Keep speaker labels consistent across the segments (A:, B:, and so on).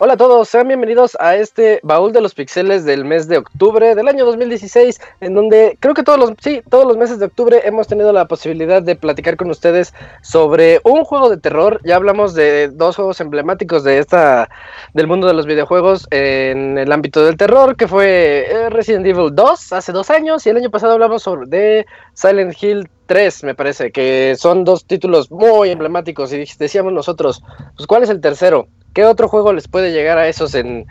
A: Hola a todos, sean bienvenidos a este baúl de los pixeles del mes de octubre del año 2016, en donde creo que todos los, sí, todos los meses de octubre hemos tenido la posibilidad de platicar con ustedes sobre un juego de terror. Ya hablamos de dos juegos emblemáticos de esta, del mundo de los videojuegos en el ámbito del terror, que fue eh, Resident Evil 2 hace dos años, y el año pasado hablamos sobre de Silent Hill 3, me parece, que son dos títulos muy emblemáticos, y decíamos nosotros, pues ¿cuál es el tercero? ¿Qué otro juego les puede llegar a esos en,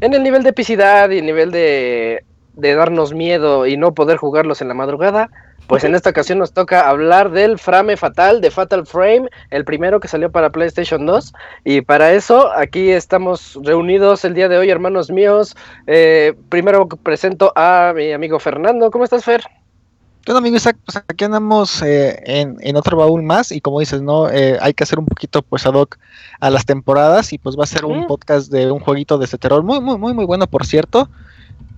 A: el nivel de epicidad y nivel de, de darnos miedo y no poder jugarlos en la madrugada? Pues en esta ocasión nos toca hablar del Frame Fatal de Fatal Frame, el primero que salió para PlayStation 2. Y para eso aquí estamos reunidos el día de hoy, hermanos míos. Eh, primero presento a mi amigo Fernando. ¿Cómo estás, Fer?
B: Bueno, amigo Isaac, pues aquí andamos eh, en, otro baúl más y como dices, ¿no? Eh, hay que hacer un poquito pues ad hoc a las temporadas y pues va a ser un podcast de un jueguito de este terror muy, muy, muy, muy bueno, por cierto,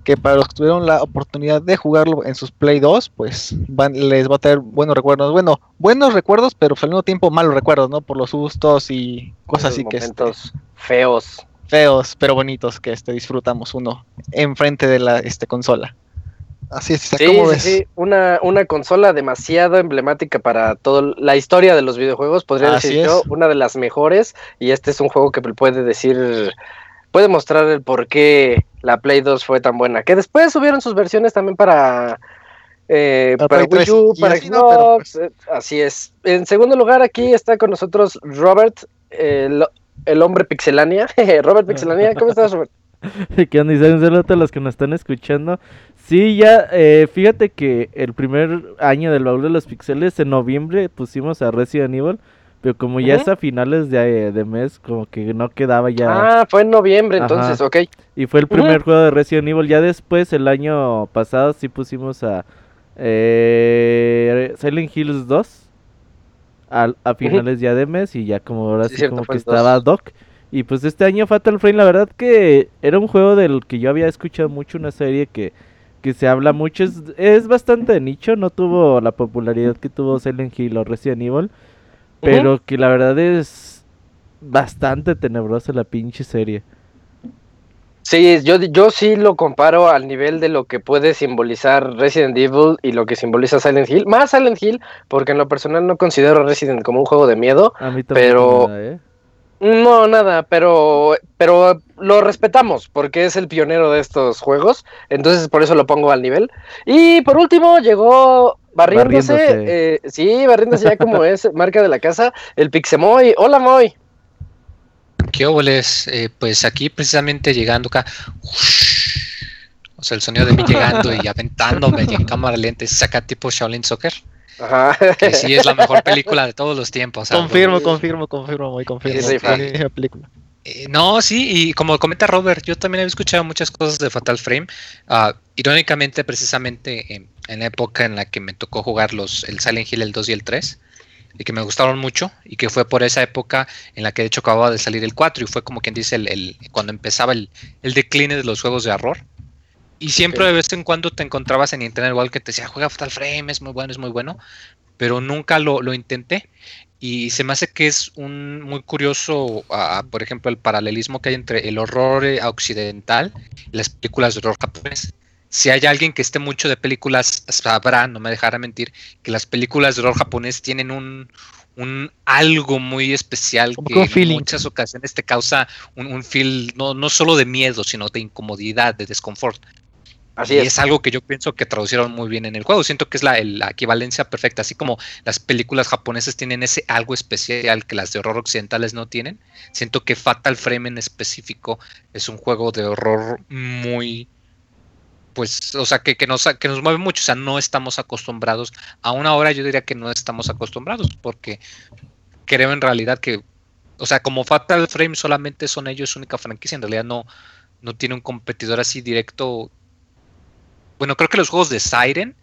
B: que para los que tuvieron la oportunidad de jugarlo en sus Play 2, pues les va a tener buenos recuerdos. Bueno, buenos recuerdos, pero pues, al mismo tiempo malos recuerdos, ¿no? Por los sustos y cosas así que...
A: Este, feos.
B: Feos, pero bonitos que este, disfrutamos uno enfrente de la este, consola.
A: Así es, sí, sí, Una, una consola demasiado emblemática para toda la historia de los videojuegos, podría decir yo, una de las mejores, y este es un juego que puede decir, puede mostrar el por qué la Play 2 fue tan buena, que después subieron sus versiones también para... Eh, para, Wii U, para Xbox, pues eh, así es. En segundo lugar, aquí está con nosotros Robert, el, el hombre pixelania. Robert Pixelania, ¿cómo estás, Robert?
C: ¿Qué onda? Y saludos a los que nos están escuchando. Sí, ya, eh, fíjate que el primer año del baúl de los pixeles, en noviembre pusimos a Resident Evil, pero como ya es a finales de, de, mes, como que no quedaba
A: ya. Ah, fue en noviembre entonces, ok.
C: Y fue el primer juego de Resident Evil. Ya después, el año pasado, sí pusimos a eh, Silent Hills 2 a, a finales ya de mes y ya como ahora sí, como que estaba Doc. Y pues este año Fatal Frame, la verdad que era un juego del que yo había escuchado mucho, una serie que que se habla mucho. Es, es bastante de nicho, no tuvo la popularidad que tuvo Silent Hill o Resident Evil. Pero que la verdad es bastante tenebrosa la pinche serie.
A: Sí, yo, yo sí lo comparo al nivel de lo que puede simbolizar Resident Evil y lo que simboliza Silent Hill. Más Silent Hill, porque en lo personal no considero Resident como un juego de miedo. A mí pero... ¿eh? No, nada, pero, pero lo respetamos porque es el pionero de estos juegos, entonces por eso lo pongo al nivel. Y por último llegó barriéndose, Eh, sí, barriéndose ya como es marca de la casa, el Pixemoy. Hola Moy.
D: ¿Qué óboles? Eh, pues aquí precisamente llegando acá, o sea, el sonido de mí llegando y aventándome en cámara lenta, es acá tipo Shaolin Soccer. Ajá. Que sí es la mejor película de todos los tiempos.
B: Confirmo, confirmo, confirmo, muy confirmo.
D: película. Eh, no, sí, y como comenta Robert, yo también he escuchado muchas cosas de Fatal Frame. Uh, irónicamente, precisamente en, la época en la que me tocó jugar los, el Silent Hill, el 2 y el 3, y que me gustaron mucho, y que fue por esa época en la que de hecho acababa de salir el 4, y fue como quien dice el, cuando empezaba el, el decline de los juegos de horror. Y siempre de vez en cuando te encontrabas en internet igual que te decía, juega Fatal Frame, es muy bueno, es muy bueno, pero nunca lo, lo intenté. Y se me hace que es un muy curioso, por ejemplo, el paralelismo que hay entre el horror eh, occidental y las películas de horror japonés. Si hay alguien que esté mucho de películas, sabrá, no me dejará mentir, que las películas de horror japonés tienen un, un algo muy especial que en muchas ocasiones te causa un, un feel no, no solo de miedo, sino de incomodidad, de desconfort y es. algo que yo pienso que traducieron muy bien en el juego. Siento que es la, equivalencia perfecta. Así como las películas japonesas tienen ese algo especial que las de horror occidentales no tienen. Siento que Fatal Frame en específico es un juego de horror muy. Pues, o sea, que, que, nos, que nos mueve mucho. O sea, no estamos acostumbrados. A una hora yo diría que no estamos acostumbrados. Porque creo en realidad que. O sea, como Fatal Frame solamente son ellos única franquicia. En realidad no, no tiene un competidor así directo bueno, creo que los juegos de Siren,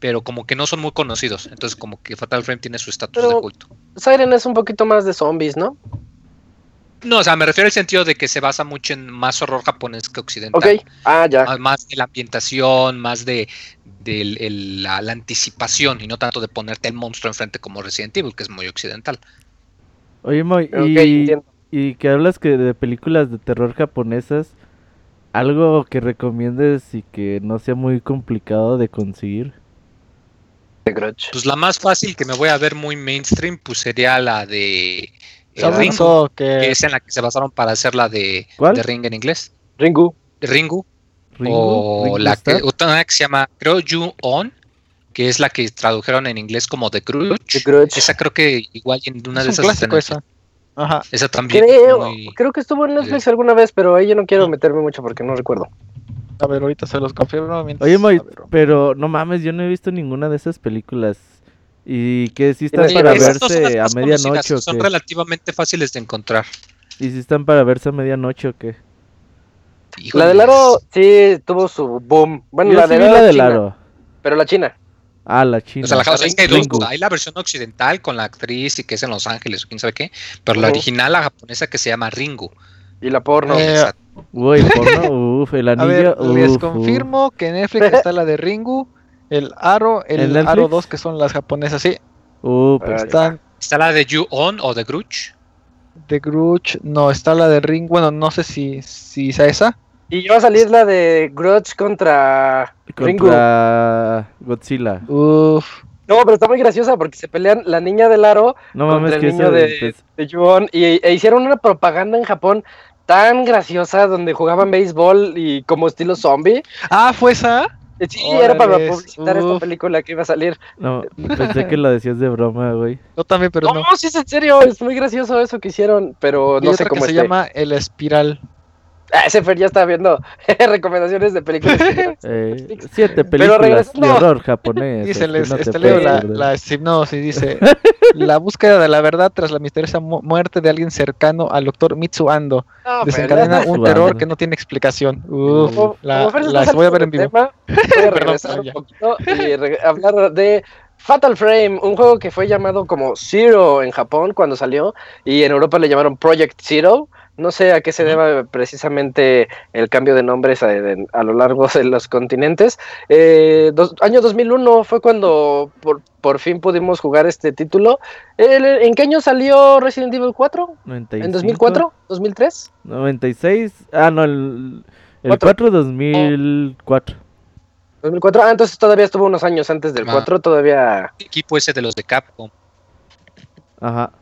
D: pero como que no son muy conocidos. Entonces, como que Fatal Frame tiene su estatus de culto.
A: Siren es un poquito más de zombies, ¿no?
D: No, o sea, me refiero al sentido de que se basa mucho en más horror japonés que occidental.
A: Ok, ah, ya.
D: Más, de la ambientación, más de, la, anticipación y no tanto de ponerte el monstruo enfrente como Resident Evil, que es muy occidental.
C: Oye, Moy, y y que hablas que de películas de terror japonesas, algo que recomiendes y que no sea muy complicado de conseguir.
D: Pues la más fácil que me voy a ver muy mainstream, pues sería la de
B: eh, Ringu,
D: que... es en la que se basaron para hacer la de, de Ring en inglés.
A: Ringu.
D: Ringu. O la que, otra que se llama, creo, You On, que es la que tradujeron en inglés como The Grudge. Esa creo que igual en una de esas.
B: esa.
D: Ajá. Esa también.
A: Creo, creo que estuvo en Netflix alguna vez, pero ahí yo no quiero meterme mucho porque no recuerdo.
B: A ver, ahorita se los confirmo.
C: Oye, Moy, pero no mames, yo no he visto ninguna de esas películas. ¿Y que si están para verse a medianoche
D: Son relativamente fáciles de encontrar.
C: ¿Y si están para verse a medianoche o qué?
A: La del aro sí tuvo su boom. Bueno, la, de la del aro. Pero la china.
C: Ah, la china.
D: O sea, la, es que hay, dos, hay, la versión occidental con la actriz y que es en Los Ángeles o quién sabe qué. Pero la original, la japonesa, que se llama Ringu.
A: Y la porno.
C: Eh, Uy, porno, uf, el anillo.
B: A ver, les confirmo que en Netflix está la de Ringu, el Aro, el Aro 2, que son las japonesas, sí.
C: Uh, pero
D: están... ¿Está la de You On o de Grudge?
B: De Grudge, no, está la de Ring, bueno, no sé si, si sea esa.
A: Y va a salir la de Grudge contra,
C: contra Godzilla.
B: Uf.
A: No, pero está muy graciosa porque se pelean la niña del aro
C: no, contra
A: el niño de, de Yuon y e hicieron una propaganda en Japón tan graciosa donde jugaban béisbol y como estilo zombie.
B: Ah, ¿fue esa?
A: Eh, sí, era para publicitar esta película que iba a salir.
C: No, pensé que lo decías de broma, güey.
B: Yo también, pero no.
A: No, sí es en serio, es muy gracioso eso que hicieron, pero no sé cómo
B: se llama El Espiral.
A: Ah, ese Fer ya está viendo recomendaciones de películas.
C: Eh, siete películas de horror japonés.
B: Dice, les, este leo la, la hipnosis, dice, la búsqueda de la verdad tras la misteriosa muerte de alguien cercano al doctor Mitsu Ando desencadena un terror que no tiene explicación. Uf, la, voy a ver en vivo.
A: voy a regresar un poquito y hablar de Fatal Frame, un juego que fue llamado como Zero en Japón cuando salió y en Europa le llamaron Project Zero. No sé a qué se deba precisamente el cambio de nombres a, lo largo de los continentes. Eh, año 2001 fue cuando por, fin pudimos jugar este título. ¿En qué año salió Resident Evil 4? ¿En 2004? ¿2003?
C: 96. Ah, no, el, el 4 2004.
A: 2004, ah, entonces todavía estuvo unos años antes del 4, ah. todavía...
D: equipo ese de los de Capcom.
C: Ajá.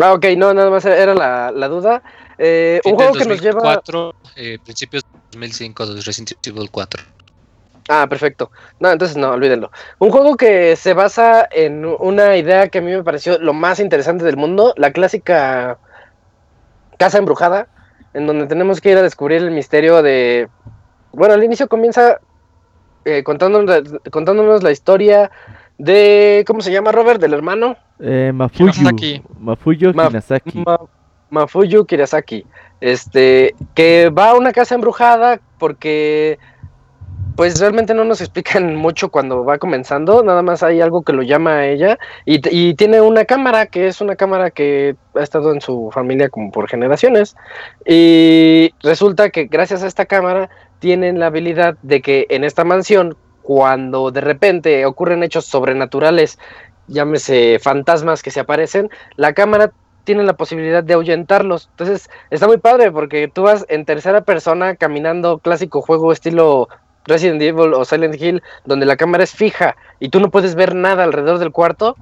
A: Ah, ok, no, nada más era la, la duda. Eh, un juego que nos lleva.
D: Eh, principios de 2005 de Resident Evil 4.
A: Ah, perfecto. No, entonces no, olvídenlo. Un juego que se basa en una idea que a mí me pareció lo más interesante del mundo, la clásica casa embrujada, en donde tenemos que ir a descubrir el misterio de... Bueno, al inicio comienza eh, contándonos, contándonos la historia de... ¿Cómo se llama, Robert? Del hermano.
C: Eh, Mafuyu. Mafuyu Kinasaki.
A: Mafuyu Kirasaki. Este, que va a una casa embrujada porque pues realmente no nos explican mucho cuando va comenzando, nada más hay algo que lo llama a ella y, y, tiene una cámara que es una cámara que ha estado en su familia como por generaciones y resulta que gracias a esta cámara tienen la habilidad de que en esta mansión cuando de repente ocurren hechos sobrenaturales llámese fantasmas que se aparecen, la cámara tiene la posibilidad de ahuyentarlos. Entonces, está muy padre porque tú vas en tercera persona caminando clásico juego estilo Resident Evil o Silent Hill, donde la cámara es fija y tú no puedes ver nada alrededor del cuarto,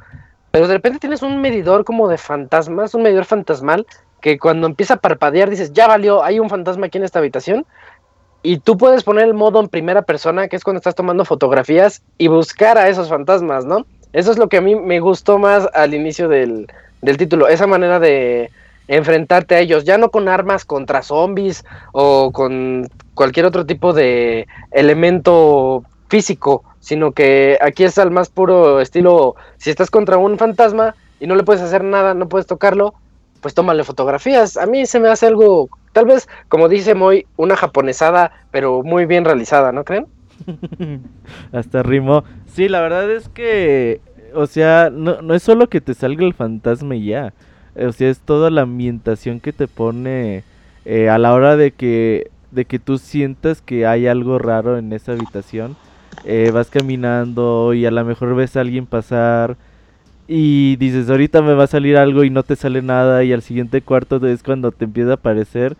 A: pero de repente tienes un medidor como de fantasmas, un medidor fantasmal, que cuando empieza a parpadear dices, ya valió, hay un fantasma aquí en esta habitación. Y tú puedes poner el modo en primera persona, que es cuando estás tomando fotografías, y buscar a esos fantasmas, ¿no? Eso es lo que a mí me gustó más al inicio del, título, esa manera de enfrentarte a ellos, ya no con armas contra zombies o con cualquier otro tipo de elemento físico, sino que aquí es al más puro estilo, si estás contra un fantasma y no le puedes hacer nada, no puedes tocarlo, pues tómale fotografías. A mí se me hace algo, tal vez, como dice Moy, una japonesada, pero muy bien realizada, ¿no creen?
C: Hasta rimó. Sí, la verdad es que, o sea, no, no es solo que te salga el fantasma y ya. O sea, es toda la ambientación que te pone eh, a la hora de que, de que tú sientas que hay algo raro en esa habitación. Eh, vas caminando y a lo mejor ves a alguien pasar y dices, ahorita me va a salir algo y no te sale nada y al siguiente cuarto es cuando te empieza a aparecer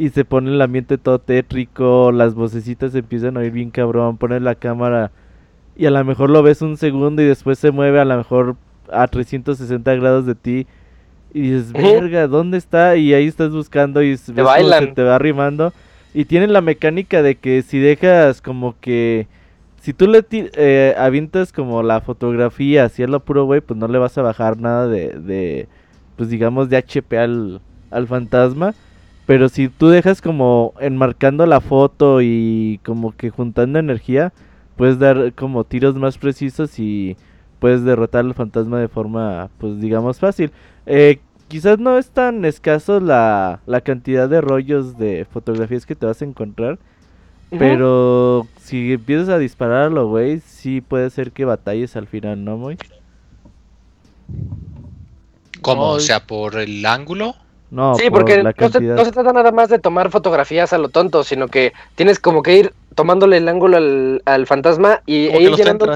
C: y se pone el ambiente todo tétrico, las vocecitas empiezan a oír bien cabrón, pones la cámara y a lo mejor lo ves un segundo y después se mueve a lo mejor a 360 grados de ti y dices, verga, ¿dónde está? Y ahí estás buscando y ves se te va arrimando. Y tienen la mecánica de que si dejas como que... Si tú le eh, avientas como la fotografía hacia lo puro güey, pues no le vas a bajar nada de, de pues digamos, de HP al, al fantasma. Pero si tú dejas como enmarcando la foto y como que juntando energía, puedes dar como tiros más precisos y puedes derrotar al fantasma de forma, pues digamos, fácil. Eh, quizás no es tan escaso la, la cantidad de rollos de fotografías que te vas a encontrar. Pero si empiezas a dispararlo, güey, sí puede ser que batalles al final, ¿no, muy?
D: ¿Cómo? O sea, por el ángulo.
A: No, sí, porque no se, trata nada más de tomar fotografías a lo tonto, sino que tienes como que ir tomándole el ángulo al, al fantasma y e ir llenando,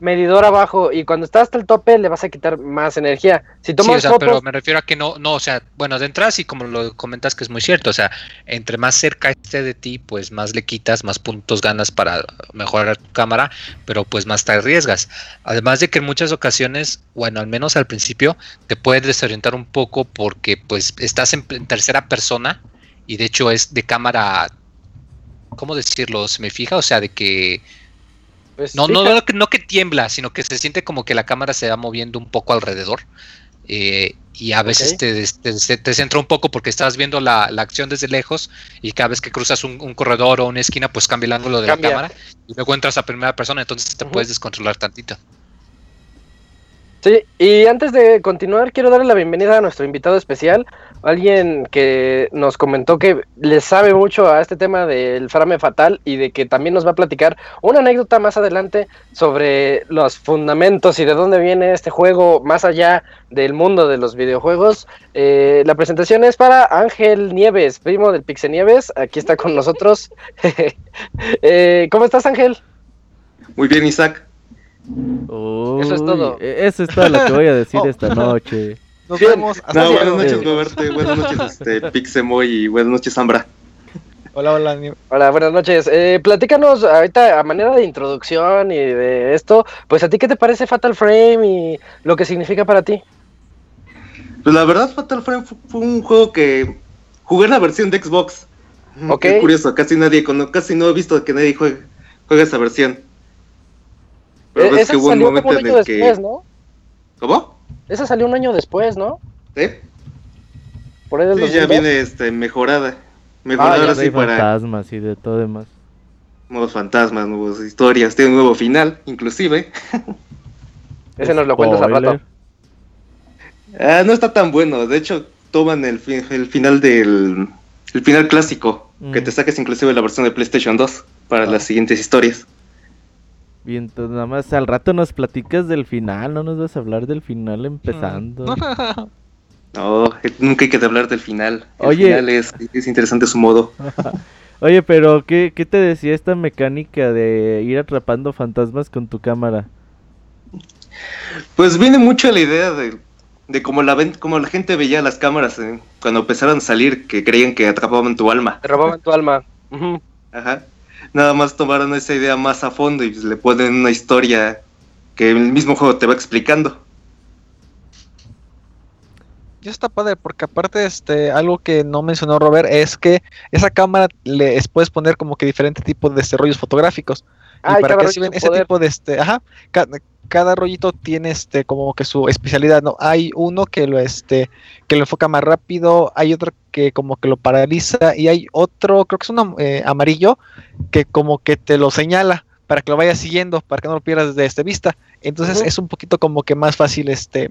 A: medidor abajo y cuando está hasta el tope le vas a quitar más energía. Si tomas
D: sí, o sea, pero me refiero a que no, no, o sea, bueno, de entrada sí como lo comentas que es muy cierto, o sea, entre más cerca esté de ti, pues más le quitas, más puntos ganas para mejorar tu cámara, pero pues más te arriesgas. Además de que en muchas ocasiones, bueno, al menos al principio, te puedes desorientar un poco porque pues estás en, tercera persona y de hecho es de cámara, ¿cómo decirlo? Se me fija, o sea, de que pues no, no, no, que tiembla, sino que se siente como que la cámara se va moviendo un poco alrededor. Eh, y a veces te, te, centra un poco porque estás viendo la, acción desde lejos y cada vez que cruzas un, corredor o una esquina, pues cambia el ángulo de la cámara y luego entras a primera persona, entonces te puedes descontrolar tantito.
A: Sí, y antes de continuar, quiero darle la bienvenida a nuestro invitado especial, alguien que nos comentó que le sabe mucho a este tema del frame fatal y de que también nos va a platicar una anécdota más adelante sobre los fundamentos y de dónde viene este juego más allá del mundo de los videojuegos. Eh, la presentación es para Ángel Nieves, primo del Pixe Nieves, aquí está con nosotros. Eh, ¿Cómo estás Ángel?
E: Muy bien Isaac
A: eso es todo.
C: E-, eso es todo lo que voy a decir esta noche.
E: Nos vemos. Hasta no, buenas noches, Roberto. Buenas noches, este, Pixemoy. Y buenas noches, Ambra.
B: Hola, hola.
A: Hola, buenas noches. Eh, platícanos ahorita a manera de introducción y de esto, pues a ti qué te parece Fatal Frame y lo que significa para ti.
E: Pues la verdad Fatal Frame fue, un juego que jugué en la versión de Xbox. Okay. Qué curioso, casi nadie, casi no he visto que nadie juegue, juegue esa versión.
A: Pero es que hubo un momento un año después, ¿no?
E: ¿Cómo?
A: Esa salió un año después, ¿no?
E: Sí. Por ahí sí, ya viene este, mejorada. Mejorada
C: ah, así para. fantasmas y de todo demás.
E: Nuevos fantasmas, nuevas historias. Tiene un nuevo final, inclusive.
A: Ese nos lo cuentas al rato.
E: Ah, no está tan bueno. De hecho, toman el, el final del. El final clásico. Que mm. te saques inclusive la versión de PlayStation 2 para ah. las siguientes historias.
C: Bien, entonces nada más al rato nos platicas del final, no nos vas a hablar del final empezando.
E: No, nunca hay que hablar del final. El Oye, final es, es interesante su modo.
C: Oye, pero ¿qué, ¿qué te decía esta mecánica de ir atrapando fantasmas con tu cámara?
E: Pues viene mucho la idea de, de cómo, la ven, cómo la gente veía las cámaras eh, cuando empezaron a salir, que creían que atrapaban tu alma.
A: Atrapaban tu alma.
E: Ajá nada más tomaron esa idea más a fondo y le ponen una historia que el mismo juego te va explicando.
B: Ya está padre, porque aparte, este, algo que no mencionó Robert es que esa cámara le puedes poner como que diferentes tipos de desarrollos fotográficos. Y para que ven ese tipo de este, ajá, cada rollito tiene este como que su especialidad, ¿no? Hay uno que lo este que lo enfoca más rápido, hay otro que como que lo paraliza y hay otro, creo que es un eh, amarillo que como que te lo señala para que lo vayas siguiendo, para que no lo pierdas de este vista. Entonces es un poquito como que más fácil este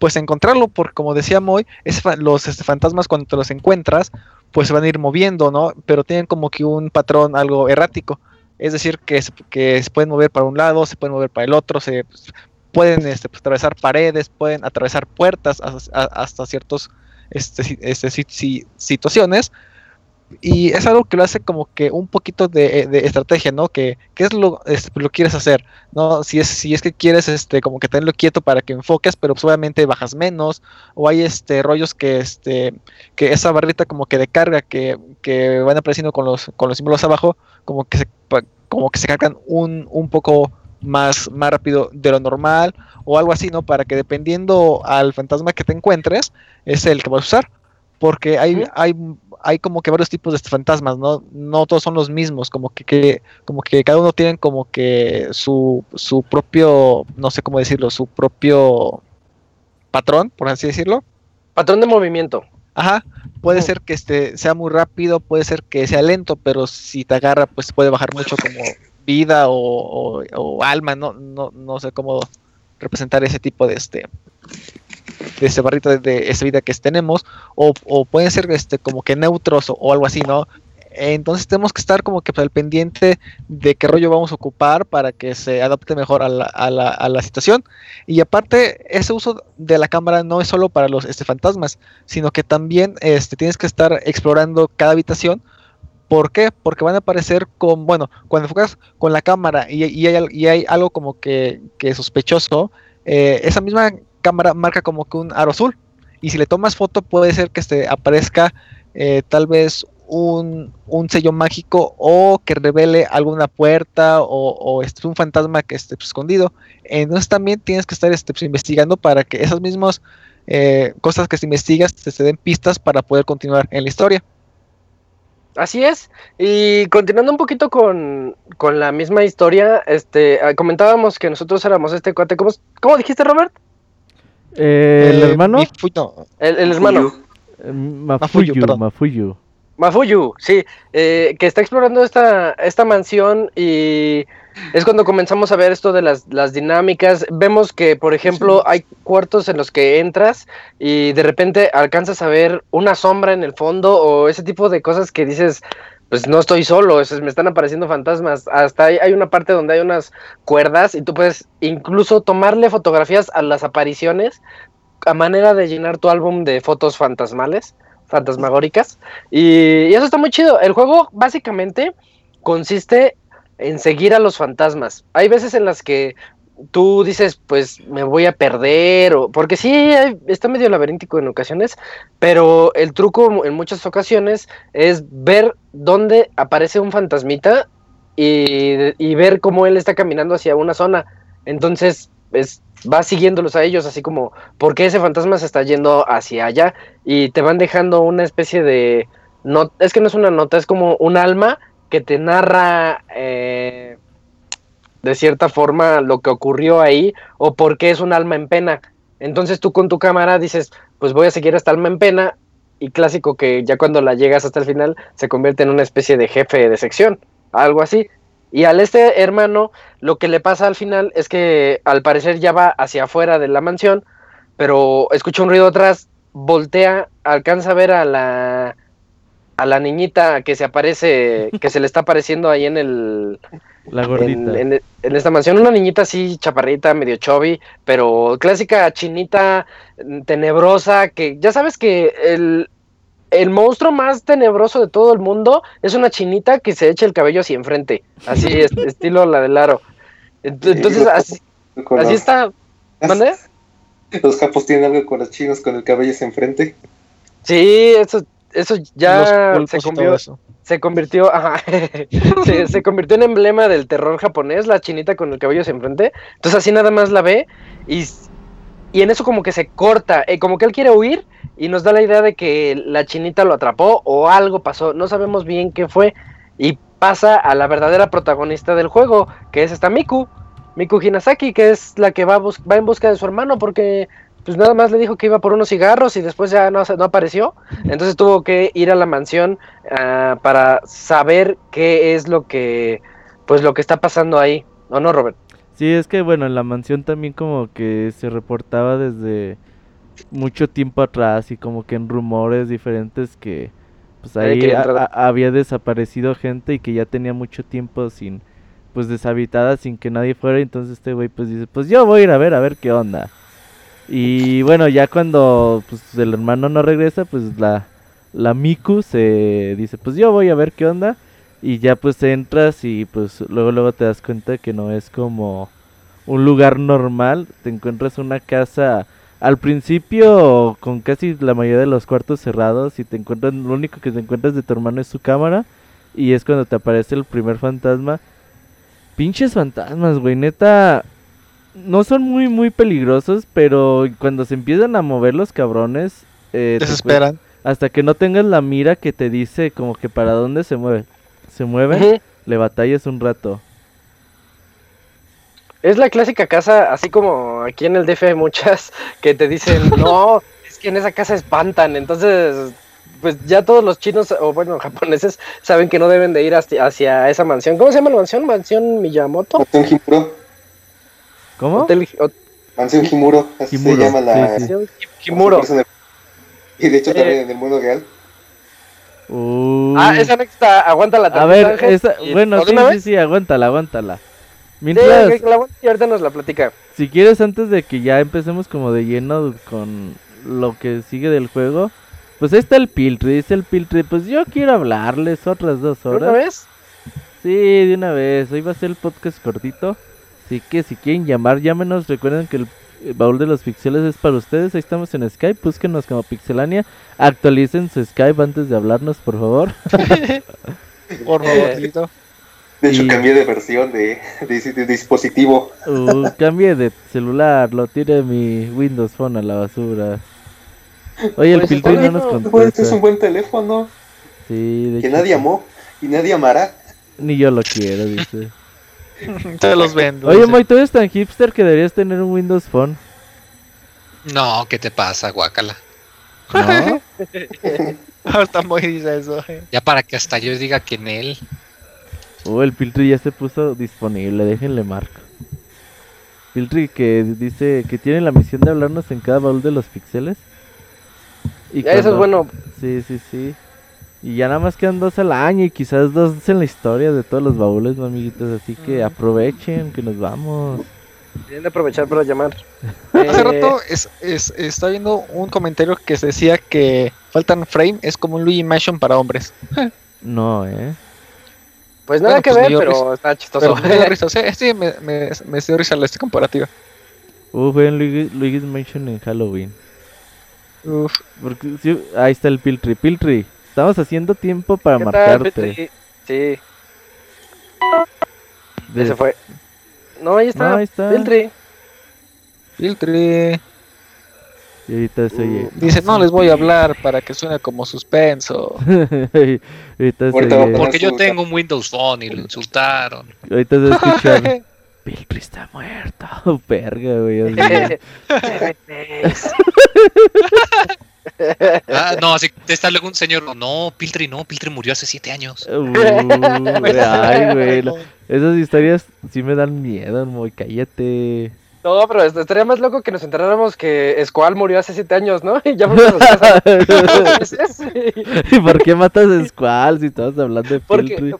B: pues encontrarlo, porque como decía Moy, los este, fantasmas cuando te los encuentras, pues se van a ir moviendo, ¿no? Pero tienen como que un patrón algo errático. Es decir, que, que se pueden mover para un lado, se pueden mover para el otro, se pues, pueden este, pues, atravesar paredes, pueden atravesar puertas hasta, ciertas este, este situaciones. Y es algo que lo hace como que un poquito de, estrategia, ¿no? Que, es lo, lo quieres hacer, ¿no? Si es, si es que quieres este, como que tenerlo quieto para que enfoques, pero pues obviamente bajas menos, o hay este rollos que este, que esa barrita como que de carga que, que van apareciendo con los, con los símbolos abajo, como que se, como que se cargan un, un poco más, más rápido de lo normal, o algo así, ¿no? Para que dependiendo al fantasma que te encuentres, es el que vas a usar. Porque hay, hay hay como que varios tipos de fantasmas, ¿no? No todos son los mismos, como que, como que cada uno tiene como que su, su propio, no sé cómo decirlo, su propio patrón, por así decirlo.
A: Patrón de movimiento.
B: Ajá, puede ser que este sea muy rápido, puede ser que sea lento, pero si te agarra, pues puede bajar mucho como vida o, o alma, no, no, no sé cómo representar ese tipo de este ese barrito de, esa vida que tenemos, o, pueden ser este, como que neutros o, algo así, ¿no? Entonces tenemos que estar como que al pendiente de qué rollo vamos a ocupar para que se adapte mejor a la, a la, a la situación. Y aparte, ese uso de la cámara no es solo para los este, fantasmas, sino que también este, tienes que estar explorando cada habitación ¿Por qué? Porque van a aparecer con, bueno, cuando enfocas con la cámara y, y, hay, y hay, algo como que, que sospechoso, eh, esa misma cámara marca como que un aro azul. Y si le tomas foto puede ser que se aparezca eh, tal vez un, sello mágico o que revele alguna puerta o, este, un fantasma que esté escondido. Entonces también tienes que estar este, pues, investigando para que esas mismas eh, cosas que se investigas te, den pistas para poder continuar en la historia.
A: Así es. Y continuando un poquito con, la misma historia, este, ah, comentábamos que nosotros éramos este cuate. ¿Cómo, cómo dijiste, Robert?
C: Eh, ¿El hermano?
A: El, hermano.
C: Mafuyu, Mafuyu.
A: Mafuyu, sí, eh, que está explorando esta, esta mansión y es cuando comenzamos a ver esto de las, las dinámicas. Vemos que, por ejemplo, hay cuartos en los que entras y de repente alcanzas a ver una sombra en el fondo o ese tipo de cosas que dices, pues no estoy solo, me están apareciendo fantasmas. Hasta hay, hay, una parte donde hay unas cuerdas y tú puedes incluso tomarle fotografías a las apariciones a manera de llenar tu álbum de fotos fantasmales, fantasmagóricas. Y, y eso está muy chido. El juego básicamente consiste en seguir a los fantasmas. Hay veces en las que tú dices, pues me voy a perder, o, porque sí, está medio laberíntico en ocasiones, pero el truco en muchas ocasiones es ver dónde aparece un fantasmita y, ver cómo él está caminando hacia una zona. Entonces, es, vas siguiéndolos a ellos, así como, ¿por qué ese fantasma se está yendo hacia allá? Y te van dejando una especie de... No, es que no es una nota, es como un alma que te narra... Eh, de cierta forma lo que ocurrió ahí o por qué es un alma en pena. Entonces tú con tu cámara dices, pues voy a seguir esta alma en pena y clásico que ya cuando la llegas hasta el final se convierte en una especie de jefe de sección, algo así. Y al este hermano lo que le pasa al final es que al parecer ya va hacia afuera de la mansión, pero escucha un ruido atrás, voltea, alcanza a ver a la a la niñita que se aparece, que se le está apareciendo ahí en el
C: la gordita.
A: En, esta mansión, una niñita así, chaparrita, medio chubby, pero clásica chinita, tenebrosa, que ya sabes que el, el monstruo más tenebroso de todo el mundo es una chinita que se echa el cabello hacia enfrente, así, estilo la del aro. Entonces, así, así está. ¿Mande?
E: Los capos tienen algo con los chinos con el cabello hacia enfrente.
A: Sí, eso, eso ya se convirtió se convirtió, ajá, se, convirtió en emblema del terror japonés, la chinita con el cabello se enfrente. Entonces así nada más la ve y, y en eso como que se corta, eh, como que él quiere huir y nos da la idea de que la chinita lo atrapó o algo pasó, no sabemos bien qué fue y pasa a la verdadera protagonista del juego, que es esta Miku, Miku Hinasaki, que es la que va, va en busca de su hermano porque pues nada más le dijo que iba por unos cigarros y después ya no, no apareció. Entonces tuvo que ir a la mansión ah, para saber qué es lo que, pues lo que está pasando ahí. ¿O no, Robert?
C: Sí, es que bueno, en la mansión también como que se reportaba desde mucho tiempo atrás y como que en rumores diferentes que pues ahí había desaparecido gente y que ya tenía mucho tiempo sin pues deshabitada sin que nadie fuera entonces este güey pues dice pues yo voy a ir a ver a ver qué onda y bueno, ya cuando pues, el hermano no regresa, pues la, la Miku se dice, pues yo voy a ver qué onda. Y ya pues entras y pues luego luego te das cuenta que no es como un lugar normal. Te encuentras una casa al principio con casi la mayoría de los cuartos cerrados y te encuentras, lo único que te encuentras de tu hermano es su cámara. Y es cuando te aparece el primer fantasma. Pinches fantasmas, güey, neta. No son muy, muy peligrosos, pero cuando se empiezan a mover los cabrones...
B: Eh, Desesperan.
C: hasta que no tengas la mira que te dice como que para dónde se mueve se mueven, le batallas un rato.
A: Es la clásica casa, así como aquí en el DF hay muchas que te dicen, no, es que en esa casa espantan, entonces pues ya todos los chinos o bueno japoneses saben que no deben de ir hacia, esa mansión. ¿Cómo se llama la mansión? ¿Mansión Miyamoto?
E: Mansión.
C: ¿Cómo?
E: Mansión Himuro, así se llama la...
A: Himuro.
E: Y de hecho también eh, en el mundo real.
A: Ah, esa anécdota, aguántala
C: A ver, bueno, sí, sí, sí, aguántala, aguántala.
A: Mientras, sí, la y ahorita nos la platica.
C: Si quieres, antes de que ya empecemos como de lleno con lo que sigue del juego, pues ahí está el Piltry, dice el Piltry, pues yo quiero hablarles otras dos horas. ¿De
A: una vez?
C: Sí, de una vez, hoy va a ser el podcast cortito, así que si quieren llamar, llámenos, recuerden que el baúl de los pixeles es para ustedes. Ahí estamos en Skype. Búsquenos como Pixelania. Actualicen su Skype antes de hablarnos, por favor.
B: por favor,
E: De hecho, cambié de versión de, dispositivo.
C: Uh, cambié de celular. Lo tiré mi Windows Phone a la basura. Oye, el Piltry no nos contesta.
E: Este es un buen teléfono.
C: Sí,
E: que nadie amó y nadie amará.
C: Ni yo lo quiero, dice.
B: Te los vendo.
C: Oye, Moy, tú eres tan hipster que deberías tener un Windows Phone.
D: No, ¿qué te pasa, guacala?
C: No.
B: Ahorita Moy dice eso. Eh.
D: Ya para que hasta yo diga que en él.
C: Oh, el Piltry ya se puso disponible, déjenle marco. Piltry que dice que tiene la misión de hablarnos en cada baúl de los pixeles.
A: Y Eso es bueno.
C: Sí, sí, sí. Y ya nada más quedan dos al año y quizás dos en la historia de todos los baúles, amiguitos. Así que aprovechen, que nos vamos.
A: Tienen de aprovechar para llamar.
B: Hace rato es, es, está viendo un comentario que se decía que faltan frame es como un Luigi Mansion para hombres.
C: no, eh.
A: Pues nada que pues ver, pero está chistoso.
B: me dio risa, sí, me, me, me dio risa esta comparativa.
C: Uf, vean Luigi's Mansion en Halloween. Uf. Porque, ahí está el Piltry. Piltry, Estamos haciendo tiempo para marcarte.
A: Sí. Se fue. No, ahí está. ahí está. Filtri.
B: Filtri.
C: Y ahorita se oye.
B: Uh, dice, no les voy a hablar para que suene como suspenso.
C: ahorita se
D: Porque yo tengo un Windows Phone y lo insultaron.
C: Ahorita se escucha. Piltri está muerto. Perga, güey.
D: Ah, no, así te está luego un señor. No, Piltri no, Piltri murió hace siete años.
C: Uh, ay, güey. Esas historias sí me dan miedo, muy cállate.
A: No, pero estaría más loco que nos enteráramos que Squall murió hace siete años, ¿no? Y ya fuimos a
C: ¿Y por qué matas a Squall si estabas hablando de Piltri?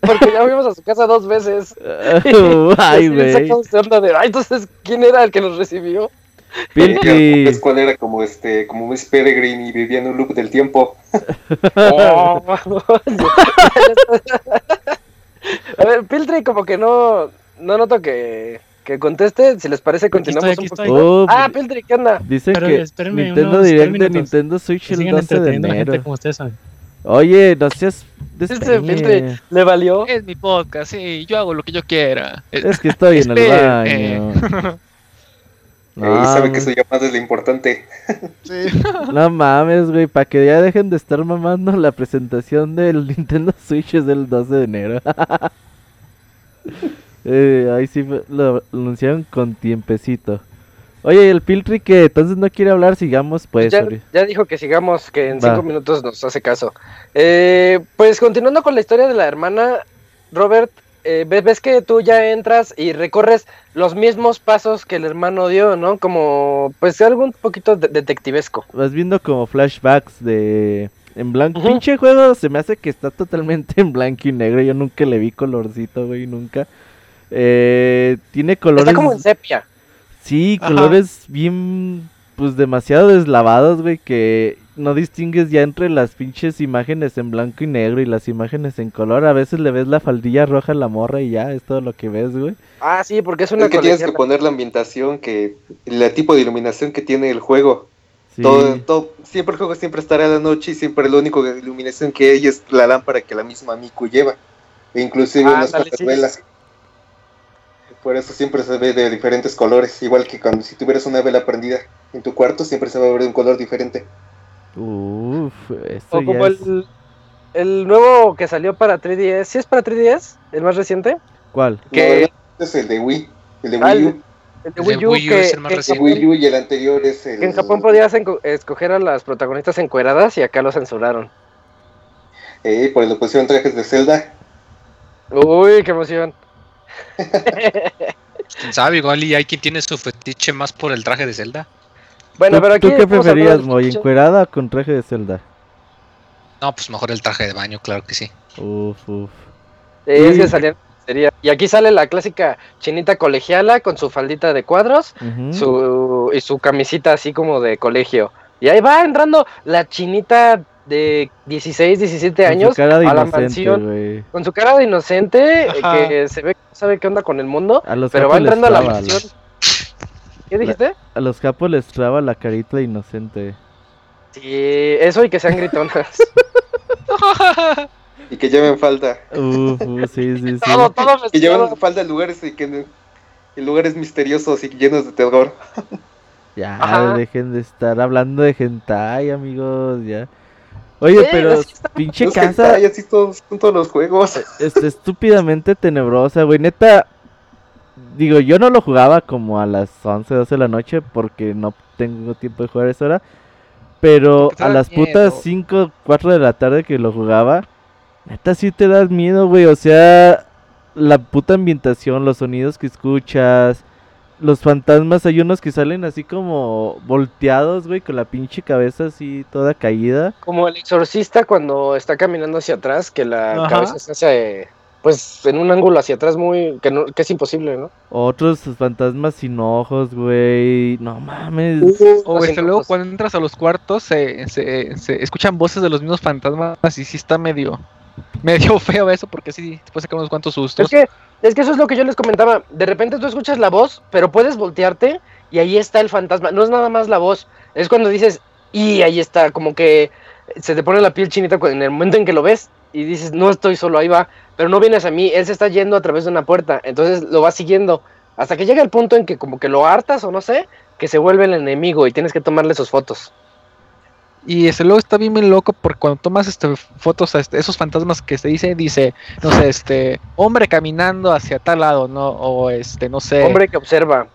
A: Porque, ya fuimos a su casa dos veces.
C: ay, güey.
A: Ay, entonces, ¿quién era el que nos recibió?
C: Piltry.
E: ¿Cuál era como este, como Miss Peregrine y vivía en un loop del tiempo?
A: Oh. a ver, Piltry como que no, no noto que, que conteste. Si les parece, continuamos un poquito.
C: Oh,
A: ah, Piltry, ¿qué onda?
C: Dicen que Nintendo Direct de Nintendo Switch el 12 de enero. Oye, no seas
A: Piltry, le valió.
B: Es mi podcast, sí, yo hago lo que yo quiera.
C: Es que estoy en el baño.
E: No, y sabe que su llamada es lo importante.
C: Sí. no mames, güey, para que ya dejen de estar mamando la presentación del Nintendo Switch es del 12 de enero. eh, ahí sí lo anunciaron con tiempecito. Oye, el Piltry que entonces no quiere hablar, sigamos pues.
A: Ya, ya dijo que sigamos, que en cinco minutos nos hace caso. Eh, pues continuando con la historia de la hermana, Robert, eh, ves que tú ya entras y recorres los mismos pasos que el hermano dio, ¿no? Como, pues algo un poquito detectivesco.
C: Vas viendo como flashbacks de... En blanco. Pinche juego se me hace que está totalmente en blanco y negro. Yo nunca le vi colorcito, güey, nunca. Eh, tiene colores...
A: Está como en sepia.
C: Sí, colores bien, pues demasiado deslavados, güey, que no distingues ya entre las pinches imágenes en blanco y negro y las imágenes en color. A veces le ves la faldilla roja a la morra y ya, es todo lo que ves, güey.
A: Ah, sí, porque es una
E: es que tienes que poner la ambientación, que el tipo de iluminación que tiene el juego. Todo, todo, siempre el juego siempre estará a la noche y siempre lo único de iluminación que hay es la lámpara que la misma Miku lleva. E inclusive unas velas. Por eso siempre se ve de diferentes colores, igual que cuando si tuvieras una vela prendida en tu cuarto siempre se va a ver de un color diferente.
C: Uf,
A: o como el, el nuevo que salió para 3DS, ¿sí es para 3DS? ¿El más reciente?
C: ¿Cuál?
E: Que es el de Wii, el de
A: ah,
E: Wii U.
A: El de Wii U, que,
E: es el más reciente. Wii U y el anterior es el...
A: en Japón podías escoger a las protagonistas encueradas y acá lo censuraron.
E: Eh, pues lo pusieron trajes de Zelda.
A: Uy, qué emoción.
D: ¿Quién sabe? Igual y hay quien tiene su fetiche más por el traje de Zelda.
C: Bueno, pero aquí ¿Tú qué preferías, Moy? ¿Encuerada o con traje de Zelda?
D: No, pues mejor el traje de baño, claro que sí.
C: Uf, uf.
A: es que salían y aquí sale la clásica chinita colegiala con su faldita de cuadros su, y su camisita así como de colegio. Y ahí va entrando la chinita de 16, 17 años a la mansión con su cara de inocente que se ve que no sabe qué onda con el mundo, pero va entrando a la mansión. ¿Qué dijiste?
C: a los capos les traba la carita de inocente.
A: Sí, eso y que sean gritonas.
E: y que lleven falda.
C: Uh, sí, sí, sí.
A: Todo, todo
E: que lleven falda en lugares y que en lugares misteriosos y llenos de terror.
C: ya, dejen de estar hablando de hentai, amigos, ya. Oye, pero pinche casa.
E: así todos, son todos los juegos.
C: Es estúpidamente tenebrosa, güey. Neta, digo, yo no lo jugaba como a las 11, 12 de la noche porque no tengo tiempo de jugar a esa hora. Pero a las putas 5, 4 de la tarde que lo jugaba, neta sí te das miedo, güey. O sea, la puta ambientación, los sonidos que escuchas, los fantasmas, hay unos que salen así como volteados, güey, con la pinche cabeza así toda caída.
A: Como el exorcista cuando está caminando hacia atrás, que la cabeza se hace pues en un ángulo hacia atrás muy que, no, que es imposible, ¿no?
C: Otros fantasmas sin ojos, güey. No mames.
B: o este, luego cuando entras a los cuartos se, se, se, escuchan voces de los mismos fantasmas y sí está medio medio feo eso porque sí después sacar unos cuantos sustos.
A: Es que es que eso es lo que yo les comentaba. De repente tú escuchas la voz, pero puedes voltearte y ahí está el fantasma. No es nada más la voz, es cuando dices y ahí está, como que se te pone la piel chinita en el momento en que lo ves y dices, no estoy solo, ahí va, pero no vienes a mí, él se está yendo a través de una puerta, entonces lo vas siguiendo, hasta que llega el punto en que como que lo hartas o no sé, que se vuelve el enemigo y tienes que tomarle sus fotos.
B: Y ese luego está bien, bien loco porque cuando tomas este, fotos a este, esos fantasmas que se dice, dice, no sé, este, hombre caminando hacia tal lado, ¿no? O este, no sé.
A: Hombre que observa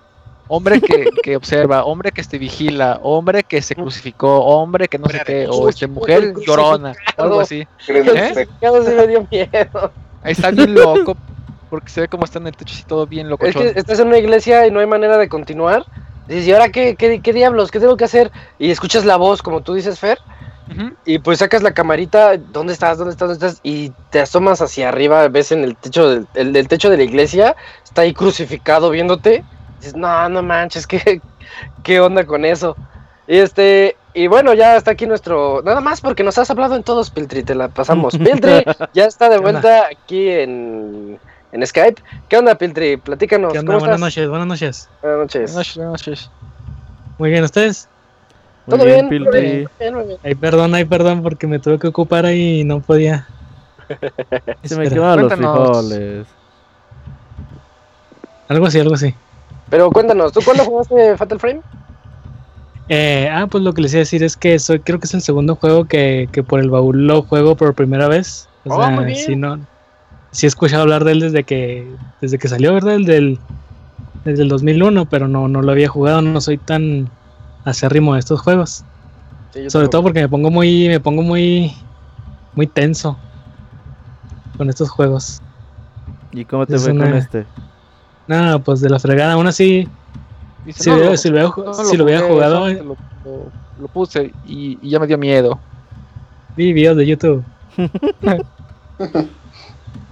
B: hombre que, que, observa, hombre que se vigila, hombre que se crucificó, hombre que no sé qué, o este mujer llorona, algo así.
A: ¿Eh? me dio miedo.
B: Ahí está bien loco, porque se ve como está en el techo y todo bien loco.
A: Es que estás en una iglesia y no hay manera de continuar. Dices, ¿y ahora qué, qué, qué diablos? ¿Qué tengo que hacer? Y escuchas la voz, como tú dices, Fer. Y pues sacas la camarita, ¿dónde estás? ¿Dónde estás? ¿Dónde estás? Y te asomas hacia arriba, ves en el techo del, el, del techo de la iglesia, está ahí crucificado viéndote dices, no, no manches, ¿qué, qué onda con eso? Y este, y bueno, ya está aquí nuestro, nada más porque nos has hablado en todos, Piltri, te la pasamos. Piltri ya está de vuelta aquí en, en Skype. ¿Qué onda, Piltri? Platícanos.
F: ¿Qué buenas noches, buenas noches.
A: Buenas noches.
B: Buenas noches,
F: Muy bien, ¿ustedes?
A: ¿Todo bien, Piltri?
F: Ay, perdón, ay, perdón, porque me tuve que ocupar ahí y no podía.
C: Se me quedaron los frijoles.
F: Algo así, algo así.
A: Pero cuéntanos, ¿tú cuándo jugaste Fatal Frame?
F: Eh, ah, pues lo que les iba a decir es que soy, creo que es el segundo juego que, que por el baúl lo juego por primera vez. O oh, sea, si no, sí he escuchado hablar de él desde que, desde que salió, ¿verdad? El del, desde el 2001, pero no, no lo había jugado, no soy tan acérrimo de estos juegos. Sobre todo porque me pongo muy, me pongo muy, muy tenso con estos juegos.
C: ¿Y cómo te fue con este?
F: Nada, pues de la fregada, aún así. si, lo, hubiera jugado.
B: Eh. Lo, puse y, ya me dio miedo.
F: Vi videos de YouTube.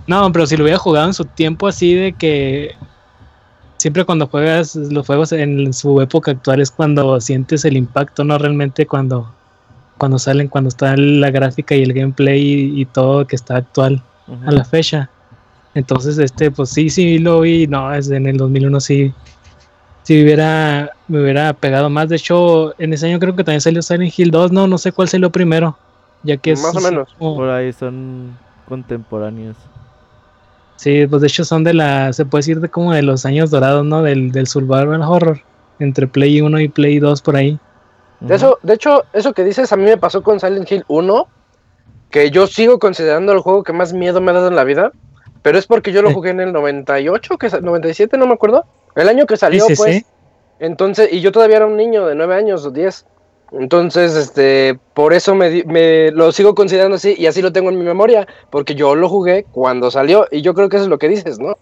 F: no, pero si lo hubiera jugado en su tiempo así de que siempre cuando juegas los juegos en su época actual es cuando sientes el impacto, no realmente cuando cuando salen, cuando está la gráfica y el gameplay y, todo que está actual a la fecha. Entonces, este, pues sí, sí lo vi, no, es en el 2001 sí, si hubiera, me hubiera pegado más. De hecho, en ese año creo que también salió Silent Hill 2, no, no sé cuál salió primero, ya que
A: Más o menos.
C: Por ahí son contemporáneos.
F: Sí, pues de hecho son de la, se puede decir de como de los años dorados, ¿no? Del, del survival horror, entre Play 1 y Play 2 por ahí.
A: De, eso, de hecho, eso que dices a mí me pasó con Silent Hill 1, que yo sigo considerando el juego que más miedo me ha dado en la vida, pero es porque yo lo jugué en el 98, que 97, no me acuerdo. El año que salió, pues. Entonces, y yo todavía era un niño de 9 años o 10. Entonces, este, por eso me, me, lo sigo considerando así y así lo tengo en mi memoria, porque yo lo jugué cuando salió y yo creo que eso es lo que dices, ¿no?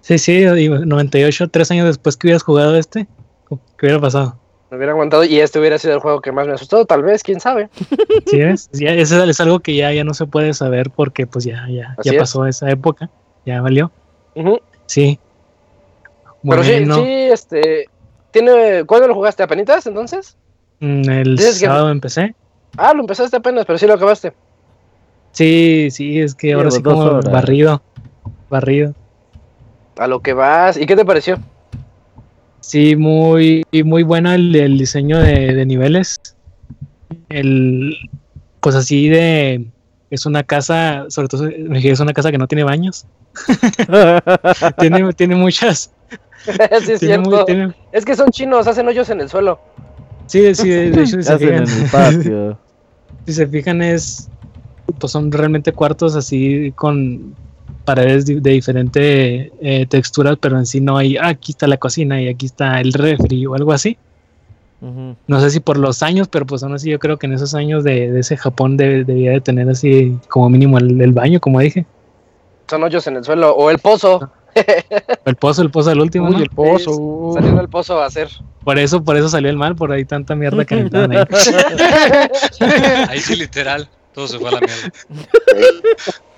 F: Sí, sí, 98, tres años después que hubieras jugado este, ¿qué hubiera pasado?
A: Me hubiera aguantado y este hubiera sido el juego que más me asustó, tal vez, quién sabe.
F: Sí, es, ya, eso es algo que ya, ya no se puede saber porque pues ya, ya, ya pasó esa época, ya valió. Sí.
A: Pero sí, sí, este, tiene, ¿cuándo lo jugaste? ¿Apenitas entonces?
F: Mm, el sábado empecé.
A: Ah, lo empezaste apenas, pero sí lo acabaste.
F: Sí, sí, es que ahora sí como barrido, barrido.
A: A lo que vas, ¿y qué te pareció?
F: Sí, muy, muy bueno el, diseño de, niveles. El, pues así de, es una casa, sobre todo es una casa que no tiene baños. tiene, tiene muchas.
A: sí, es cierto. Es que son chinos, hacen hoyos en el suelo.
F: Sí, sí, de hecho, si se
C: fijan, en el patio.
F: si se fijan es, pues son realmente cuartos así con paredes de, diferente eh, texturas, pero en sí no hay, ah, aquí está la cocina y aquí está el refri o algo así. No sé si por los años, pero pues aún así yo creo que en esos años de, ese Japón debía de tener así como mínimo el, baño, como dije.
A: Son hoyos en el suelo o el pozo.
F: el pozo, el pozo el último.
A: el pozo. saliendo el pozo a hacer.
F: Por eso, por eso salió el mal, por ahí tanta mierda que ahí.
D: ahí sí, literal. Todo se fue a la mierda.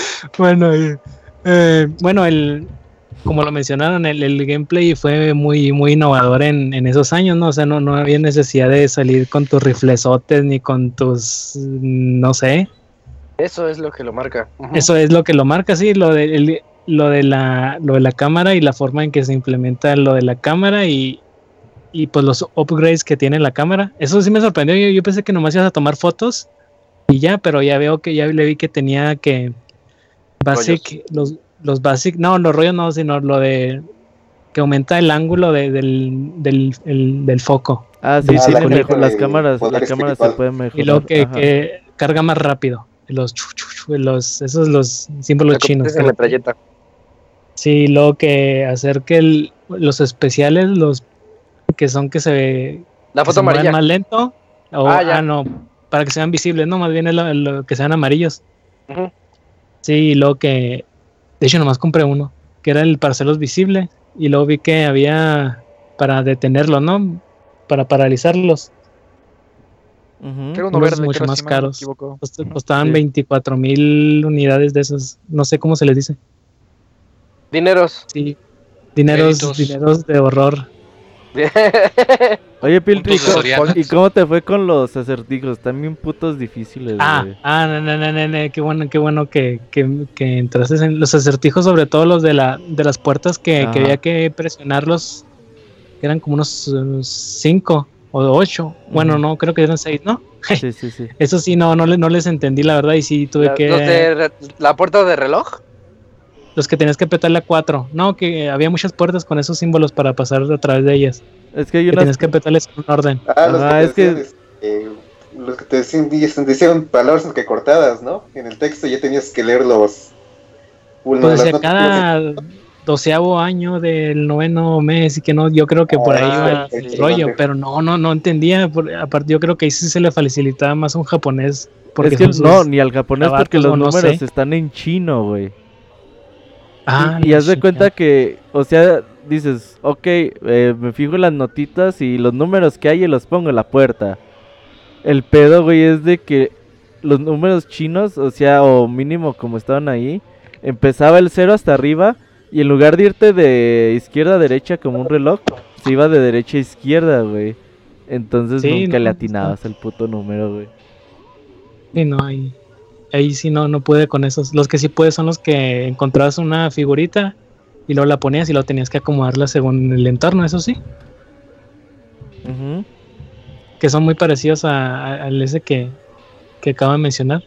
F: bueno, eh, bueno, el, como lo mencionaron, el, gameplay fue muy, muy innovador en, esos años, ¿no? O sea, no, no había necesidad de salir con tus riflesotes ni con tus, no sé.
A: Eso es lo que lo marca.
F: Eso es lo que lo marca, sí, lo de, lo, de la, lo de la cámara y la forma en que se implementa lo de la cámara y, y pues los upgrades que tiene la cámara. Eso sí me sorprendió, yo, yo pensé que nomás ibas a tomar fotos y ya, pero ya veo que ya le vi que tenía que Basic, los, los basic, no, los rollos no, sino lo de que aumenta el ángulo de, del, del, del, foco.
C: Ah, sí, sí, las cámaras, las cámaras se pueden mejorar.
F: Y lo que, que, carga más rápido. Los, los esos los símbolos chinos. Sí, luego que hacer que los especiales, los que son que se,
A: la foto
F: se más lento, o, ah, ya. Ah, no, para que sean visibles, no, más bien es lo, que sean amarillos. Sí, y luego que, de hecho nomás compré uno, que era el parcelos visible, y luego vi que había para detenerlo, ¿no? Para paralizarlos.
B: Era uno verde,
F: mucho más caros. Costaban 24 mil unidades de esos, no sé cómo se les dice.
A: Dineros.
F: Sí, dineros, dineros de horror.
C: Oye, Piltri, ¿y cómo te fue con los acertijos? También putos difíciles.
F: Ah, ah no, no, no, no, qué bueno, qué bueno que, que, que, entraste en los acertijos, sobre todo los de, la, de las puertas que, que había que presionarlos, que eran como unos cinco o ocho. Bueno, no, creo que eran seis, ¿no?
C: Sí, sí, sí.
F: Eso sí, no, no, no les entendí, la verdad, y sí tuve que...
A: de la puerta de reloj?
F: Los que tenías que apretarle a cuatro. No, que había muchas puertas con esos símbolos para pasar a través de ellas.
C: Es que hay
F: unas... Tienes que apretarles en orden.
E: Ah, los ah, que es que... los que te decían, palabras que cortadas, ¿no? En el texto ya tenías que leerlos.
F: Pues decía cada doceavo año del noveno mes y que no, yo creo que por ahí va ah, el rollo, pero no, no, no entendía. aparte, yo creo que ahí sí se le facilitaba más a un japonés.
C: Porque es que no, ni al japonés porque los números están en chino, güey. Ah, y, haz de cuenta que, o sea, dices, ok, eh, me fijo en las notitas y los números que hay y los pongo en la puerta. El pedo, güey, es de que los números chinos, o sea, o mínimo como estaban ahí, empezaba el cero hasta arriba y en lugar de irte de izquierda a derecha como un reloj, se iba de derecha a izquierda, güey. Entonces nunca le atinabas el puto número, güey.
F: Sí, no, ahí, ahí sí no, no pude con esos. Los que sí pude son los que encontrabas una figurita y luego la ponías y lo tenías que acomodarla según el entorno, eso sí. Que son muy parecidos al ese que, que acabo de mencionar.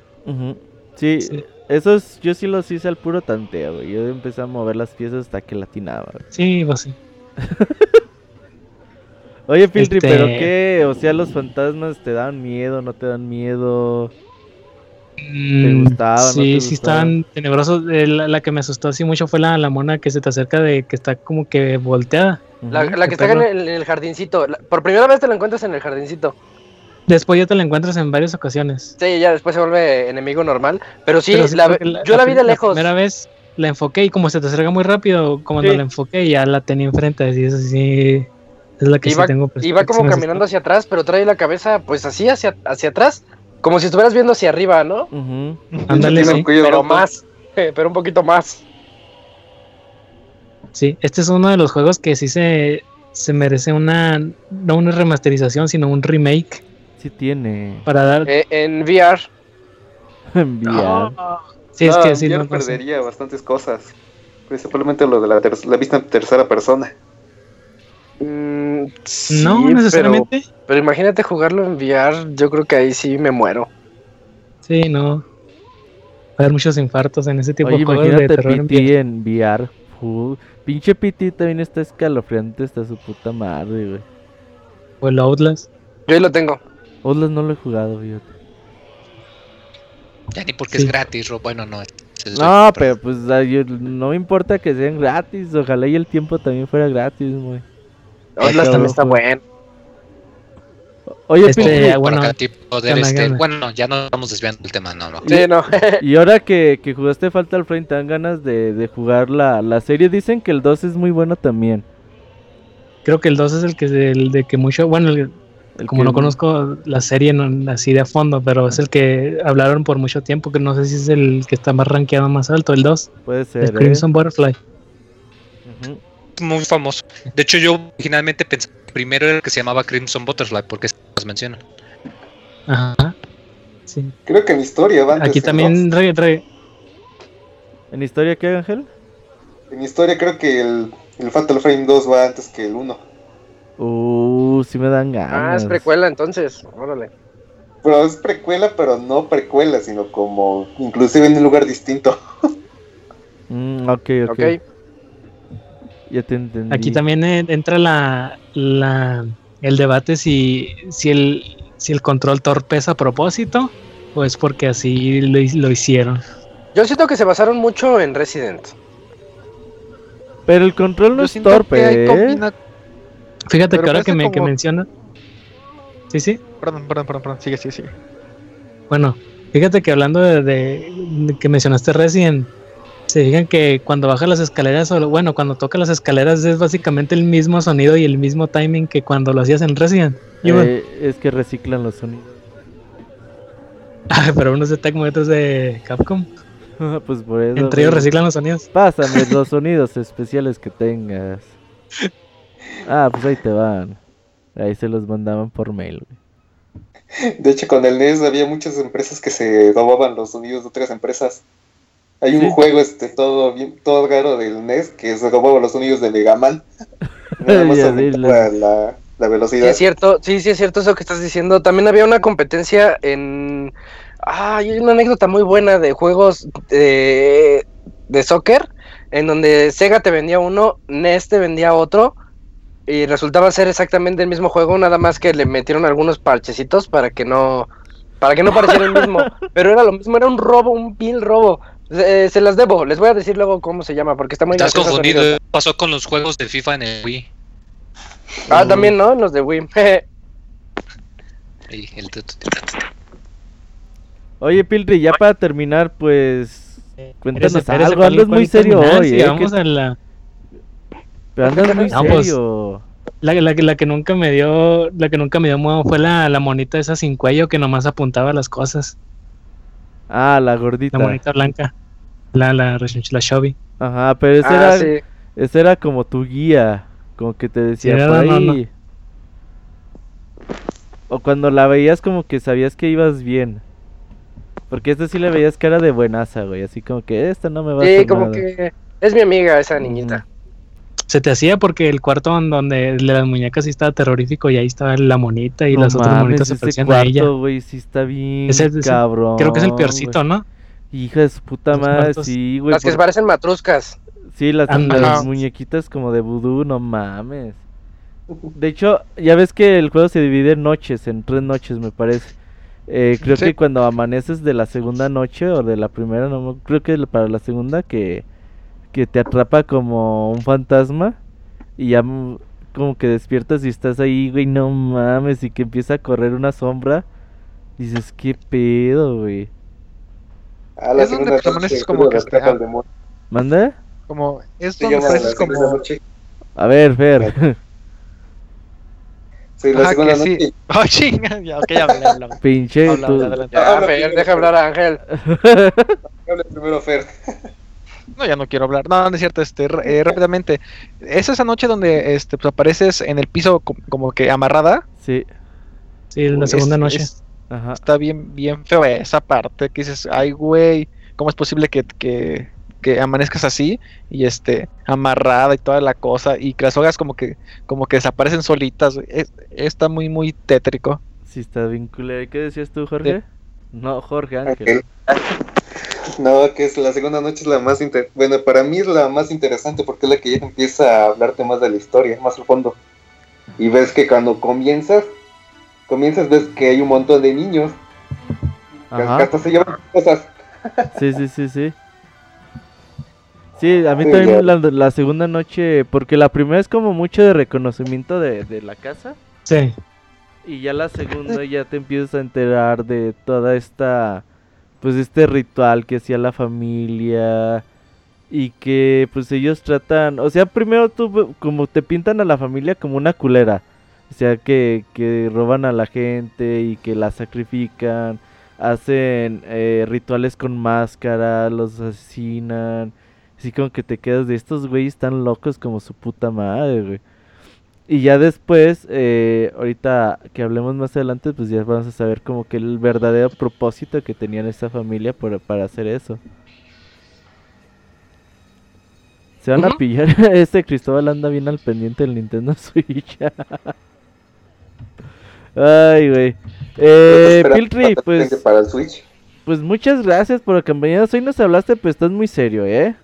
C: sí, esos yo sí los hice al puro tanteo. Yo empecé a mover las piezas hasta que latinaba.
F: Sí, pues sí.
C: Oye, Filtri, este ¿pero qué? O sea, los fantasmas te dan miedo, no te dan miedo.
F: ¿Te mm, gustaban? Sí, sí estaban tenebrosos. Eh, la, que me asustó así mucho fue la, la mona que se te acerca de que está como que volteada.
A: La, que está en el, jardincito. por primera vez te la encuentras en el jardincito.
F: Después ya te la encuentras en varias ocasiones.
A: Sí, ya después se vuelve enemigo normal. Pero sí, yo la vi de lejos.
F: La primera vez la enfoqué y como se te acerca muy rápido, como cuando la enfoqué ya la tenía enfrente. Así es así. Es la que
A: iba,
F: sí tengo
A: Iba como caminando hacia atrás, pero trae la cabeza pues así hacia, hacia atrás. Como si estuvieras viendo hacia arriba, ¿no?
F: Ándale, sí.
A: Pero más. pero un poquito más.
F: Sí, este es uno de los juegos que sí se, se merece una. No una remasterización, sino un remake.
C: Sí tiene.
F: Para dar.
A: Eh, en VR.
C: en VR.
E: Sí, es que sí. No perdería bastantes cosas. Principalmente lo de la, la vista en tercera persona.
A: Mm, no, necesariamente. Pero, imagínate jugarlo en VR, yo creo que ahí sí me muero.
F: Sí, no. Va a haber muchos infartos en ese tipo de juegos de
C: terror en VR. Pinche PT también está escalofriante está su puta madre, güey.
F: O el Outlast.
A: Yo ahí lo tengo.
C: Outlast no lo he jugado, fíjate.
D: Ya ni porque es gratis, Bueno, no.
C: no, pero pues no me importa que sean gratis. Ojalá y el tiempo también fuera gratis, güey.
A: Outlast también está bueno.
D: Oye, este, bueno, este, bueno, ya no estamos desviando el tema, no, no.
A: Sí, no.
C: y ahora que, que jugaste Falta al Frame, ¿te dan ganas de, de jugar la, la, serie? Dicen que el 2 es muy bueno también.
F: Creo que el 2 es el que el de que mucho, bueno, el, como no conozco la serie así de a fondo, pero es el que hablaron por mucho tiempo, que no sé si es el que está más rankeado más alto, el 2.
C: Puede ser. El
F: Crimson ¿eh? Butterfly
D: muy famoso. De hecho, yo originalmente pensé que primero era el que se llamaba Crimson Butterfly, porque nos mencionan.
F: Ajá. Sí.
E: Creo que en historia va
F: Aquí también re,
C: ¿En historia qué, Ángel?
E: En historia creo que el, el Fatal Frame 2 va antes que el 1.
C: Uh, sí me dan ganas.
A: Ah, es precuela entonces, órale.
E: Pero es precuela, pero no precuela, sino como inclusive en un lugar distinto.
C: mm, ok, ok. okay. Ya te entendí.
F: Aquí también entra la, la, el debate si, si, el, si el control torpeza a propósito o es porque así lo, hicieron.
A: Yo siento que se basaron mucho en Resident.
C: Pero el control no es torpe. ¿eh?
F: Fíjate que ahora que, me, que menciona. Sí, sí.
B: Perdón, perdón, perdón, perdón. Sigue, sigue, sigue.
F: Bueno, fíjate que hablando de, de que mencionaste Resident, se fijan que cuando baja las escaleras, o bueno, cuando toca las escaleras es básicamente el mismo sonido y el mismo timing que cuando lo hacías en Resident.
C: Eh, es que reciclan los sonidos.
F: Ah, pero unos de Tecmo otros de Capcom.
C: pues por eso.
F: Entre ellos reciclan los sonidos.
C: Pásame los sonidos especiales que tengas. Ah, pues ahí te van. Ahí se los mandaban por mail,
E: De hecho, con el NES había muchas empresas que se robaban los sonidos de otras empresas. Hay un juego este todo bien, todo raro del NES que se robó los sonidos de Mega Man. Nada más la, la, velocidad.
A: Sí, es cierto, sí, sí es cierto eso que estás diciendo. También había una competencia en ah, hay una anécdota muy buena de juegos de, de soccer en donde Sega te vendía uno, NES te vendía otro y resultaba ser exactamente el mismo juego, nada más que le metieron algunos parchecitos para que no para que no pareciera el mismo, pero era lo mismo, era un robo, un vil robo. Eh, se las debo, les voy a decir luego cómo se llama, porque está muy
D: Estás confundido, ¿qué pasó con los juegos de FIFA en el Wii?
A: Ah, también, ¿no? Los de Wii.
C: Oye, Piltri, ya para terminar, pues. Cuéntanos algo, algo es muy serio hoy.
F: ¿eh? Vamos a la.
C: Pero andas muy serio.
F: La, la, la, que nunca me dio, la que nunca me dio modo fue la, la monita esa sin cuello que nomás apuntaba las cosas.
C: Ah, la gordita.
F: La monita blanca. La, la, la Shelby.
C: Ajá, pero ese, ah, era, ese era como tu guía. Como que te decía por ahí. o cuando la veías como que sabías que ibas bien. Porque esta sí le veías cara de buenaza, güey. Así como que esta no me va a hacer
A: Sí, como que es mi amiga esa niñita.
F: Se te hacía porque el cuarto donde las muñecas sí estaba terrorífico y ahí estaba la monita y las otras monitas se parecían a ella.
C: güey, sí está bien cabrón.
F: Creo que es el peorcito, ¿no?
C: Hija de su puta madre, sí, güey.
A: Las que parecen matruscas.
C: Sí, las, las muñequitas como de vudú, no mames. De hecho, ya ves que el juego se divide en noches, en tres noches me parece. Eh, creo que cuando amaneces de la segunda noche o de la primera, no creo que para la segunda que que te atrapa como un fantasma y ya como que despiertas y estás ahí, güey, no mames, y que empieza a correr una sombra. Dices, ¿qué pedo, güey?
B: A la es donde te como que está...
C: ¿Manda?
B: Como, es donde es como...
C: A ver, Fer.
E: Sí, la segunda noche. Sí.
B: Oh, chinga, ya, ok, ya hablé,
C: Pinche, tú.
A: Ya, Fer, deja hablar a Ángel.
E: Hable primero, Fer.
B: No, ya no quiero hablar. No, no es cierto, este, eh, rápidamente. Es esa noche donde este, pues, apareces en el piso como que amarrada.
C: Sí.
F: Sí, en la segunda noche.
B: Ajá. Está bien, bien feo esa parte que dices, ay, güey, ¿cómo es posible que, que, que, amanezcas así? Y este, amarrada y toda la cosa, y que las hojas como que, como que desaparecen solitas. está muy, muy tétrico.
C: Sí, está bien culero. ¿Qué decías tú, Jorge? No, Jorge Ángel.
E: No, que es la segunda noche es la más inter... bueno, para mí es la más interesante porque es la que ya empieza a hablarte más de la historia, más al fondo. Y ves que cuando comienzas, comienzas ves que hay un montón de niños que hasta se llevan cosas.
C: Sí, sí, sí, sí. Sí, a mí también la, segunda noche, porque la primera es como mucho de reconocimiento de, de la casa.
F: Sí.
C: Y ya la segunda ya te empiezas a enterar de toda esta pues este ritual que hacía la familia y que pues ellos tratan, o sea, primero tú como te pintan a la familia como una culera, o sea, que, que roban a la gente y que la sacrifican, hacen eh, rituales con máscara, los asesinan, así como que te quedas de estos güeyes tan locos como su puta madre, güey. Y ya después, eh, ahorita que hablemos más adelante, pues ya vamos a saber como que el verdadero propósito que tenían esta familia para hacer eso. Se van a pillar. este Cristóbal anda bien al pendiente del Nintendo Switch. Ay, güey. Eh, Piltry, pues.
E: Para el Switch?
C: Pues muchas gracias por acompañarnos. Hoy nos hablaste, pues estás muy serio, ¿eh?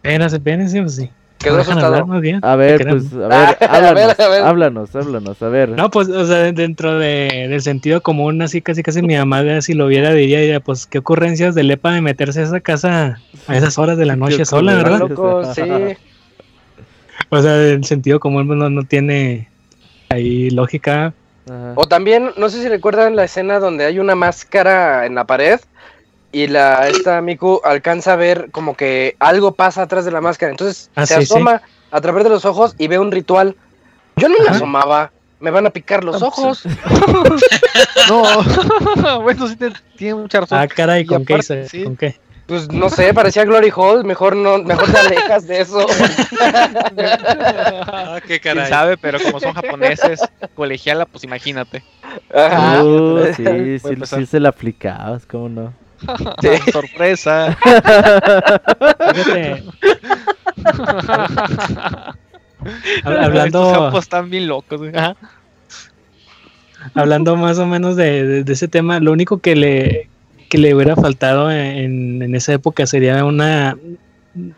F: Apenas, apenas, sí.
A: Quedó asustado.
C: A ver, pues, a ver, háblanos, háblanos, háblanos, a ver.
F: No, pues, o sea, dentro de, del sentido común, así casi casi mi mamá, si lo viera, diría, pues, qué ocurrencias de Lepa de meterse a esa casa a esas horas de la noche sola, ¿verdad?
A: sí.
F: O sea, el sentido común pues, no, no tiene ahí lógica.
A: O también, no sé si recuerdan la escena donde hay una máscara en la pared y la esta Miku alcanza a ver como que algo pasa atrás de la máscara. Entonces ah, se asoma a través de los ojos y ve un ritual. Yo no me asomaba. Me van a picar los ah, ojos.
B: no, bueno, sí tiene mucha razón.
F: Ah, caray, ¿con qué, ¿con qué?
A: Pues no sé, parecía Glory Hall, mejor no, mejor te alejas de eso.
B: ah, qué caray. sabe, pero como son japoneses, colegiala, pues imagínate.
C: Uh, sí, sí, sí, se la aplicabas, ¿cómo no?
B: Sorpresa.
F: hablando.
B: están bien locos.
F: Hablando más o menos de, ese tema, lo único que le, que le hubiera faltado en, en, esa época sería una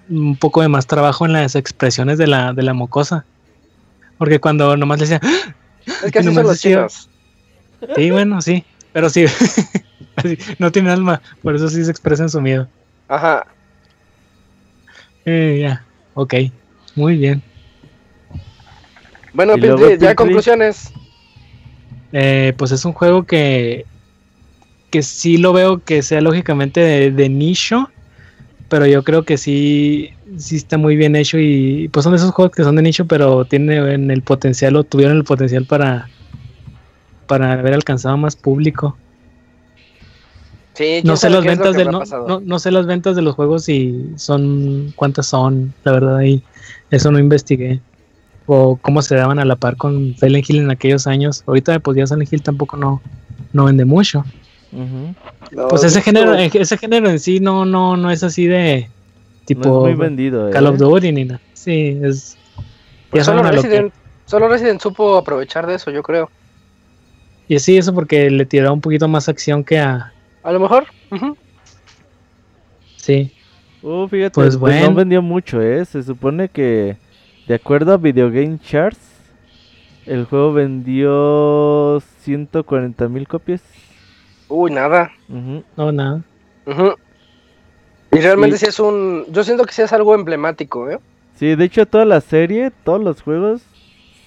F: un poco de más trabajo en las expresiones de la, de la mocosa. Porque cuando nomás le decía.
A: Es que así son los chinos.
F: Sí, bueno, sí. Pero sí. no tiene alma, por eso sí se expresa en su miedo.
A: Ajá.
F: Eh, ya, ok, muy bien.
A: Bueno, ya conclusiones.
F: Eh, pues es un juego que que sí lo veo que sea lógicamente de, nicho, pero yo creo que sí, sí está muy bien hecho y pues son esos juegos que son de nicho, pero tienen el potencial o tuvieron el potencial para para haber alcanzado más público no sé las ventas de no, sé las ventas de los juegos y son cuántas son, la verdad ahí eso no investigué. o cómo se daban a la par con Silent Hill en aquellos años. Ahorita pues ya Silent Hill tampoco no, no vende mucho. Pues ese género, ese género en sí no, no, no es así de tipo
C: muy vendido,
F: Call of ¿eh? Duty ni nada. Sí, es
A: pues solo, Resident, solo Resident supo aprovechar de eso, yo creo.
F: Y sí, eso porque le tiró un poquito más acción que a.
A: A lo mejor.
F: Sí.
C: Uh, fíjate, pues, pues no vendió mucho, ¿eh? Se supone que, de acuerdo a Video Game Charts, el juego vendió 140 mil copias.
A: Uy, nada.
F: No, nada.
A: Y realmente sí es un... Yo siento que sí es algo emblemático, ¿eh?
C: Sí, de hecho toda la serie, todos los juegos,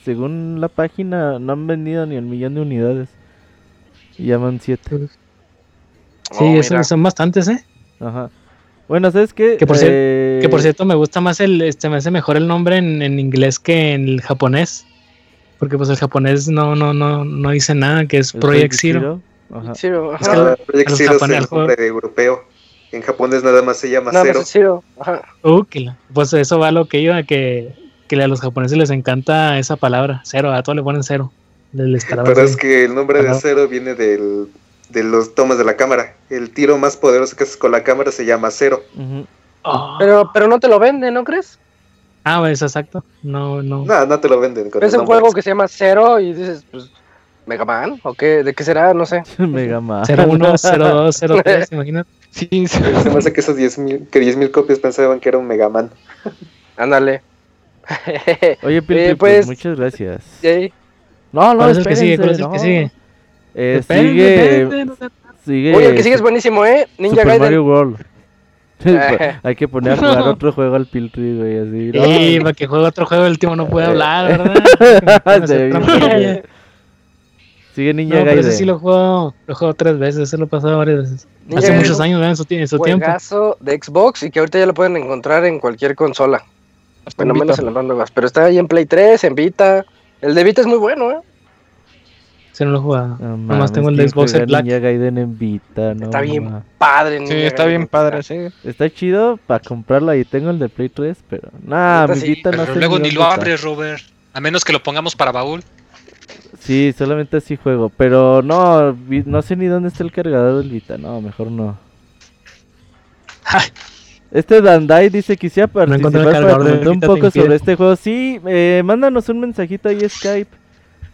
C: según la página, no han vendido ni el millón de unidades. Y llaman siete.
F: Sí, oh, son bastantes, ¿eh?
C: Ajá. Bueno, ¿sabes qué?
F: Que por, que por eh, cierto me gusta más el, este, me hace mejor el nombre en, en, inglés que en el japonés. Porque pues el japonés no, no, no, no dice nada, que es Project, Zero.
E: Ajá. Zero, Es que ah, Project Zero es el nombre europeo. En japonés nada más se llama Zero.
A: Zero. Ajá.
F: Uh, pues eso va a lo que iba, que, que a los japoneses les encanta esa palabra, cero, a todos le ponen cero.
E: Pero es que el nombre de cero viene del de los tomas de la cámara. El tiro más poderoso que haces con la cámara se llama cero.
A: Ah. Pero, pero no te lo venden, ¿no crees?
F: Ah, pues exacto. No, no.
E: No, no te lo venden.
A: es un juego que se llama Cero y dices, pues, ¿Mega Man? ¿O qué? ¿De qué será? No sé.
C: Mega Man.
F: 01, 02, 03, imagínate.
E: Sí, Se me hace que esos 10.000 que 10 copias pensaban que era un Mega Man.
A: Ándale.
C: Oye, Pil, eh, pues, pues, muchas gracias.
F: No, no, es que sigue? ¿Cuál es el que sigue?
C: Eh, sigue, sigue.
A: Oye, el que sigue es buenísimo, ¿eh? Ninja Super Gaiden.
C: Mario World. Hay que poner a jugar otro juego al Piltry, güey, así.
F: Sí, para que juegue otro juego el tío no puede hablar,
C: ¿verdad? Sigue Ninja no, Gaiden.
F: Pero ese sí lo juego, lo juego tres veces, se lo he pasado varias veces. Hace muchos años, ¿verdad? En su, en su tiempo.
A: de Xbox y que ahorita ya lo pueden encontrar en cualquier consola. Bueno, menos en las pero está ahí en Play 3, en Vita. El de Vita es muy bueno, ¿eh?
F: Si no lo he jugado. No, Nomás tengo el de Xbox el Black.
C: Gaiden en Vita, no,
A: está bien padre.
B: Sí, está bien padre, sí.
C: Está chido para comprarlo y tengo el de Play 3, pero nah, mi Vita no
D: Pero luego ni lo abres, Robert. A menos que lo pongamos para baúl.
C: Sí, solamente así juego. Pero no, no sé ni dónde está el cargador del Vita. No, mejor no. Este Dandai dice que quisiera participar para comentar un poco sobre este juego. Sí, eh, mándanos un mensajito ahí Skype.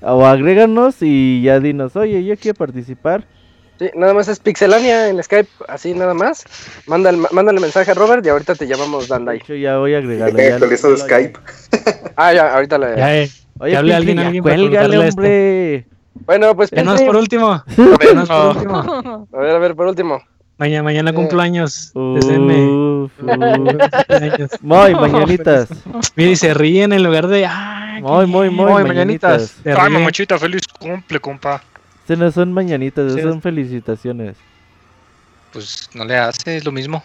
C: O agréganos y ya dinos, oye, yo quiero participar.
A: Sí, nada más es Pixelania en Skype, así nada más. Manda mándale mensaje a Robert y ahorita te llamamos Dandai.
C: Yo ya voy a agregarlo.
E: Ya actualizado Skype.
A: ah, ya, ahorita le.
F: Ya, eh. Oye, hable alguien, alguien
C: cuélgale, hombre.
A: Bueno, pues.
F: No es por último.
A: no es por último. A ver, a ver, por último.
F: Mañana, mañana cumpleaños.
C: Uf, Muy, mañanitas.
F: Mira, y se ríen en lugar de. ¡Ay!
C: Muy, muy, muy, mañanitas.
D: Ay, mamachita, feliz cumple, compa.
C: Este no son mañanitas, son felicitaciones.
D: Pues no le hace, es lo mismo.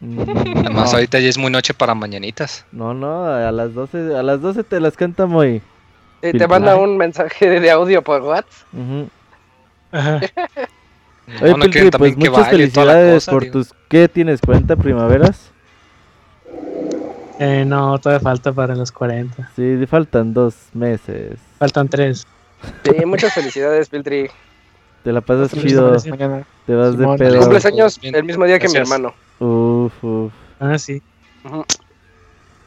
D: Mm, Además, ahorita ya es muy noche para mañanitas.
C: No, no, a las 12, a las 12 te las canta muy.
A: Te manda un mensaje de audio por WhatsApp.
C: Ajá. Oye, pues muchas felicidades por tus... ¿Qué tienes? ¿40 primaveras?
F: Eh, no, todavía falta para los 40.
C: Sí, faltan dos meses.
F: Faltan tres.
A: Sí, muchas felicidades, Piltri.
C: Te la pasas chido. Te vas de pedo.
A: Cumples años el mismo día que mi hermano.
C: Uf, uf.
F: Ah, sí.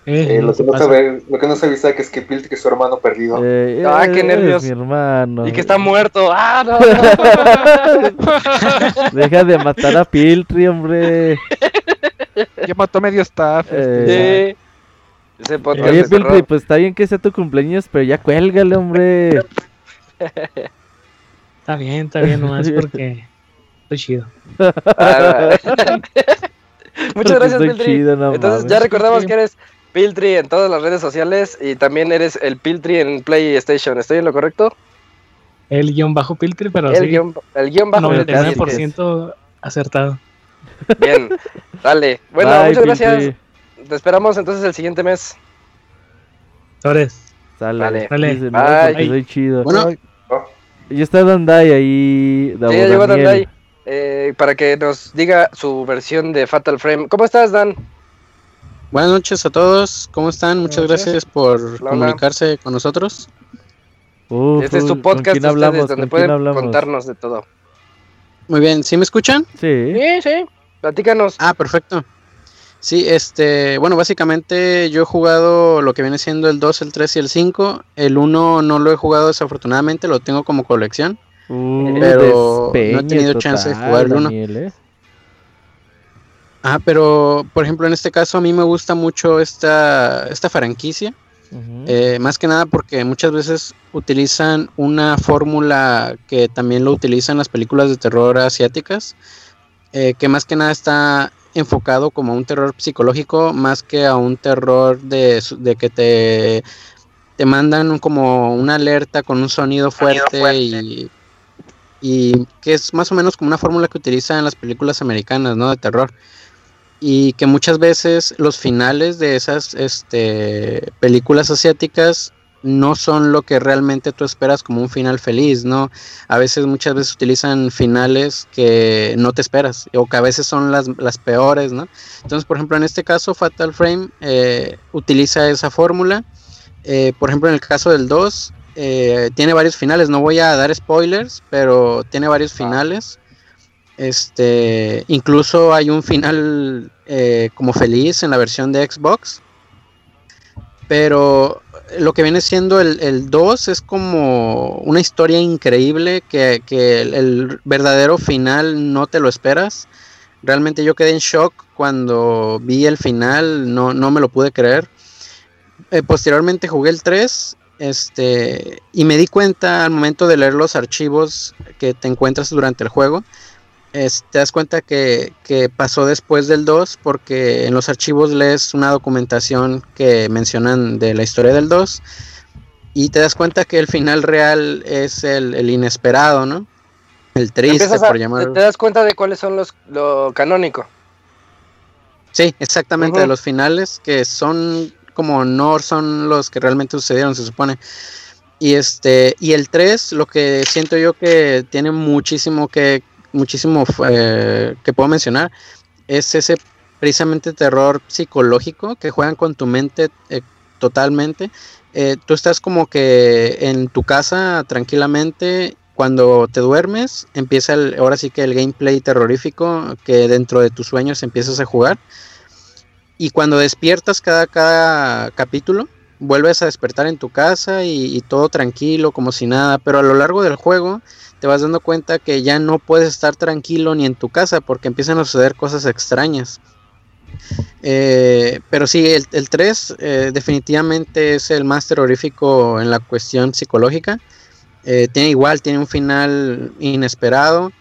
E: Eh, eh, lo, que no sabe, lo que no sabe Isaac es que Piltri es su hermano perdido.
C: Eh,
A: ah, qué nervios.
C: Mi hermano.
A: Y que está muerto. Ah, no.
C: Deja de matar a Piltri, hombre.
B: Ya mató medio staff.
C: Eh, sí. Ese Oye, Piltri, pues está bien que sea tu cumpleaños, pero ya cuélgale, hombre.
F: está bien, está bien, nomás porque estoy chido.
A: Muchas gracias, Piltri. Entonces ya recordamos que eres Piltry en todas las redes sociales y también eres el Piltry en PlayStation. ¿Estoy en lo correcto?
F: El guion bajo Piltry, pero
A: el sí. Guión, el guion bajo
F: 99% acertado.
A: Bien, dale. Bueno, muchas gracias. Te esperamos entonces el siguiente mes.
F: Flores.
C: Dale.
F: Dale.
C: Bye. Soy chido.
A: Bueno.
C: Y está Dandai ahí.
A: Sí, ya llegó Dandai. Eh, para que nos diga su versión de Fatal Frame. ¿Cómo estás, Dan?
G: Buenas noches a todos, ¿cómo están? Muchas gracias por comunicarse con nosotros.
A: este es tu podcast hablamos, donde pueden contarnos de todo.
G: Muy bien, ¿sí me escuchan?
A: Sí. Sí, sí, platícanos.
G: Ah, perfecto. Sí, este, bueno, básicamente yo he jugado lo que viene siendo el 2, el 3 y el 5. El 1 no lo he jugado desafortunadamente, lo tengo como colección. Uh, pero no he tenido chance de jugar el 1. ¿eh? Ah, pero por ejemplo en este caso a mí me gusta mucho esta, esta franquicia. Eh, más que nada porque muchas veces utilizan una fórmula que también lo utilizan las películas de terror asiáticas, eh, que más que nada está enfocado como a un terror psicológico más que a un terror de, que te, te mandan como una alerta con un sonido fuerte, Y, y que es más o menos como una fórmula que utilizan en las películas americanas, ¿no? De terror y que muchas veces los finales de esas este, películas asiáticas no son lo que realmente tú esperas como un final feliz, ¿no? A veces, muchas veces utilizan finales que no te esperas, o que a veces son las, las peores, ¿no? Entonces, por ejemplo, en este caso, Fatal Frame eh, utiliza esa fórmula. Eh, por ejemplo, en el caso del 2, eh, tiene varios finales, no voy a dar spoilers, pero tiene varios finales. Este, incluso hay un final eh, como feliz en la versión de Xbox. Pero lo que viene siendo el, 2 es como una historia increíble que, el, verdadero final no te lo esperas. Realmente yo quedé en shock cuando vi el final, no, no me lo pude creer. Eh, posteriormente jugué el 3 este, y me di cuenta al momento de leer los archivos que te encuentras durante el juego te das cuenta que, pasó después del 2 porque en los archivos lees una documentación que mencionan de la historia del 2 y te das cuenta que el final real es el, inesperado, ¿no? El triste, por llamarlo.
A: Te das cuenta de cuáles son los lo canónico.
G: Sí, exactamente, de los finales que son como no son los que realmente sucedieron, se supone. Y este, y el 3, lo que siento yo que tiene muchísimo que, muchísimo eh, que puedo mencionar es ese precisamente terror psicológico que juegan con tu mente eh, totalmente. Eh, tú estás como que en tu casa tranquilamente. Cuando te duermes, empieza el, ahora sí que el gameplay terrorífico que dentro de tus sueños empiezas a jugar. Y cuando despiertas cada, cada capítulo, vuelves a despertar en tu casa y, todo tranquilo, como si nada. Pero a lo largo del juego te vas dando cuenta que ya no puedes estar tranquilo ni en tu casa porque empiezan a suceder cosas extrañas. Eh, pero sí, el, 3 eh, definitivamente es el más terrorífico en la cuestión psicológica. Eh, tiene igual, tiene un final inesperado.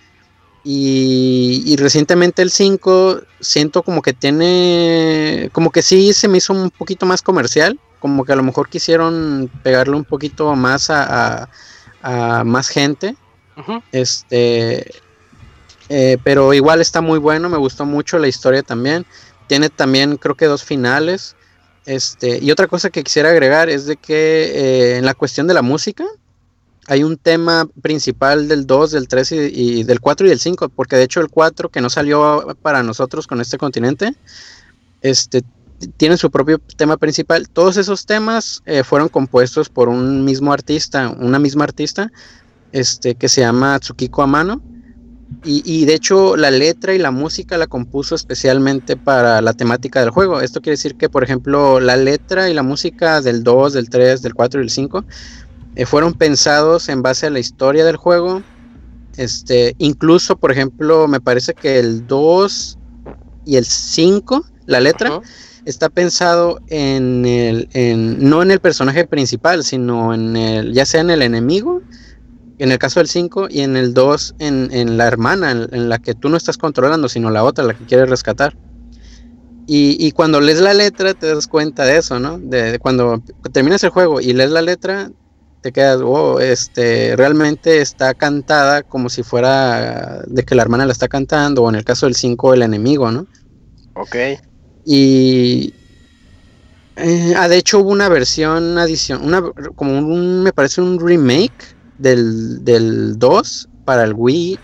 G: Y, recientemente el 5 siento como que tiene, como que sí se me hizo un poquito más comercial, como que a lo mejor quisieron pegarle un poquito más a más gente. Este, eh, pero igual está muy bueno, me gustó mucho la historia también. Tiene también creo que dos finales. Este, y otra cosa que quisiera agregar es de que eh, en la cuestión de la música hay un tema principal del 2, del 3 y, del 4 y del 5, porque de hecho el 4 que no salió para nosotros con este continente, este, tiene su propio tema principal. Todos esos temas eh, fueron compuestos por un mismo artista, una misma artista, este, que se llama Tsukiko Amano. Y, y, de hecho la letra y la música la compuso especialmente para la temática del juego. Esto quiere decir que, por ejemplo, la letra y la música del 2, del 3, del 4 y del 5 eh, fueron pensados en base a la historia del juego. Este, incluso, por ejemplo, me parece que el 2 y el 5, la letra, está pensado en el, en, no en el personaje principal, sino en el, ya sea en el enemigo en el caso del 5 y en el 2 en, la hermana, en, la que tú no estás controlando, sino la otra, la que quieres rescatar. Y, cuando lees la letra te das cuenta de eso, ¿no? De, cuando terminas el juego y lees la letra, te quedas, oh, este, realmente está cantada como si fuera de que la hermana la está cantando, o en el caso del 5, el enemigo, ¿no?
A: Ok.
G: Y, eh, ah, de hecho hubo una versión adición, una, como un, me parece un remake del, del 2 para el Wii,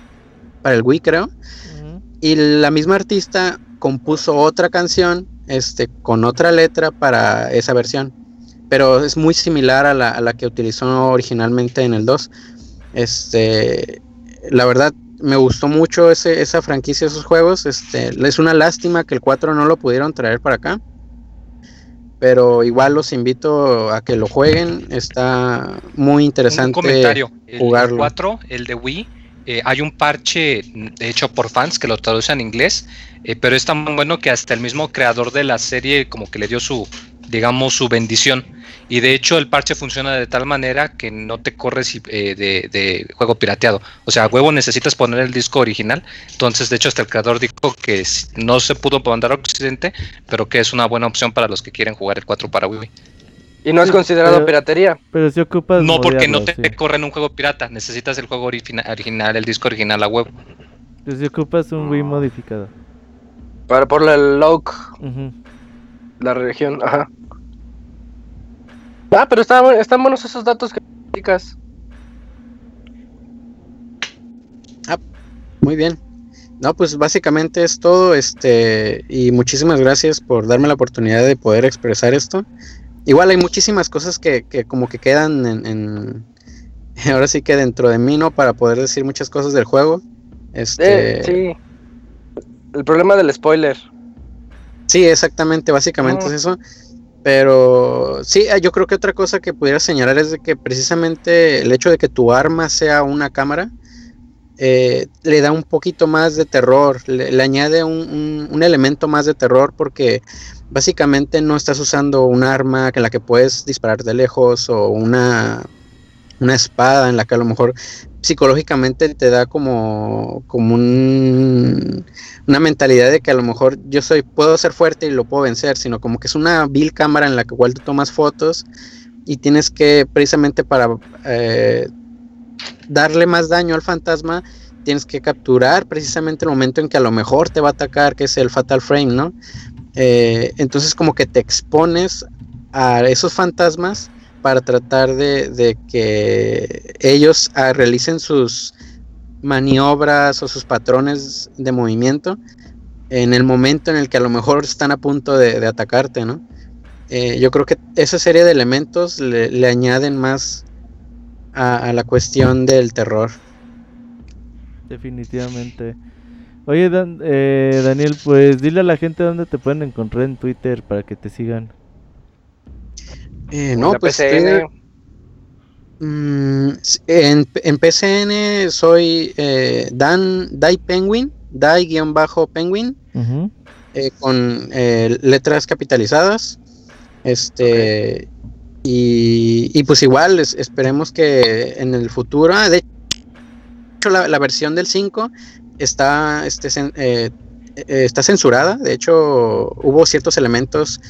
G: para el Wii creo. Y la misma artista compuso otra canción este, con otra letra para esa versión. Pero es muy similar a la, a la que utilizó originalmente en el 2. Este, la verdad, me gustó mucho ese, esa franquicia, esos juegos. Este, es una lástima que el 4 no lo pudieron traer para acá. Pero igual los invito a que lo jueguen. Está muy interesante
D: un comentario. jugarlo. El 4, el de Wii, eh, hay un parche hecho por fans que lo traducen en inglés, eh, pero es tan bueno que hasta el mismo creador de la serie como que le dio su, digamos, su bendición. Y de hecho el parche funciona de tal manera que no te corres eh, de, juego pirateado. O sea, huevo necesitas poner el disco original. Entonces, de hecho, hasta el creador dijo que no se pudo mandar a Occidente, pero que es una buena opción para los que quieren jugar el 4 para Wii.
A: Y no es considerado piratería.
C: Pero si ocupas.
D: No, porque no te corre en un juego pirata. Necesitas el juego original, el disco original a huevo.
C: Pero si ocupas un Wii modificado.
A: Para por el lock. La región, ajá. Ah, pero están, están buenos esos datos que indicas.
G: Ah, muy bien. No, pues básicamente es todo, este, y muchísimas gracias por darme la oportunidad de poder expresar esto. Igual hay muchísimas cosas que, que como que quedan en, ahora sí que dentro de mí, ¿no? Para poder decir muchas cosas del juego. Este...
A: sí. El problema del spoiler.
G: Sí, exactamente, básicamente es eso. Pero sí, yo creo que otra cosa que pudiera señalar es de que precisamente el hecho de que tu arma sea una cámara eh, le da un poquito más de terror, le, añade un, elemento más de terror porque básicamente no estás usando un arma en la que puedes disparar de lejos o una, una espada en la que a lo mejor psicológicamente te da como, como un, una mentalidad de que a lo mejor yo soy, puedo ser fuerte y lo puedo vencer, sino como que es una vil cámara en la que igual tú tomas fotos y tienes que precisamente para eh, darle más daño al fantasma, tienes que capturar precisamente el momento en que a lo mejor te va a atacar, que es el fatal frame, ¿no? Eh, entonces como que te expones a esos fantasmas para tratar de, que ellos ah, realicen sus maniobras o sus patrones de movimiento en el momento en el que a lo mejor están a punto de, atacarte, ¿no? Eh, yo creo que esa serie de elementos le, añaden más a, la cuestión del terror.
C: Definitivamente. Oye, eh, Daniel, pues dile a la gente dónde te pueden encontrar en Twitter para que te sigan.
G: Eh, no, pues mm, en, en, PCN soy eh, Dan Dai Penguin, Dai-Penguin, eh, con letras capitalizadas. Este. Y, pues igual, esperemos que en el futuro. Ah, de hecho, la, versión del 5 está, este, está censurada. De hecho, hubo ciertos elementos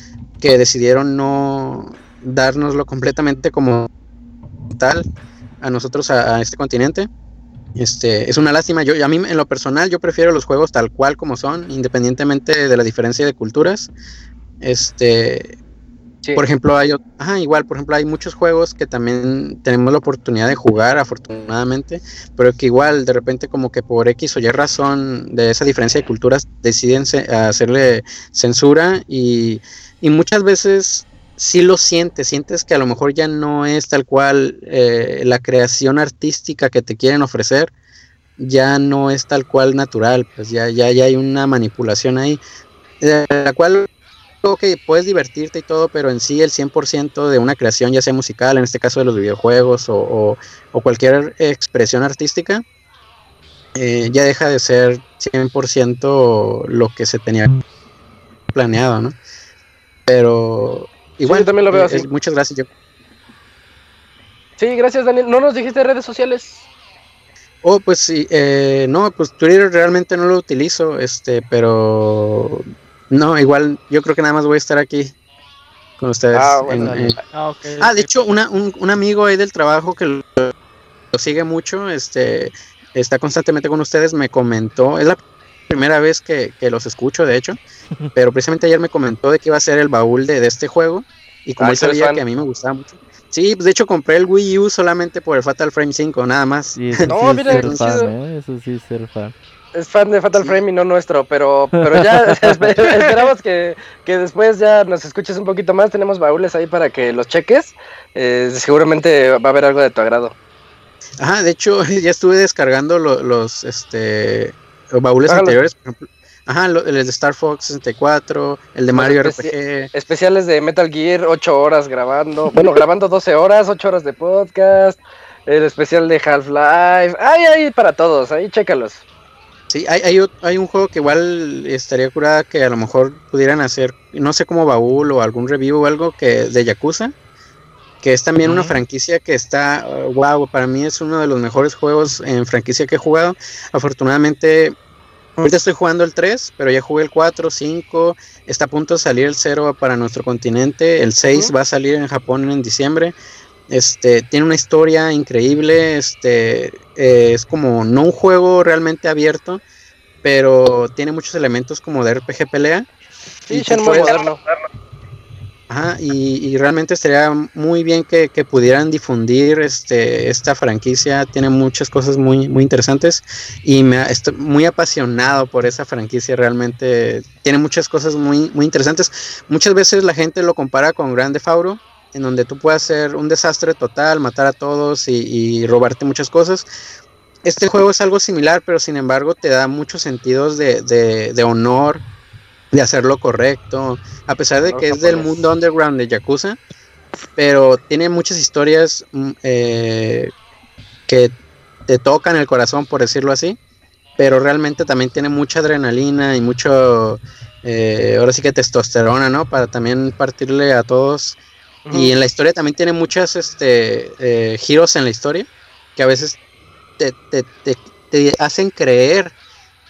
G: que decidieron no, dárnoslo completamente como tal a nosotros, a, este continente. Este, es una lástima. Yo, a mí, en lo personal, yo prefiero los juegos tal cual como son, independientemente de la diferencia de culturas. Este, por ejemplo, hay, igual, por ejemplo, hay muchos juegos que también tenemos la oportunidad de jugar, afortunadamente, pero que igual, de repente, como que por X o Y razón de esa diferencia de culturas, deciden hacerle censura y, y muchas veces sí lo sientes, sientes que a lo mejor ya no es tal cual eh, la creación artística que te quieren ofrecer, ya no es tal cual natural, pues ya, ya, ya hay una manipulación ahí, de la cual que puedes divertirte y todo, pero en sí el 100% de una creación, ya sea musical, en este caso de los videojuegos o, cualquier expresión artística, eh, ya deja de ser 100% lo que se tenía planeado, ¿no? Pero Igual
A: yo también lo veo eh, así.
G: muchas gracias. Yo.
A: Sí, gracias Daniel. ¿No nos dijiste redes sociales?
G: Oh, pues sí, eh, no, pues Twitter realmente no lo utilizo, este, pero no, igual yo creo que nada más voy a estar aquí con ustedes. Ah, bueno, ah, ah, de hecho, una, un, un, amigo ahí del trabajo que lo, lo, sigue mucho, este, está constantemente con ustedes, me comentó, es la primera vez que, los escucho, de hecho, pero precisamente ayer me comentó de que iba a ser el baúl de, este juego y como él sabía que a mí me gustaba mucho, Sí, de hecho compré el Wii U solamente por el Fatal Frame 5, nada más.
C: no, mira, es fan, ¿eh? Eso sí es ser fan.
A: Es fan de Fatal Frame y no nuestro, pero, pero ya esperamos que, que, después ya nos escuches un poquito más. Tenemos baúles ahí para que los cheques. Eh, seguramente va a haber algo de tu agrado.
G: Ajá, de hecho, ya estuve descargando los, este, baúles anteriores, por ejemplo. Ajá, el de Star Fox 64, el de Mario RPG.
A: Especiales de Metal Gear, 8 horas grabando. Bueno, grabando 12 horas, 8 horas de podcast. El especial de Half-Life. Ay, ay, para todos, ahí chécalos.
G: Sí, hay, hay, hay, un juego que igual estaría curada que a lo mejor pudieran hacer, no sé, como baúl o algún review o algo que de Yakuza que es también una franquicia que está, wow, para mí es uno de los mejores juegos en franquicia que he jugado. Afortunadamente, ahorita estoy jugando el 3, pero ya jugué el 4, 5, está a punto de salir el 0 para nuestro continente, el 6 va a salir en Japón en diciembre. Este, tiene una historia increíble, este, eh, es como no un juego realmente abierto, pero tiene muchos elementos como de RPG pelea.
A: Sí, es muy moderno.
G: Ajá, y, realmente estaría muy bien que, pudieran difundir este, esta franquicia. Tiene muchas cosas muy, muy interesantes y me estoy muy apasionado por esa franquicia. Realmente tiene muchas cosas muy, muy interesantes. Muchas veces la gente lo compara con Grande Fauro, en donde tú puedes hacer un desastre total, matar a todos y, robarte muchas cosas. Este juego es algo similar, pero sin embargo te da muchos sentidos de, de, de honor de hacer lo correcto, a pesar de que es del mundo underground de Yakuza, pero tiene muchas historias mm, eh, que te tocan el corazón, por decirlo así, pero realmente también tiene mucha adrenalina y mucho, eh, ahora sí que testosterona, ¿no? Para también partirle a todos. Y en la historia también tiene muchas este, eh, giros en la historia que a veces te, te, te hacen creer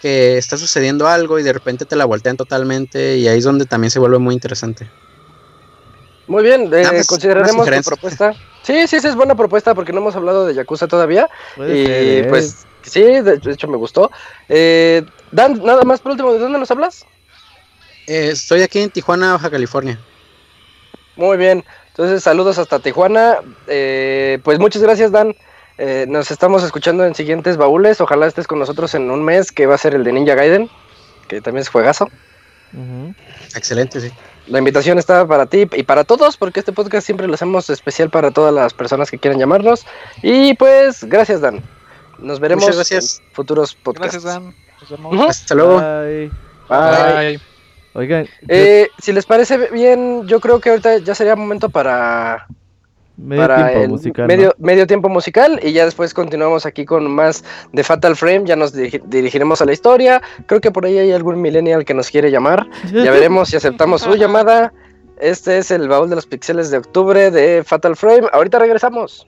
G: que está sucediendo algo y de repente te la voltean totalmente y ahí es donde también se vuelve muy interesante.
A: Muy bien, eh, consideraremos tu propuesta. Sí, sí, sí, es buena propuesta porque no hemos hablado de Yakuza todavía. y ¿eh? pues sí, de, hecho me gustó. Eh, Dan, nada más por último, ¿de dónde nos hablas?
G: estoy aquí en Tijuana, Baja California.
A: Muy bien, entonces saludos hasta Tijuana. pues muchas gracias, Dan. Eh, nos estamos escuchando en siguientes baúles. Ojalá estés con nosotros en un mes, que va a ser el de Ninja Gaiden, que también es juegazo.
G: Excelente, sí.
A: La invitación está para ti y para todos, porque este podcast siempre lo hacemos especial para todas las personas que quieran llamarnos. Y pues, gracias, Dan. Nos veremos
G: gracias.
A: en futuros podcasts.
G: Gracias, Dan. Nos vemos. Hasta luego.
A: Bye. Bye. Oigan, eh, si les parece bien, yo creo que ahorita ya sería momento para
C: Medio tiempo musical.
A: Medio, tiempo musical y ya después continuamos aquí con más de Fatal Frame. Ya nos dirigiremos a la historia. Creo que por ahí hay algún millennial que nos quiere llamar. Ya veremos si aceptamos su llamada. Este es el baúl de los pixeles de octubre de Fatal Frame. Ahorita regresamos.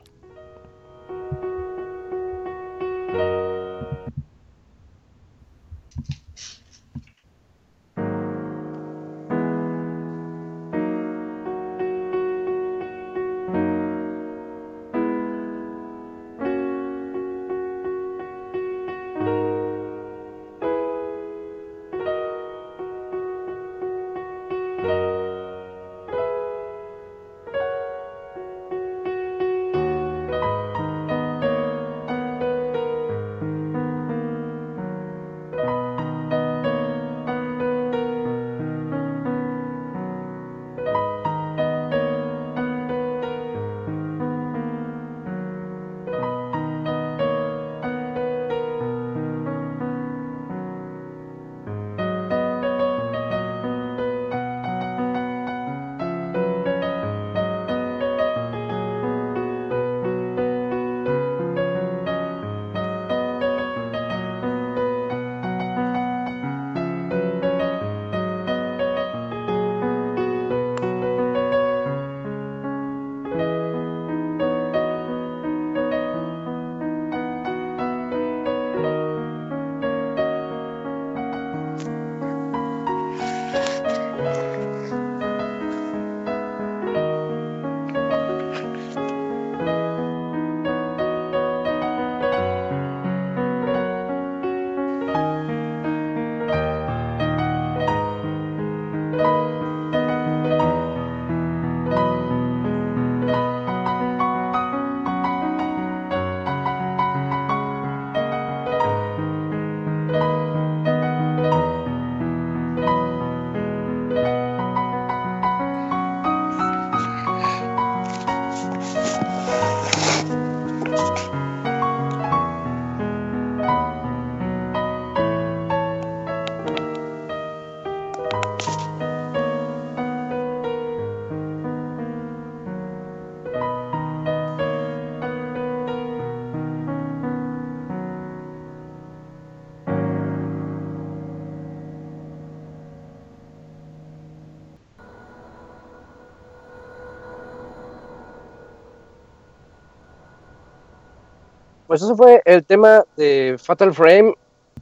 A: Pues eso fue el tema de Fatal Frame.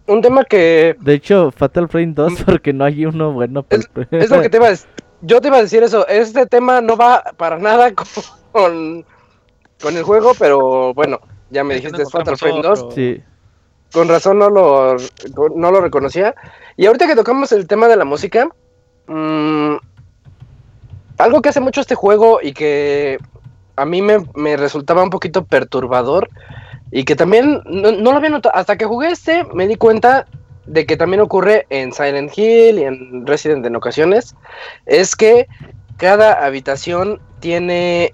A: Un tema que.
C: De hecho, Fatal Frame 2, mm. porque no hay uno bueno.
A: Es, lo que te iba a decir. Yo te iba a decir eso. Este tema no va para nada con, con el juego, pero bueno, ya me dijiste Fatal Frame 2. Sí. Con razón no lo, no lo reconocía. Y ahorita que tocamos el tema de la música, mmm, algo que hace mucho este juego y que a mí me, resultaba un poquito perturbador y que también no, lo había notado. Hasta que jugué este me di cuenta de que también ocurre en Silent Hill y en Resident en ocasiones. Es que cada habitación tiene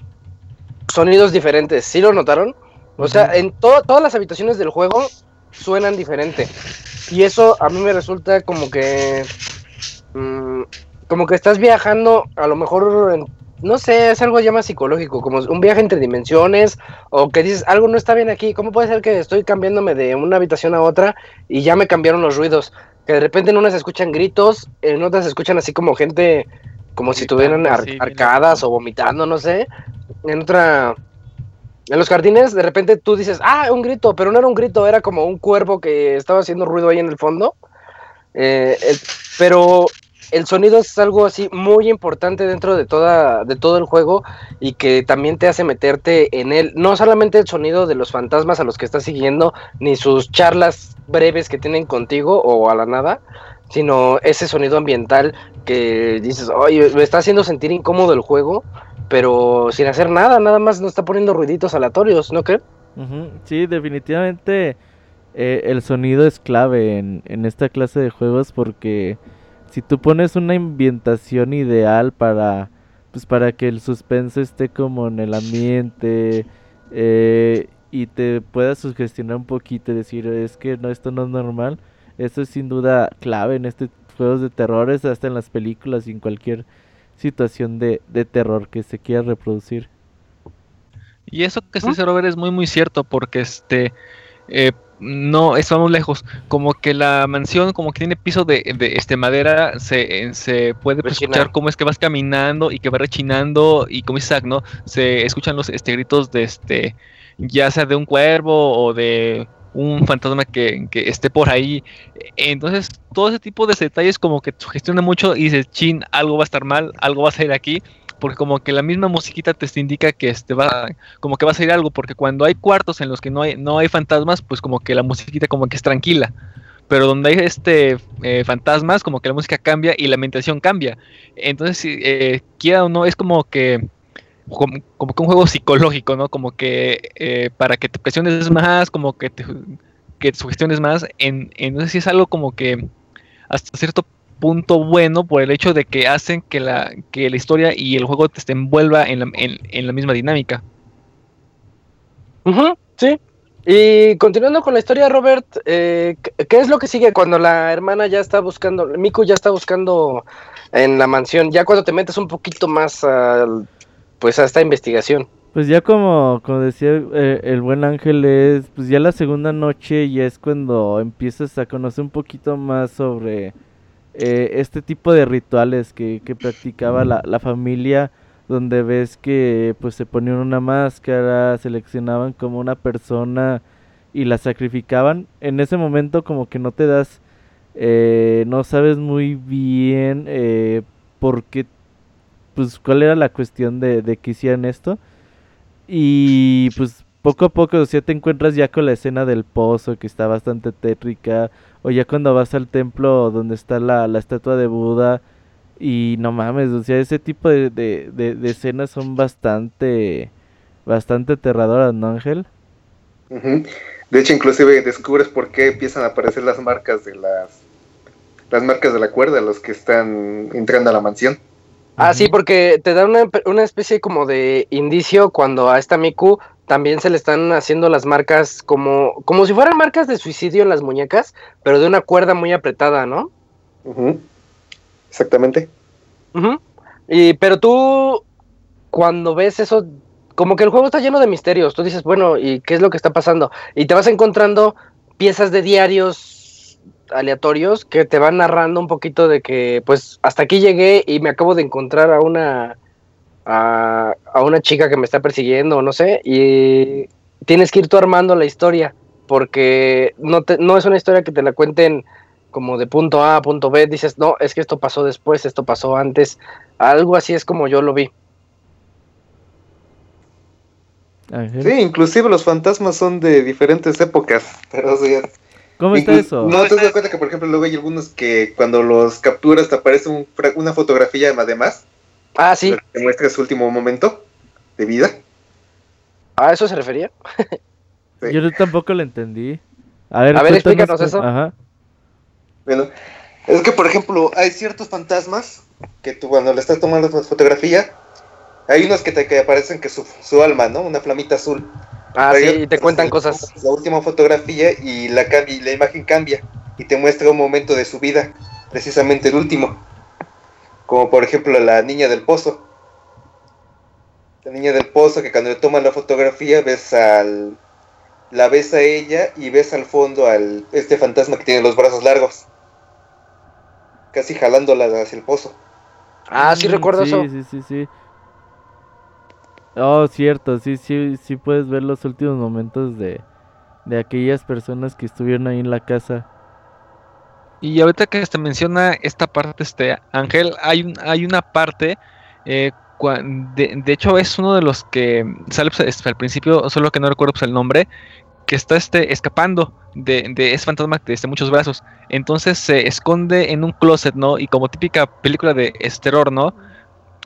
A: sonidos diferentes. ¿Sí lo notaron? O sea, en todas las habitaciones del juego suenan diferente. Y eso a mí me resulta como que... Mm, como que estás viajando, a lo mejor, no sé, es algo ya más psicológico, como un viaje entre dimensiones, o que dices, algo no está bien aquí, ¿cómo puede ser que estoy cambiándome de una habitación a otra y ya me cambiaron los ruidos? Que de repente en unas se escuchan gritos, en otras se escuchan así como gente, como si tuvieran arcadas o vomitando, no sé. En otra, en los jardines, de repente tú dices, ah, un grito, pero no era un grito, era como un cuervo que estaba haciendo ruido ahí en el fondo. Eh, pero el sonido es algo así muy importante dentro de toda de todo el juego y que también te hace meterte en él. No solamente el sonido de los fantasmas a los que estás siguiendo ni sus charlas breves que tienen contigo o a la nada sino ese sonido ambiental que dices oye me está haciendo sentir incómodo el juego pero sin hacer nada nada más no está poniendo ruiditos aleatorios no qué
C: sí definitivamente eh, el sonido es clave en esta clase de juegos porque si tú pones una ambientación ideal para pues para que el suspenso esté como en el ambiente eh, y te puedas sugestionar un poquito y decir es que no esto no es normal esto es sin duda clave en estos juegos de terrores hasta en las películas y en cualquier situación de, de terror que se quiera reproducir.
B: Y eso que se Robert es muy muy cierto porque este eh, no estamos lejos. Como que la mansión, como que tiene piso de, este madera, se, se puede escuchar cómo es que vas caminando y que va rechinando y como dice ¿no? Se escuchan los este, gritos de este, ya sea de un cuervo o de un fantasma que, que esté por ahí. Entonces, todo ese tipo de detalles como que sugestiona mucho y dices, chin, algo va a estar mal, algo va a salir aquí porque como que la misma musiquita te indica que este va, como que va a salir algo, porque cuando hay cuartos en los que no hay, no hay fantasmas, pues como que la musiquita como que es tranquila. Pero donde hay este eh, fantasmas, como que la música cambia y la ambientación cambia. Entonces, eh, quiera o no, es como que como, que un juego psicológico, ¿no? Como que eh, para que te presiones más, como que te, que sugestiones más. En, entonces sí es algo como que hasta cierto punto bueno por el hecho de que hacen que la, que la historia y el juego te envuelva en la, en, la misma dinámica.
A: sí. Y continuando con la historia, Robert, eh, ¿qué es lo que sigue cuando la hermana ya está buscando, Miku ya está buscando en la mansión, ya cuando te metes un poquito más pues a esta investigación?
C: Pues ya como, como decía eh, el buen ángel es, pues ya la segunda noche ya es cuando empiezas a conocer un poquito más sobre eh, este tipo de rituales que, que practicaba la, la, familia donde ves que pues se ponían una máscara, seleccionaban como una persona y la sacrificaban. En ese momento como que no te das, eh, no sabes muy bien eh, por qué, pues cuál era la cuestión de, de que hicieran esto. Y pues poco a poco, o sea, te encuentras ya con la escena del pozo que está bastante tétrica, o ya cuando vas al templo donde está la, la estatua de Buda, y no mames, o sea, ese tipo de, de, de, escenas son bastante, bastante aterradoras, ¿no, Ángel?
E: De hecho, inclusive descubres por qué empiezan a aparecer las marcas de las, las marcas de la cuerda, los que están entrando a la mansión.
A: Ah, sí, porque te da una, una, especie como de indicio cuando a esta Miku también se le están haciendo las marcas como, como si fueran marcas de suicidio en las muñecas, pero de una cuerda muy apretada, ¿no?
E: Exactamente.
A: y, pero tú, cuando ves eso, como que el juego está lleno de misterios, tú dices, bueno, ¿y qué es lo que está pasando? Y te vas encontrando piezas de diarios aleatorios que te van narrando un poquito de que, pues, hasta aquí llegué y me acabo de encontrar a una a, una chica que me está persiguiendo, no sé, y tienes que ir tú armando la historia, porque no, te, no es una historia que te la cuenten como de punto A a punto B, dices, no, es que esto pasó después, esto pasó antes, algo así es como yo lo vi.
E: Sí, inclusive los fantasmas son de diferentes épocas, pero
C: ¿Cómo está eso?
E: No te das cuenta que, por ejemplo, luego hay algunos que cuando los capturas te aparece una fotografía además.
A: Ah, sí.
E: Que muestra su último momento de vida.
A: ¿A eso se refería?
C: Yo tampoco lo entendí. A ver,
A: A ver explícanos eso. Ajá.
E: Bueno, es que por ejemplo hay ciertos fantasmas que tú cuando le estás tomando fotografía, hay unos que te aparecen que su, su alma, ¿no? Una flamita azul.
A: Ah, sí, y te cuentan cosas.
E: La última fotografía y la, y la imagen cambia y te muestra un momento de su vida, precisamente el último. Como por ejemplo la niña del pozo. La niña del pozo que cuando le toman la fotografía ves al... La ves a ella y ves al fondo al este fantasma que tiene los brazos largos casi jalándola hacia el pozo.
A: Ah, sí, recuerdo eso.
C: Sí, sí, sí. Oh, cierto, sí, sí, sí puedes ver los últimos momentos de, de aquellas personas que estuvieron ahí en la casa.
B: Y ahorita que te menciona esta parte, este Ángel, hay, un, hay una parte, eh, de, de, hecho es uno de los que sale pues, al principio, solo que no recuerdo pues, el nombre, que está este, escapando de, de ese fantasma de este, muchos brazos. Entonces se esconde en un closet, ¿no? Y como típica película de terror, ¿no?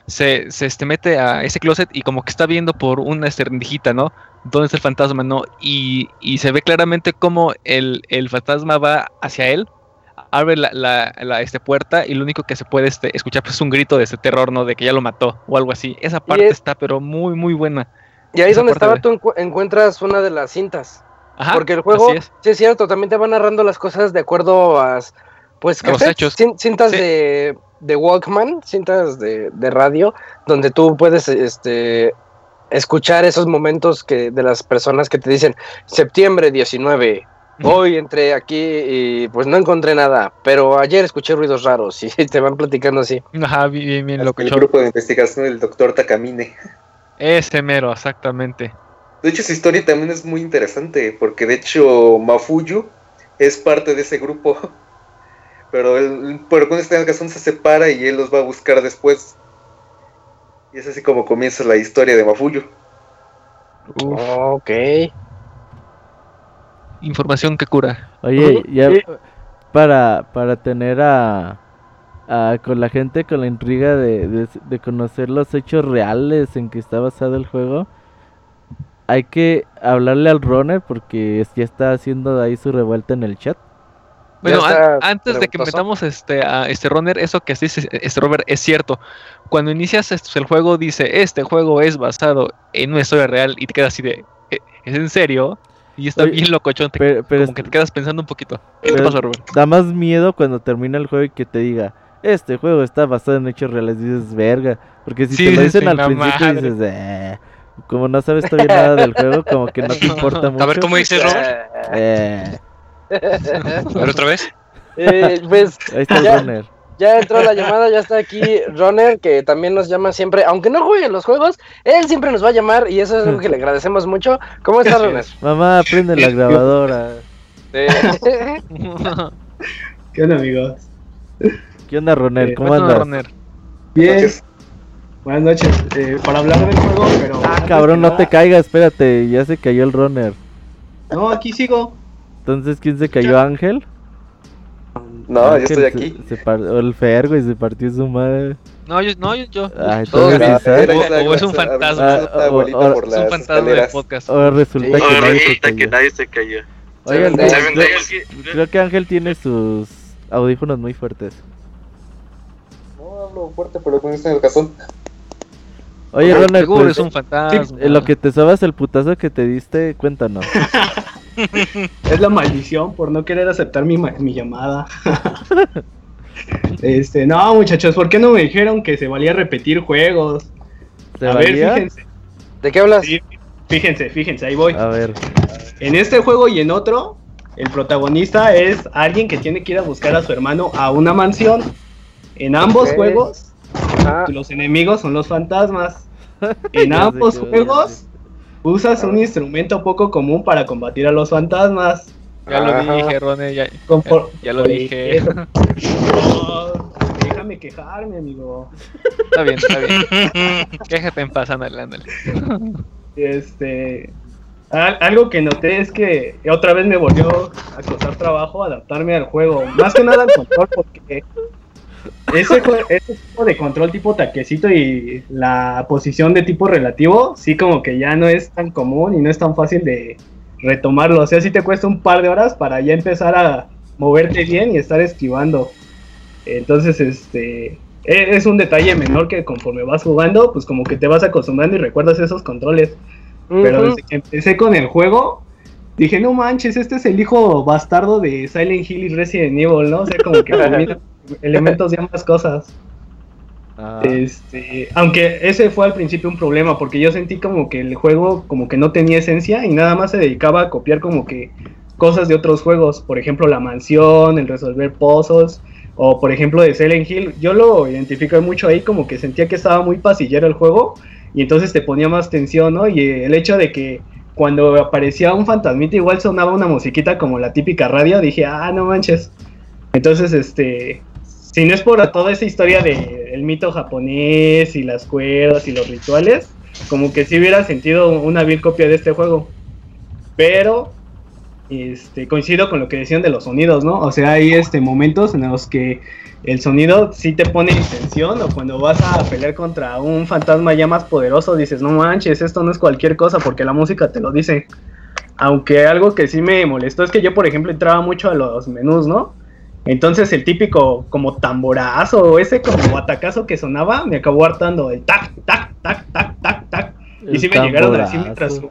B: Se, se este, mete a ese closet y como que está viendo por una este, ¿no? ¿Dónde está el fantasma, no? Y, y se ve claramente como el, el, fantasma va hacia él, abre la, la, este, puerta y lo único que se puede este, escuchar pues, es un grito de ese terror, ¿no? De que ya lo mató o algo así. Esa parte está pero muy, muy buena.
A: Y ahí donde estaba tú encuentras una de las cintas. Porque el juego, sí es cierto, también te va narrando las cosas de acuerdo a, pues,
B: los hechos.
A: cintas de, de, Walkman, cintas de, de, radio, donde tú puedes este, escuchar esos momentos que de las personas que te dicen, septiembre 19, hoy entré aquí y pues no encontré nada, pero ayer escuché ruidos raros y te van platicando así.
B: Ajá, bien, bien,
E: lo que El grupo de investigación del doctor Takamine.
B: Ese mero, exactamente.
E: De hecho, su historia también es muy interesante, porque de hecho Mafuyu es parte de ese grupo. Pero él, por alguna extraña razón se separa y él los va a buscar después. Y es así como comienza la historia de Mafuyu.
A: ok.
B: Información que cura.
C: Oye, ya para, para tener a, con la gente con la intriga de, de conocer los hechos reales en que está basado el juego, hay que hablarle al runner porque ya está haciendo ahí su revuelta en el chat.
B: Bueno, antes de que metamos este, a este runner, eso que dice este Robert es cierto. Cuando inicias el juego dice, este juego es basado en una historia real y te quedas así de, ¿E-, ¿es en serio? Y está bien locochón, te, como que te quedas pensando un poquito. ¿Qué te pasa, Robert?
C: Da más miedo cuando termina el juego y que te diga, este juego está basado en hechos reales, dices, verga. Porque si te lo dicen al principio dices, eh como no sabes todavía nada del juego, como que no te importa mucho.
D: A ver cómo dice Robert.
C: Eh.
D: A ver otra vez.
A: Eh, pues
C: Ahí está
A: ya,
C: el runner.
A: Ya entró la llamada, ya está aquí Runner, que también nos llama siempre, aunque no juegue los juegos, él siempre nos va a llamar y eso es algo que le agradecemos mucho. ¿Cómo está Runner?
C: Mamá, prende la grabadora.
H: ¿Qué onda, amigos?
C: ¿Qué onda, Runner? ¿Cómo andas?
H: Bien. Buenas noches. Eh, para hablar del juego, pero.
C: Ah, cabrón, no te caigas, espérate. Ya se cayó el runner.
H: No, aquí sigo.
C: Entonces, ¿quién se cayó? ¿Ángel?
E: No, yo estoy aquí.
C: Se, o el Fer, güey, se partió su madre.
B: No, yo, no, yo. yo.
C: Ay,
B: o, o, es un fantasma.
E: Ah, o, o,
B: es un fantasma de podcast.
C: Ahora resulta,
I: que, nadie resulta que nadie se cayó.
C: Oigan, creo que Ángel tiene sus audífonos muy fuertes.
E: No hablo fuerte, pero con este en el cazón.
C: Oye, Ronald,
B: pues, es un fantasma.
C: lo que te sabes el putazo que te diste, cuéntanos.
H: es la maldición por no querer aceptar mi, mi llamada. este, no, muchachos, ¿por qué no me dijeron que se valía repetir juegos?
C: A ver,
H: fíjense.
A: ¿De qué hablas?
H: fíjense, fíjense, ahí voy.
C: A ver.
H: En este juego y en otro, el protagonista es alguien que tiene que ir a buscar a su hermano a una mansión. En ambos juegos, los enemigos son los fantasmas. En ambos juegos usas un instrumento poco común para combatir a los fantasmas.
F: Ya lo dije, Rone, ya, ya, lo dije.
H: déjame quejarme, amigo.
F: Está bien, está bien. Quéjate en paz, ándale,
H: Este, algo que noté es que otra vez me volvió a costar trabajo adaptarme al juego. Más que nada al control, porque ese, ese tipo de control tipo taquecito y la posición de tipo relativo, sí como que ya no es tan común y no es tan fácil de retomarlo. O sea, sí te cuesta un par de horas para ya empezar a moverte bien y estar esquivando. Entonces, este, e, es un detalle menor que conforme vas jugando, pues como que te vas acostumbrando y recuerdas esos controles. Pero desde que empecé con el juego, dije, no manches, este es el hijo bastardo de Silent Hill y Resident Evil, ¿no? O sea, como que elementos de ambas cosas. Ah. Este, aunque ese fue al principio un problema, porque yo sentí como que el juego como que no tenía esencia y nada más se dedicaba a copiar como que cosas de otros juegos, por ejemplo la mansión, el resolver pozos, o por ejemplo de Silent Hill, yo lo identifico mucho ahí como que sentía que estaba muy pasillero el juego y entonces te ponía más tensión, ¿no? Y el hecho de que cuando aparecía un fantasmita igual sonaba una musiquita como la típica radio, dije, ah, no manches. Entonces, este, si no es por toda esa historia del mito japonés y las cuerdas y los rituales, como que sí hubiera sentido una vil copia de este juego. Pero este, coincido con lo que decían de los sonidos, ¿no? O sea, hay este, momentos en los que el sonido sí te pone en tensión o cuando vas a pelear contra un fantasma ya más poderoso dices, no manches, esto no es cualquier cosa porque la música te lo dice. Aunque algo que sí me molestó es que yo, por ejemplo, entraba mucho a los menús, ¿no? Entonces el típico como tamborazo o ese como atacazo que sonaba me acabó hartando el tac, tac, tac, tac, tac, tac. y sí me llegaron a decir mientras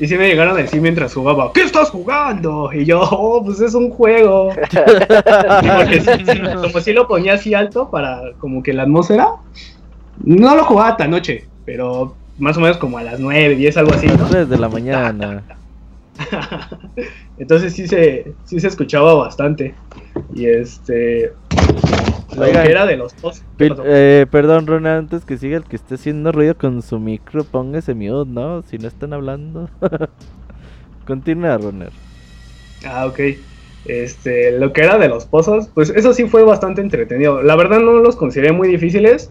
H: y sí me llegaron a decir mientras jugaba, ¿qué estás jugando? Y yo, oh, pues es un juego. Porque como si lo ponía así alto para como que la atmósfera. No lo jugaba tan noche, pero más o menos como a las 9, 10, algo así. ¿no?
C: Desde la mañana.
H: Entonces sí se, sí se escuchaba bastante. Y este. era de los dos.
C: Eh, perdón, Ronald, antes que siga el que esté haciendo ruido con su micro, póngase mute, ¿no? Si no están hablando. Continúa, Ronald.
H: Ah, ok. Este, lo que era de los pozos, pues eso sí fue bastante entretenido. La verdad no los consideré muy difíciles,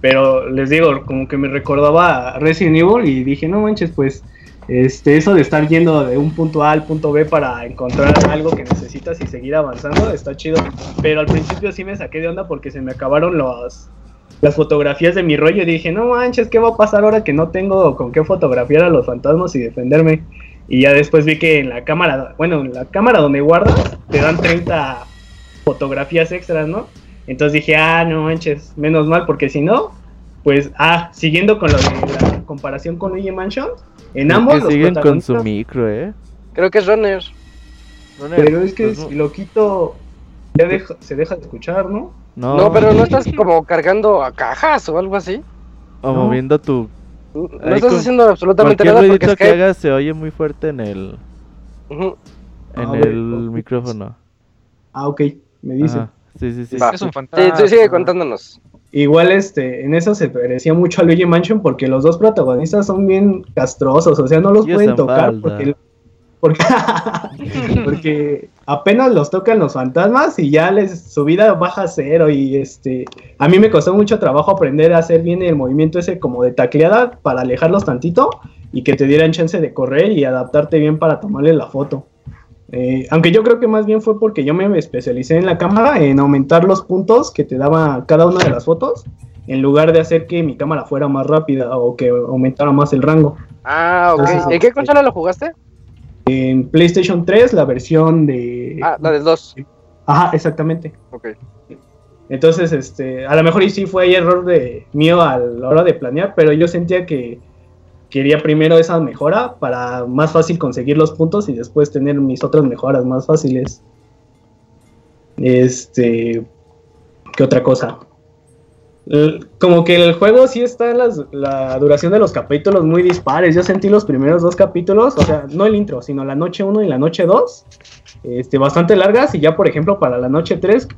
H: pero les digo, como que me recordaba Resident Evil y dije, no manches, pues este, eso de estar yendo de un punto A al punto B para encontrar algo que necesitas y seguir avanzando está chido. Pero al principio sí me saqué de onda porque se me acabaron los, las fotografías de mi rollo y dije, no manches, ¿qué va a pasar ahora que no tengo con qué fotografiar a los fantasmas y defenderme? Y ya después vi que en la cámara, bueno, en la cámara donde guardas, te dan 30 fotografías extras, ¿no? Entonces dije, ah, no manches, menos mal, porque si no, pues, ah, siguiendo con lo de la comparación con Luigi Mansion, en ambos
C: que siguen con su micro, ¿eh?
A: Creo que es Runner.
H: Pero es que pues si lo quito, ya deja, se deja de escuchar, ¿no?
A: No, pero no estás como cargando a cajas o algo así.
C: O moviendo tu.
A: No, estás haciendo absolutamente nada
C: porque es que hagas se oye muy fuerte en el. En ah, el micrófono.
H: Ah, ok, me dice.
C: Sí, sí, sí.
A: Es un fantasma. Sí, sigue contándonos.
H: Igual este, en eso se parecía mucho a Luigi Mansion porque los dos protagonistas son bien castrosos, o sea, no los pueden tocar porque, porque, apenas los tocan los fantasmas y ya les su vida baja a cero y este a mí me costó mucho trabajo aprender a hacer bien el movimiento ese como de tacleada para alejarlos tantito y que te dieran chance de correr y adaptarte bien para tomarle la foto. Eh, aunque yo creo que más bien fue porque yo me especialicé en la cámara en aumentar los puntos que te daba cada una de las fotos, en lugar de hacer que mi cámara fuera más rápida o que aumentara más el rango.
A: Ah, ok. ¿En qué consola lo jugaste?
H: En PlayStation 3, la versión de...
A: Ah, la del 2.
H: Ajá, exactamente.
A: Ok.
H: Entonces, este, a lo mejor y sí fue error de mío a la hora de planear, pero yo sentía que quería primero esa mejora para más fácil conseguir los puntos y después tener mis otras mejoras más fáciles. Este, ¿qué otra cosa? Como que el juego sí está en la duración de los capítulos muy dispares. Yo sentí los primeros dos capítulos, o sea, no el intro, sino la noche 1 y la noche 2, este, bastante largas. Y ya, por ejemplo, para la noche 3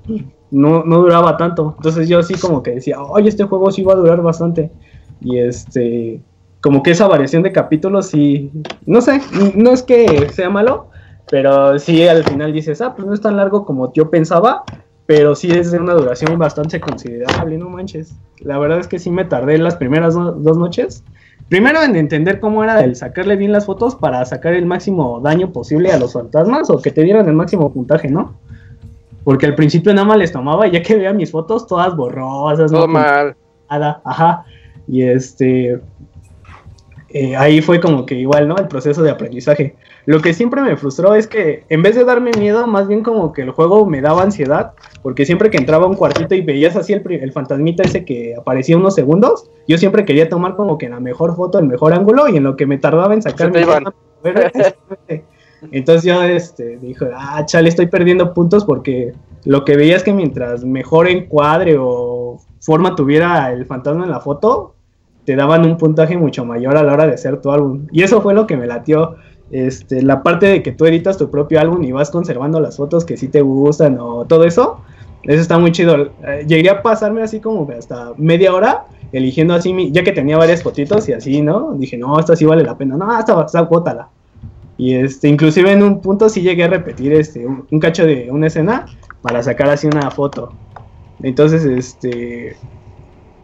H: no, no duraba tanto. Entonces yo sí como que decía, oye, este juego sí va a durar bastante. Y este, como que esa variación de capítulos y no sé, no es que sea malo, pero sí al final dices, ah, pues no es tan largo como yo pensaba, pero sí es de una duración bastante considerable, no manches. La verdad es que sí me tardé las primeras dos noches. Primero en entender cómo era el sacarle bien las fotos para sacar el máximo daño posible a los fantasmas o que te dieran el máximo puntaje, ¿no? Porque al principio nada más les tomaba y ya que veía mis fotos todas borrosas.
A: Todo mal.
H: Nada, ajá. Y este, eh, ahí fue como que igual, ¿no? El proceso de aprendizaje. Lo que siempre me frustró es que en vez de darme miedo, más bien como que el juego me daba ansiedad, porque siempre que entraba a un cuartito y veías así el, el fantasmita ese que aparecía unos segundos, yo siempre quería tomar como que la mejor foto, el mejor ángulo, y en lo que me tardaba en sacar Entonces yo este, dije, ah, chale, estoy perdiendo puntos porque lo que veía es que mientras mejor encuadre o forma tuviera el fantasma en la foto, te daban un puntaje mucho mayor a la hora de hacer tu álbum. Y eso fue lo que me latió. Este, la parte de que tú editas tu propio álbum y vas conservando las fotos que sí te gustan o todo eso, eso está muy chido. Eh, llegué a pasarme así como hasta media hora eligiendo así, ya que tenía varias fotitos y así, ¿no? Dije, no, esta sí vale la pena. No, esta, esta bótala. Y este, inclusive en un punto sí llegué a repetir este, un cacho de una escena para sacar así una foto. Entonces, este,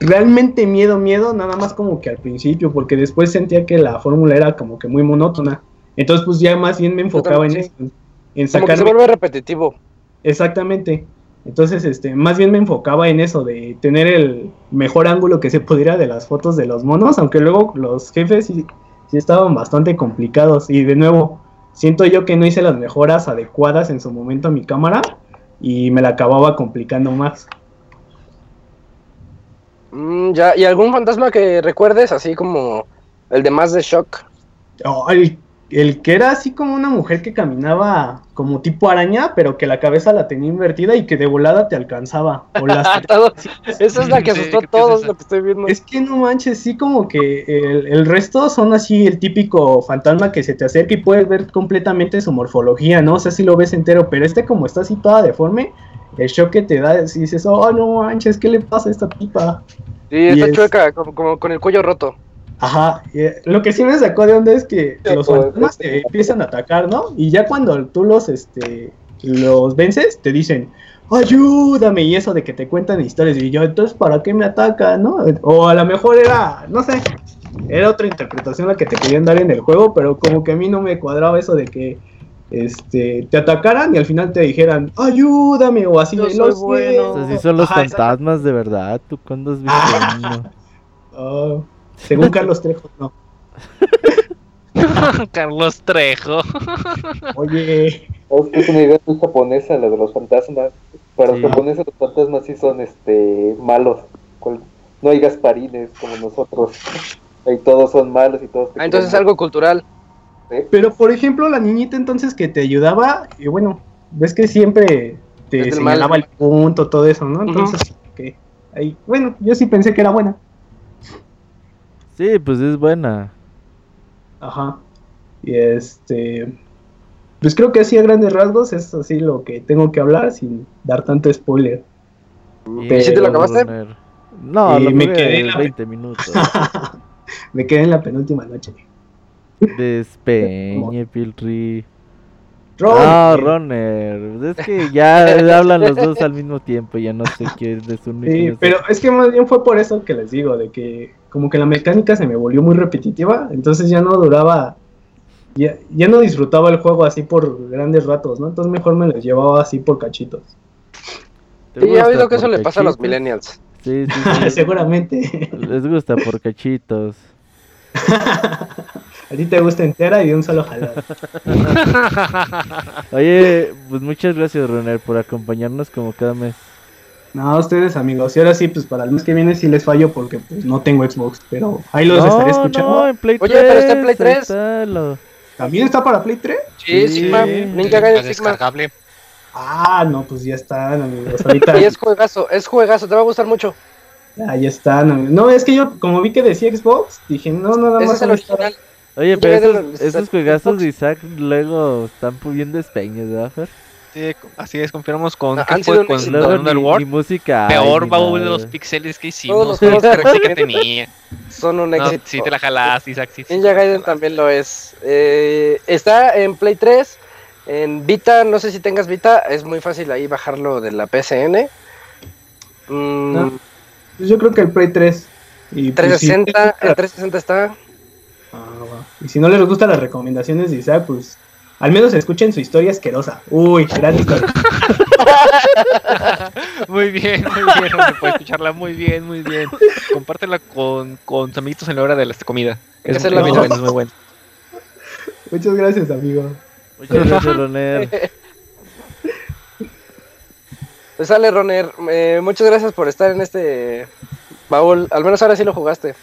H: realmente miedo, miedo, nada más como que al principio, porque después sentía que la fórmula era como que muy monótona. Entonces, pues ya más bien me enfocaba en eso, en
A: sacar. Como se vuelve repetitivo.
H: Exactamente. Entonces, este, más bien me enfocaba en eso, de tener el mejor ángulo que se pudiera de las fotos de los monos, aunque luego los jefes sí, sí estaban bastante complicados. Y de nuevo, siento yo que no hice las mejoras adecuadas en su momento a mi cámara y me la acababa complicando más.
A: Mm, ya, ¿y algún fantasma que recuerdes, así como el de más de shock?
H: el, que era así como una mujer que caminaba como tipo araña, pero que la cabeza la tenía invertida y que de volada te alcanzaba.
A: Esa es la que asustó a todos lo que estoy viendo.
H: Es que no manches, sí como que el, el, resto son así el típico fantasma que se te acerca y puedes ver completamente su morfología, ¿no? O sea, si lo ves entero, pero este como está así toda deforme, el shock que te da, si dices, oh, no manches, ¿qué le pasa a esta tipa?
A: Sí, está chueca, como, con el cuello roto.
H: Ajá, eh, lo que sí me sacó de onda es que los fantasmas te empiezan a atacar, ¿no? Y ya cuando tú los, este, los vences, te dicen, ayúdame, y eso de que te cuentan historias, y yo, entonces, ¿para qué me atacan, no? O a lo mejor era, no sé, era otra interpretación la que te querían dar en el juego, pero como que a mí no me cuadraba eso de que este, te atacaran y al final te dijeran, ayúdame, o así.
C: Yo bueno. así son los fantasmas de verdad, tú cuando has visto
H: oh, según Carlos Trejo, no.
D: Carlos Trejo.
H: Oye.
E: Es una idea muy japonesa la de los fantasmas. Para los japoneses los fantasmas sí son este malos. No hay gasparines como nosotros. Ahí todos son malos y todos.
A: Ah, entonces es algo cultural.
H: Pero por ejemplo, la niñita entonces que te ayudaba, y bueno, ves que siempre te señalaba el punto, todo eso, ¿no? Entonces, ahí, bueno, yo sí pensé que era buena.
C: Sí, pues es buena.
H: Ajá. Y este, pues creo que así a grandes rasgos es así lo que tengo que hablar sin dar tanto spoiler.
A: ¿Y si te lo acabaste?
C: No, me quedé en 20 minutos.
H: me quedé en la penúltima noche.
C: Despeñe, Pilri. Ah, Runner. Es que ya hablan los dos al mismo tiempo, ya no sé qué es de su
H: Sí, pero es que más bien fue por eso que les digo, de que como que la mecánica se me volvió muy repetitiva, entonces ya no duraba, ya, ya no disfrutaba el juego así por grandes ratos, ¿no? Entonces mejor me los llevaba así por cachitos.
A: Sí, ya oído que eso le pasa a los millennials.
C: Sí, sí,
H: Seguramente.
C: Les gusta por cachitos.
H: A ti te gusta entera y de un solo jalón.
C: Oye, pues muchas gracias, Roner, por acompañarnos como cada mes.
H: No, a ustedes, amigos. Y ahora sí, pues para el mes que viene sí les fallo porque pues no tengo Xbox, pero ahí los estaré escuchando.
C: No, en Play 3,
A: Oye, pero está en Play 3.
H: ¿También está para Play 3?
A: Sí, sí, Sigma. Ninja Gaiden
D: descargable.
H: Ah, no, pues ya están, amigos. Ahorita...
A: y es juegazo, es juegazo, te va a gustar mucho.
H: Ahí están. No, es que yo, como vi que decía Xbox, dije, no, nada más.
A: Es el original.
C: Oye, pero esos, esos juegazos de Isaac luego están bien despeños, ¿verdad, Fer?
B: así es, confirmamos con qué fue con Underworld.
C: música.
B: Peor baúl de los pixeles que hicimos. Todos los juegos que tenía.
A: Son un éxito.
B: Sí, te la jalás, Isaac. Sí,
A: Ninja Gaiden también lo es. Eh, está en Play 3. En Vita, no sé si tengas Vita, es muy fácil ahí bajarlo de la PSN.
H: Mm. Pues yo creo que el Play 3.
A: Y 360, pues, el 360 está.
H: Ah, y si no les gustan las recomendaciones de Isaac, pues al menos escuchen su historia asquerosa. Uy, gran historia.
B: muy bien, muy bien. Se puede escucharla muy bien, muy bien. Compártela con, con tus amiguitos en la hora de la comida.
A: Es, es, muy,
H: es muy bueno. Muchas gracias, amigo.
C: Muchas gracias, Roner.
A: Pues sale, Roner. Eh, muchas gracias por estar en este baúl. Al menos ahora sí lo jugaste.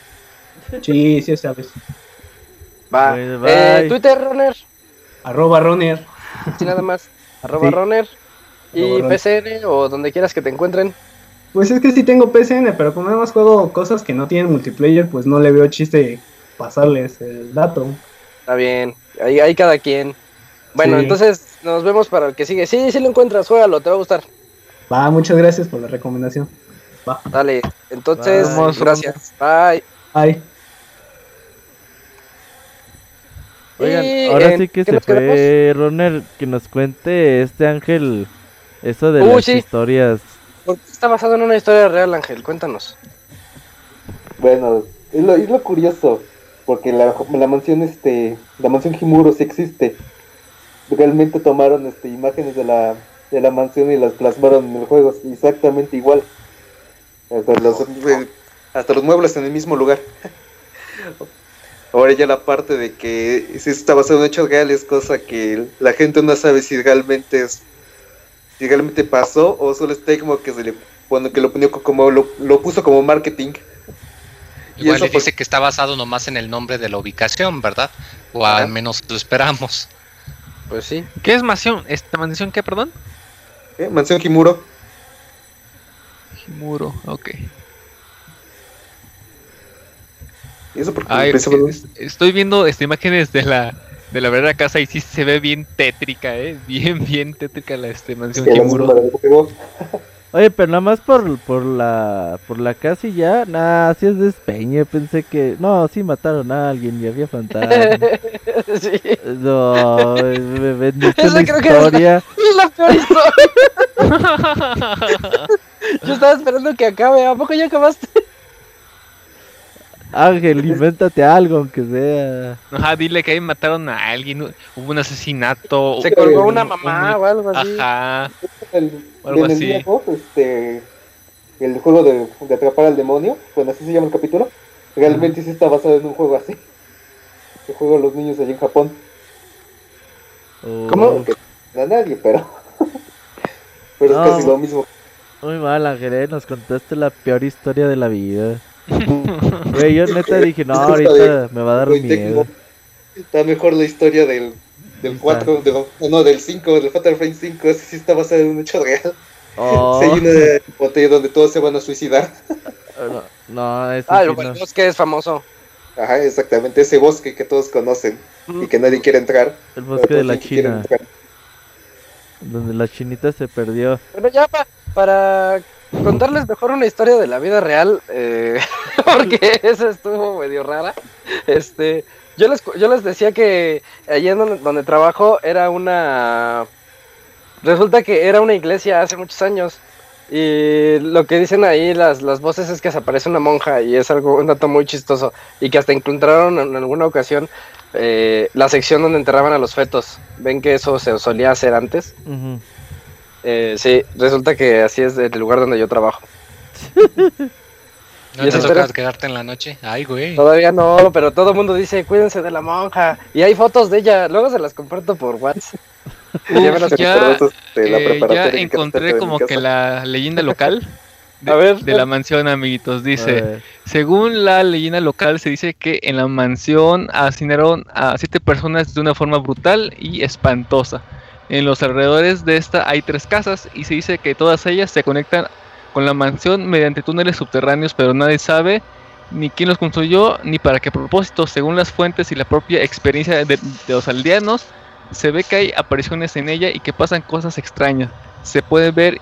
H: Sí, sí sabes.
A: Va. Eh, Twitter, Roner.
H: Arroba Roner.
A: Sí, nada más. Arroba Roner. Y PCN o donde quieras que te encuentren.
H: Pues es que sí tengo PCN, pero como además juego cosas que no tienen multiplayer, pues no le veo chiste pasarles el dato.
A: Está bien, ahí, hay cada quien. Bueno, entonces nos vemos para el que sigue. Sí, sí lo encuentras, juégalo, te va a gustar.
H: Va, muchas gracias por la recomendación. Va.
A: Dale, entonces, gracias. Bye.
H: Bye.
C: Oigan, ahora sí que se fue Roner que nos cuente este Ángel eso de las historias.
A: está basado en una historia real, Ángel? Cuéntanos.
E: Bueno, es lo, es lo curioso, porque la, la mansión este, la mansión Himuro sí existe. Realmente tomaron este imágenes de la de la mansión y las plasmaron en el juego exactamente igual. Hasta los, hasta los muebles en el mismo lugar. Ahora ya la parte de que si está basado en hechos reales, cosa que la gente no sabe si realmente es, si realmente pasó o solo está como que se le bueno, que lo ponió como lo, puso como marketing.
D: Igual le dice que está basado nomás en el nombre de la ubicación, ¿verdad? O al menos lo esperamos.
A: Pues sí.
B: ¿Qué es mansión? ¿Esta mansión qué, perdón?
E: ¿Eh? Mansión Kimuro.
B: Kimuro, ok.
E: ¿Y eso porque
B: estoy viendo estas imágenes de la de la verdadera casa y sí se ve bien tétrica, eh, bien bien tétrica la este mansión
C: Oye, pero nada más por, por la por la casa y ya, nada, así es despeñe, pensé que no, sí mataron a alguien y había fantasmas. sí. No, me vendiste la historia.
A: es la peor historia. Yo estaba esperando que acabe, ¿a poco ya acabaste?
C: Ángel, invéntate algo, aunque sea.
B: Ajá, dile que ahí mataron a alguien, hubo un asesinato.
A: Se colgó una mamá o algo así.
B: Ajá.
E: El, algo así. este, el juego de, de, atrapar al demonio, bueno, así se llama el capítulo, realmente sí está basado en un juego así. Que juego los niños allí en Japón.
A: Oh. ¿Cómo?
E: a nadie, pero. pero es casi lo mismo.
C: Muy mal, Ángel, ¿eh? nos contaste la peor historia de la vida. Güey, yo neta dije, no, ahorita me va a dar miedo.
E: Está mejor la historia del, del 4, de, no, del 5, del Fatal Frame 5, ese sí está basado en un hecho real. Oh. Sí, hay una botella donde todos se van a suicidar.
C: No, ese
A: Ah, el bosque es famoso.
E: Ajá, exactamente, ese bosque que todos conocen y que nadie quiere entrar.
C: El bosque de la China. Donde la chinita se perdió.
A: Bueno, ya para contarles mejor una historia de la vida real, eh, porque esa estuvo medio rara. Este, yo les, yo les decía que allí en donde, trabajo era una... Resulta que era una iglesia hace muchos años. Y lo que dicen ahí las, las voces es que aparece una monja y es algo, un dato muy chistoso. Y que hasta encontraron en alguna ocasión eh, la sección donde enterraban a los fetos. Ven que eso se solía hacer antes. Eh, sí, resulta que así es el lugar donde yo trabajo.
D: ¿No te toca quedarte en la noche? Ay, güey.
A: Todavía no, pero todo el mundo dice, cuídense de la monja. Y hay fotos de ella, luego se las comparto por WhatsApp.
B: ya, eh, encontré como que la leyenda local de, de la mansión, amiguitos. Dice, según la leyenda local, se dice que en la mansión asesinaron a siete personas de una forma brutal y espantosa. En los alrededores de esta hay tres casas y se dice que todas ellas se conectan con la mansión mediante túneles subterráneos, pero nadie sabe ni quién los construyó ni para qué propósito. Según las fuentes y la propia experiencia de, los aldeanos, se ve que hay apariciones en ella y que pasan cosas extrañas. Se ver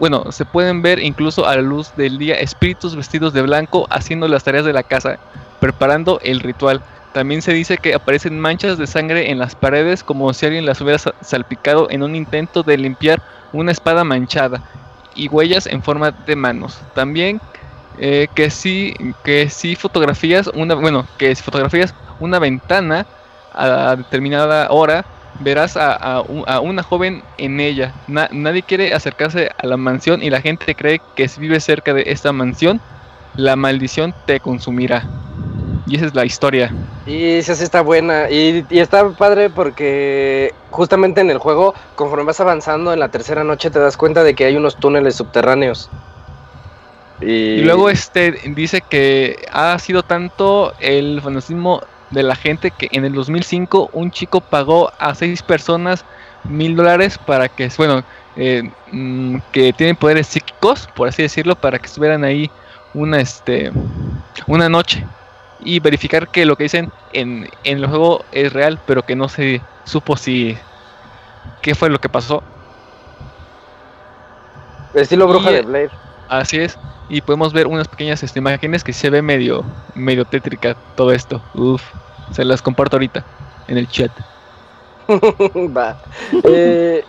B: bueno, se pueden ver incluso a la luz del día espíritus vestidos de blanco haciendo las tareas de la casa, preparando el ritual. También se dice que aparecen manchas de sangre en las paredes como si alguien las hubiera salpicado en un intento de limpiar una espada manchada y huellas en forma de manos. También eh, que sí que sí fotografías una bueno que si fotografías una ventana a determinada hora verás a, una joven en ella. nadie quiere acercarse a la mansión y la gente cree que si vives cerca de esta mansión, la maldición te consumirá. Y esa es la historia.
A: Y esa sí está buena. Y, está padre porque justamente en el juego, conforme vas avanzando en la tercera noche, te das cuenta de que hay unos túneles subterráneos.
B: Y, y luego este dice que ha sido tanto el fanatismo de la gente que en el 2005 un chico pagó a seis personas mil dólares para que, bueno, eh, mm, que tienen poderes psíquicos, por así decirlo, para que estuvieran ahí una, este, una noche y verificar que lo que dicen en, en el juego es real, pero que no se supo si qué fue lo que pasó.
A: Estilo bruja de Blade.
B: Así es. Y podemos ver unas pequeñas este, imágenes que se ve medio, medio tétrica todo esto. Uf, se las comparto ahorita en el chat.
A: Va. Eh,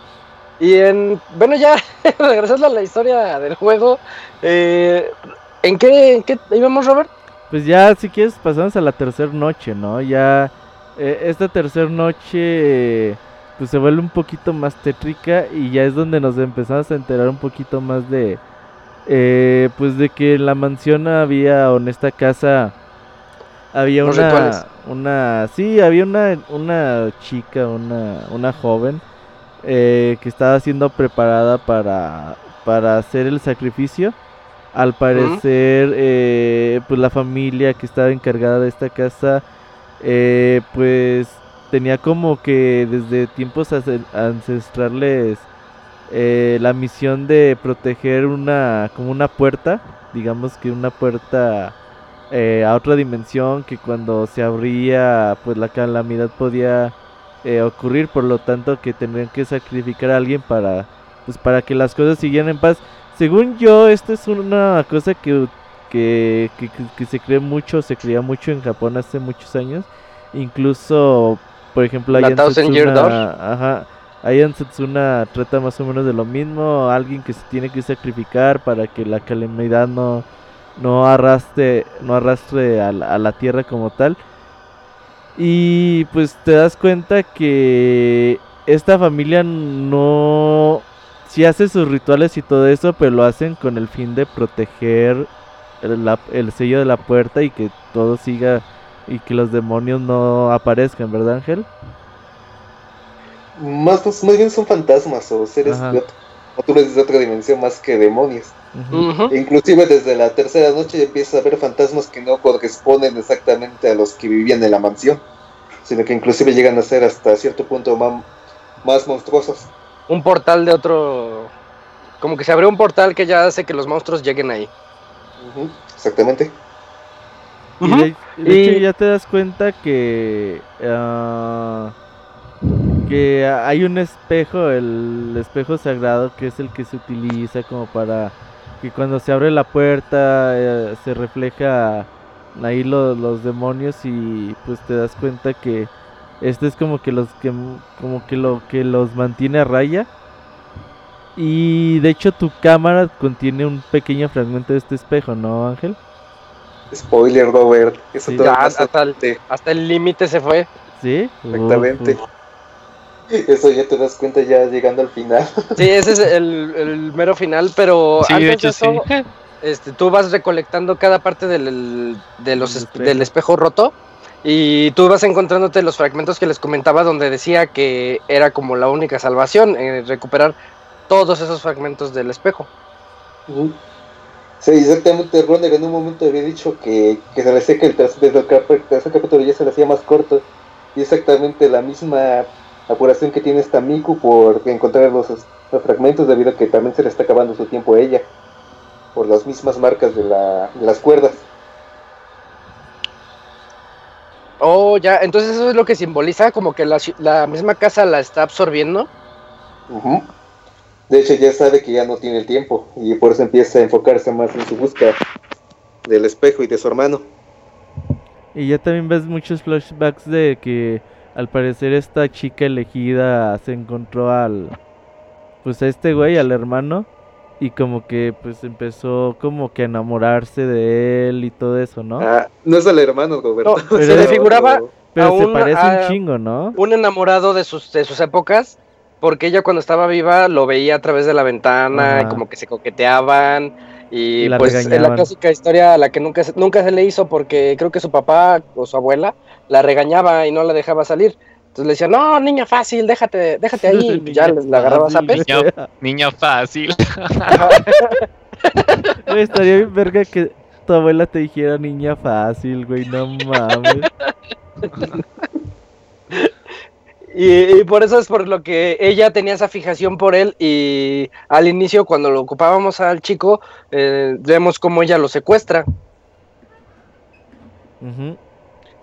A: y en. Bueno, ya, regresando a la historia del juego. Eh, ¿en, qué, ¿En qué íbamos, Robert?
C: Pues ya, si quieres, pasamos a la tercera noche, ¿no? Ya. Eh, esta tercera noche. pues se vuelve un poquito más tétrica. Y ya es donde nos empezamos a enterar un poquito más de eh, pues de que en la mansión había, o en esta casa, había una, una, sí, había una, una chica, una, una joven, eh, que estaba siendo preparada para, para hacer el sacrificio. Al parecer, eh, pues la familia que estaba encargada de esta casa, eh, pues tenía como que desde tiempos ancestrales eh, la misión de proteger una como una puerta, digamos que una puerta eh, a otra dimensión que cuando se abría pues la calamidad podía eh, ocurrir, por lo tanto que tendrían que sacrificar a alguien para pues para que las cosas siguieran en paz. Según yo, esto es una cosa que, que, que, se cree mucho, se creía mucho en Japón hace muchos años. Incluso, por ejemplo,
A: hay en
C: ajá, Ahí en Setsuna trata más o menos de lo mismo, alguien que se tiene que sacrificar para que la calamidad no, no arrastre, no arrastre a la, tierra como tal. Y pues te das cuenta que esta familia no... Sí hace sus rituales y todo eso, pero lo hacen con el fin de proteger el, el sello de la puerta y que todo siga y que los demonios no aparezcan, ¿verdad Ángel?
E: más, más bien son fantasmas o seres de, de otra dimensión más que demonios. Inclusive desde la tercera noche empiezas a ver fantasmas que no corresponden exactamente a los que vivían en la mansión, sino que inclusive llegan a ser hasta cierto punto más, monstruosos.
A: Un portal de otro... Como que se abrió un portal que ya hace que los monstruos lleguen ahí.
E: Exactamente.
C: Y ya te das cuenta que... Ah, que hay un espejo, el espejo sagrado, que es el que se utiliza como para que cuando se abre la puerta eh, se refleja ahí los demonios y pues te das cuenta que este es como que los que como que lo que los mantiene a raya y de hecho tu cámara contiene un pequeño fragmento de este espejo, ¿no, Ángel?
E: Spoiler, Robert. Eso
A: hasta el límite se fue.
C: Sí.
E: Exactamente. Eso ya te das cuenta ya llegando al final.
A: Sí, ese es el, mero final, pero antes de eso, este, tú vas recolectando cada parte del, de los espejo. del espejo roto y tú vas encontrándote los fragmentos que les comentaba donde decía que era como la única salvación, eh, recuperar todos esos fragmentos del espejo.
E: Sí, exactamente, Ronner en un momento había dicho que, se le hacía que el tercer capítulo ya se le hacía más corto y exactamente la misma apuración que tiene esta Miku por encontrar los, fragmentos debido a que también se le está acabando su tiempo a ella por las mismas marcas de, la, de las cuerdas.
A: Oh, ya, entonces eso es lo que simboliza, como que la, misma casa la está absorbiendo.
E: De hecho, ya sabe que ya no tiene el tiempo y por eso empieza a enfocarse más en su búsqueda del espejo y de su hermano.
C: Y ya también ves muchos flashbacks de que al parecer esta chica elegida se encontró al pues a este güey, al hermano y como que pues empezó como que a enamorarse de él y todo eso, ¿no?
E: Ah, no es el hermano, Roberto.
A: se le figuraba
C: pero se parece un chingo, ¿no?
A: Un enamorado de sus de sus épocas, porque ella cuando estaba viva lo veía a través de la ventana, y como que se coqueteaban y, pues es la clásica historia a la que nunca nunca se le hizo porque creo que su papá o su abuela la regañaba y no la dejaba salir. Entonces le decía, no, niña fácil, déjate, déjate ahí. ya la agarraba a
J: niña, niña fácil.
C: Güey, estaría bien verga que tu abuela te dijera niña fácil, güey, no mames.
A: Y, por eso es por lo que ella tenía esa fijación por él y al inicio cuando lo ocupábamos al chico, eh, vemos cómo ella lo secuestra.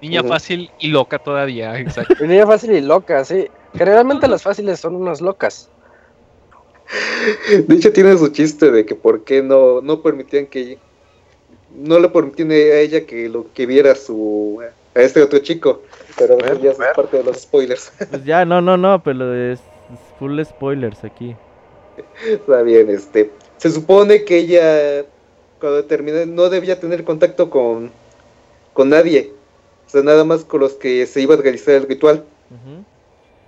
J: Niña fácil y loca todavía, exacto.
A: Niña fácil y loca, sí. Generalmente las fáciles son unas locas.
E: De hecho tiene su chiste de que por qué no, no permitían que no le permitían a ella que lo que viera su a este otro chico, pero ya es parte de los spoilers.
C: Pues ya, no, no, no, pero es full spoilers aquí.
E: Está bien, este, se supone que ella cuando terminó no debía tener contacto con con nadie o sea, nada más con los que se iba a realizar el ritual.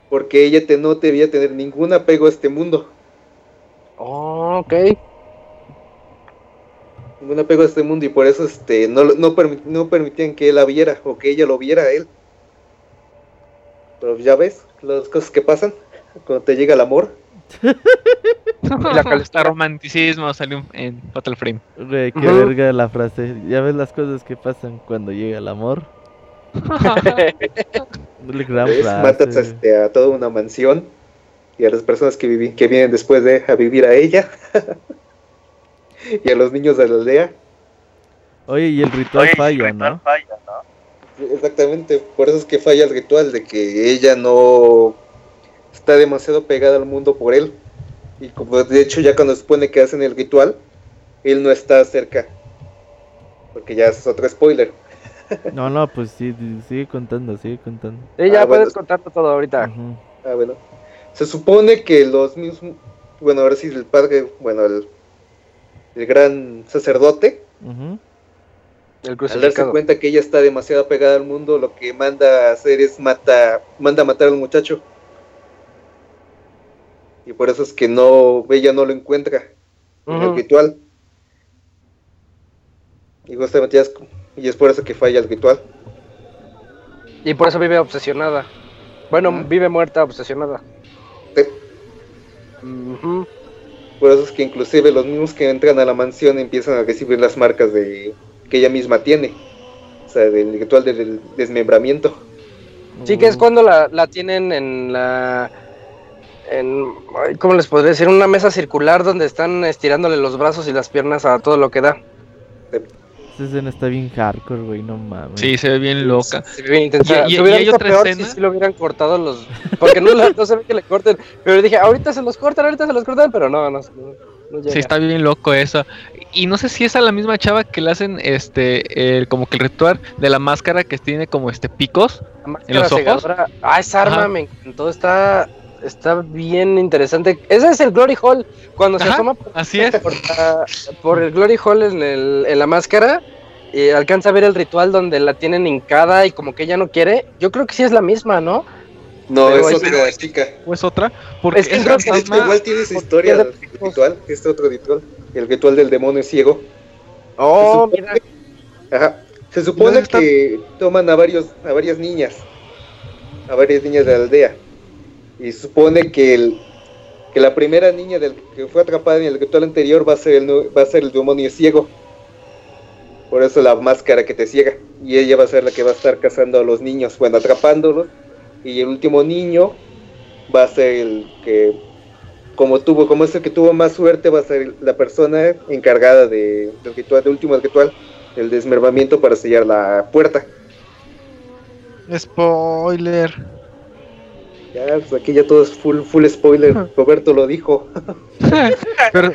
E: Porque ella te, no debía tener ningún apego a este mundo.
A: Oh, ok.
E: Ningún apego a este mundo y por eso este, no, no, no permitían que él la viera o que ella lo viera a él. Pero ya ves las cosas que pasan cuando te llega el amor.
J: la está romanticismo salió en Fatal Frame.
C: qué verga la frase. Ya ves las cosas que pasan cuando llega el amor.
E: Matas este, a toda una mansión y a las personas que, que vienen después de a vivir a ella y a los niños de la aldea.
C: Oye, y el ritual falla, ¿no?
E: Exactamente, por eso es que falla el ritual de que ella no está demasiado pegada al mundo por él. Y como de hecho ya cuando se supone que hacen el ritual, él no está cerca. Porque ya es otro spoiler.
C: No, no, pues sí, sigue contando, sigue contando.
A: Sí, ya ah, puedes contar todo ahorita.
E: Ah, bueno. Se supone que los mismos, bueno, ahora sí, el padre, bueno, el, el gran sacerdote, el al darse cuenta que ella está demasiado pegada al mundo, lo que manda a hacer es mata, manda a matar al muchacho. Y por eso es que no, ella no lo encuentra en el ritual. Y justamente ya es y es por eso que falla el ritual.
A: Y por eso vive obsesionada. Bueno, vive muerta obsesionada. Sí.
E: Por eso es que inclusive los mismos que entran a la mansión empiezan a recibir las marcas de que ella misma tiene. O sea, del ritual del desmembramiento.
A: Sí, que es cuando la, la tienen en la... En, ¿Cómo les podría decir? Una mesa circular donde están estirándole los brazos y las piernas a todo lo que da.
C: Esta escena está bien hardcore, güey, no mames.
J: Sí, se ve bien loca.
A: Se ve bien intensa. Y, hay otra escena. Si, lo hubieran cortado los. Porque no, no se ve que le corten. Pero dije, ahorita se los cortan, ahorita se los cortan, pero no, no. no
J: sí, está bien loco eso. Y no sé si es a la misma chava que le hacen este el, como que el ritual de la máscara que tiene como este picos en los ojos.
A: Ah, esa arma me encantó, está está bien interesante. Ese es el Glory Hall. Cuando se asoma por,
J: así es.
A: Por, el Glory Hall en, el, en la máscara, y alcanza a ver el ritual donde la tienen hincada y como que ella no quiere. Yo creo que sí es la misma, ¿no?
E: No, es otra chica.
J: ¿O es otra? Porque
E: es que igual tiene su historia el ritual, este otro ritual, el ritual del demonio ciego.
A: Oh, mira.
E: Ajá. Se supone que toman a varios, a varias niñas, a varias niñas de la aldea y supone que, el, que la primera niña del, que fue atrapada en el ritual anterior va a ser el, va a ser el demonio ciego. Por eso la máscara que te ciega. Y ella va a ser la que va a estar cazando a los niños, bueno, atrapándolos. Y el último niño va a ser el que, como tuvo, como es el que tuvo más suerte, va a ser la persona encargada de, del ritual, del último ritual, el desmervamiento para sellar la puerta.
B: Spoiler.
E: Ya, pues aquí ya todo es full, full spoiler. Roberto lo dijo.
B: pero,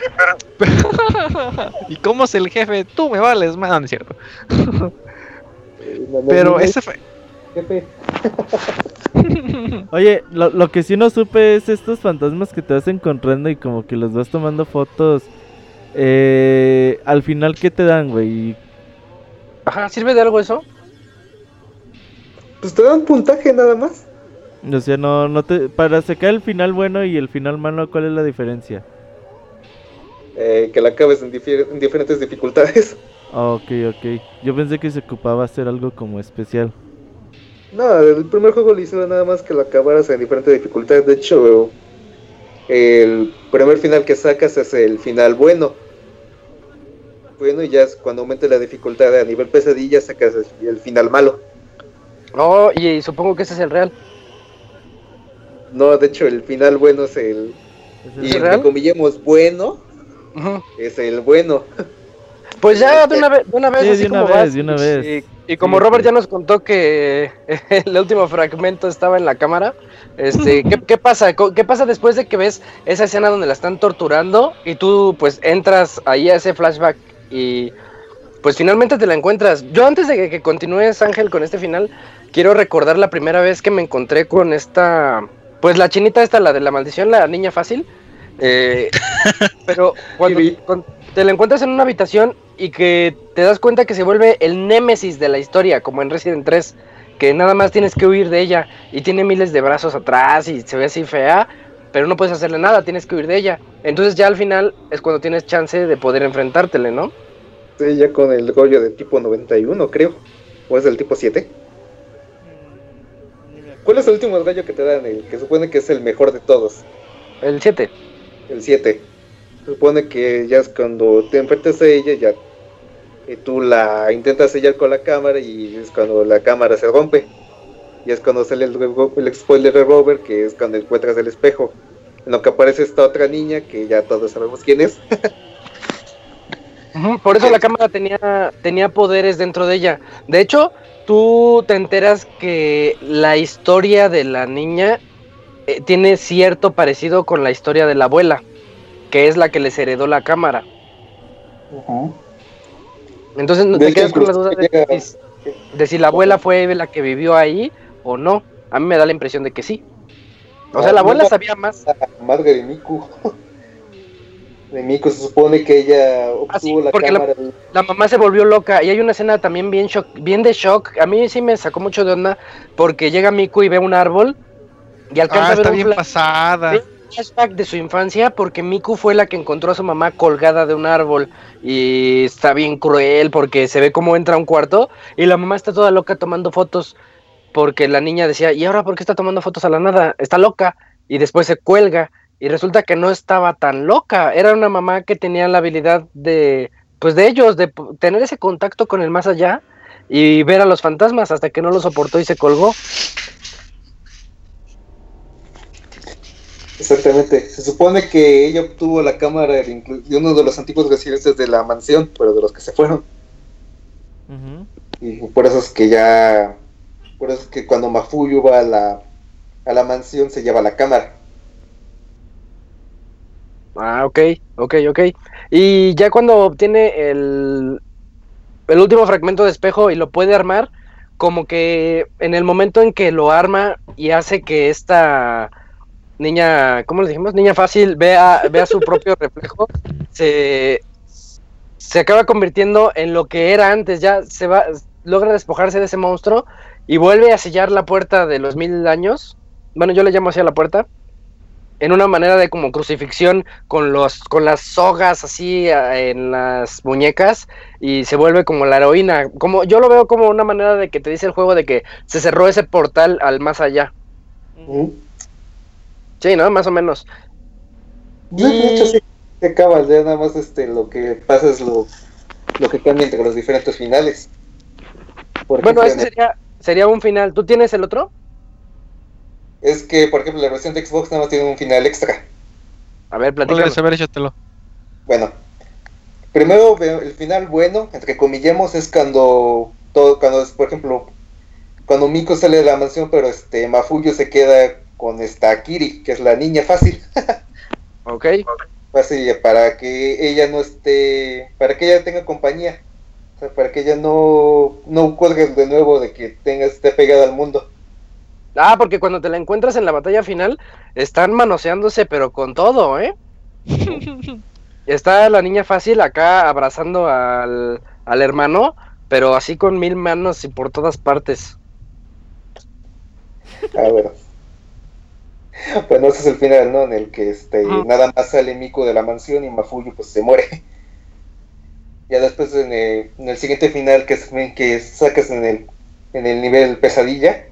B: ¿Y cómo es el jefe? Tú me vales, man, no es cierto. pero ese fue. Jefe.
C: Oye, lo, lo, que sí no supe es estos fantasmas que te vas encontrando y como que los vas tomando fotos. Eh, al final, ¿qué te dan, güey?
A: Ajá, ¿sirve de algo eso?
E: Pues te dan puntaje nada más.
C: O sea, no, no te... Para sacar el final bueno y el final malo, ¿cuál es la diferencia?
E: Eh, que la acabes en, en diferentes dificultades.
C: ok, ok. Yo pensé que se ocupaba hacer algo como especial.
E: No, el primer juego le hicieron nada más que lo acabaras en diferentes dificultades. De hecho, el primer final que sacas es el final bueno. Bueno, y ya cuando aumente la dificultad a nivel pesadilla sacas el final malo.
A: Oh, y supongo que ese es el real.
E: No, de hecho, el final bueno es el. ¿Es y entre comillemos bueno, es el bueno.
A: Pues ya de una vez, de una vez, así como vas, de una vez. Y como Robert ya nos contó que el último fragmento estaba en la cámara, este, ¿qué, pasa? ¿Qué pasa después de que ves esa escena donde la están torturando y tú pues entras ahí a ese flashback y pues finalmente te la encuentras? Yo antes de que, continúes Ángel con este final, quiero recordar la primera vez que me encontré con esta, pues la chinita esta, la de la maldición, la niña fácil. Eh, pero cuando, te la encuentras en una habitación y que te das cuenta que se vuelve el némesis de la historia, como en Resident 3, que nada más tienes que huir de ella y tiene miles de brazos atrás y se ve así fea, pero no puedes hacerle nada, tienes que huir de ella. Entonces ya al final es cuando tienes chance de poder enfrentártele, ¿no?
E: Sí, ya con el Goyo del tipo 91, creo. ¿O es del tipo 7? ¿Cuál es el último gallo que te dan? El que supone que es el mejor de todos.
A: El 7.
E: El 7 supone que ya es cuando te enfrentas a ella, ya y tú la intentas sellar con la cámara y es cuando la cámara se rompe. Y es cuando sale el, el spoiler Robert, que es cuando encuentras el espejo. En lo que aparece esta otra niña, que ya todos sabemos quién es.
A: por eso la cámara tenía, tenía poderes dentro de ella. De hecho, tú te enteras que la historia de la niña eh, tiene cierto parecido con la historia de la abuela que es la que les heredó la cámara. Entonces no te quedas con la duda de, si la abuela fue la que vivió ahí o no. A mí me da la impresión de que sí. O sea, la abuela sabía más.
E: Madre de Miku. De Miku se supone que ella
A: ah, obtuvo la cámara. La, mamá se volvió loca y hay una escena también bien shock, bien de shock. A mí sí me sacó mucho de onda porque llega Miku y ve un árbol y alcanza
B: ah,
A: a ver
B: está bien pasada
A: flashback de su infancia porque Miku fue la que encontró a su mamá colgada de un árbol y está bien cruel porque se ve cómo entra a un cuarto y la mamá está toda loca tomando fotos porque la niña decía, ¿y ahora por qué está tomando fotos a la nada? Está loca y después se cuelga y resulta que no estaba tan loca, era una mamá que tenía la habilidad de pues de ellos de tener ese contacto con el más allá y ver a los fantasmas hasta que no lo soportó y se colgó.
E: Exactamente. Se supone que ella obtuvo la cámara de, uno de los antiguos residentes de la mansión, pero de los que se fueron. Y por eso es que ya. Por eso es que cuando Mafuyu va a la, a la mansión se lleva la cámara.
A: Ah, ok, ok, ok. Y ya cuando obtiene el, el último fragmento de espejo y lo puede armar, como que en el momento en que lo arma y hace que esta niña, ¿cómo le dijimos? Niña fácil, ve a, su propio reflejo, se, se acaba convirtiendo en lo que era antes, ya se va, logra despojarse de ese monstruo y vuelve a sellar la puerta de los mil años. Bueno, yo le llamo así a la puerta. En una manera de como crucifixión con los con las sogas así en las muñecas y se vuelve como la heroína. Como yo lo veo como una manera de que te dice el juego de que se cerró ese portal al más allá. Sí, ¿no? Más o menos.
E: De hecho, sí, te acabas, ya nada más este, lo que pasa es lo, lo que cambia entre los diferentes finales.
A: bueno, ese sería, sería un final. ¿Tú tienes el otro?
E: Es que, por ejemplo, la versión de Xbox nada más tiene un final extra.
A: A ver, platícame.
B: A ver, échatelo.
E: Bueno, primero el final bueno, entre comillemos, es cuando todo, cuando por ejemplo, cuando Miko sale de la mansión, pero este Mafuyo se queda con esta Kiri, que es la niña fácil.
A: ok.
E: Fácil para que ella no esté, para que ella tenga compañía. O sea, para que ella no, no cuelgue de nuevo de que tenga, esté pegada al mundo.
A: Ah, porque cuando te la encuentras en la batalla final, están manoseándose, pero con todo, ¿eh? Está la niña fácil acá abrazando al, al hermano, pero así con mil manos y por todas partes.
E: Ah, bueno. Bueno, ese es el final, ¿no? En el que este, nada más sale Miko de la mansión y Mafuyu pues se muere. Ya después en el, siguiente final que, que sacas en el, en el nivel pesadilla,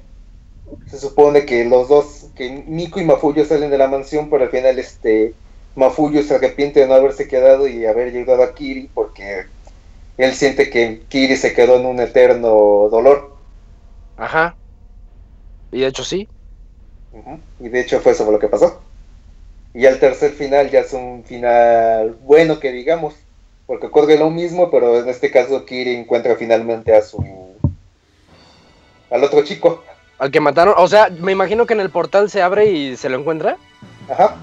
E: se supone que los dos, que Miko y Mafuyo salen de la mansión, pero al final este Mafuyo se arrepiente de no haberse quedado y haber llegado a Kiri porque él siente que Kiri se quedó en un eterno dolor.
A: Ajá. Y de hecho sí.
E: Y de hecho fue eso lo que pasó. Y el tercer final ya es un final bueno que digamos, porque ocurre lo mismo, pero en este caso Kiri encuentra finalmente a su... al otro chico.
A: Al que mataron, o sea, me imagino que en el portal se abre y se lo encuentra.
E: Ajá.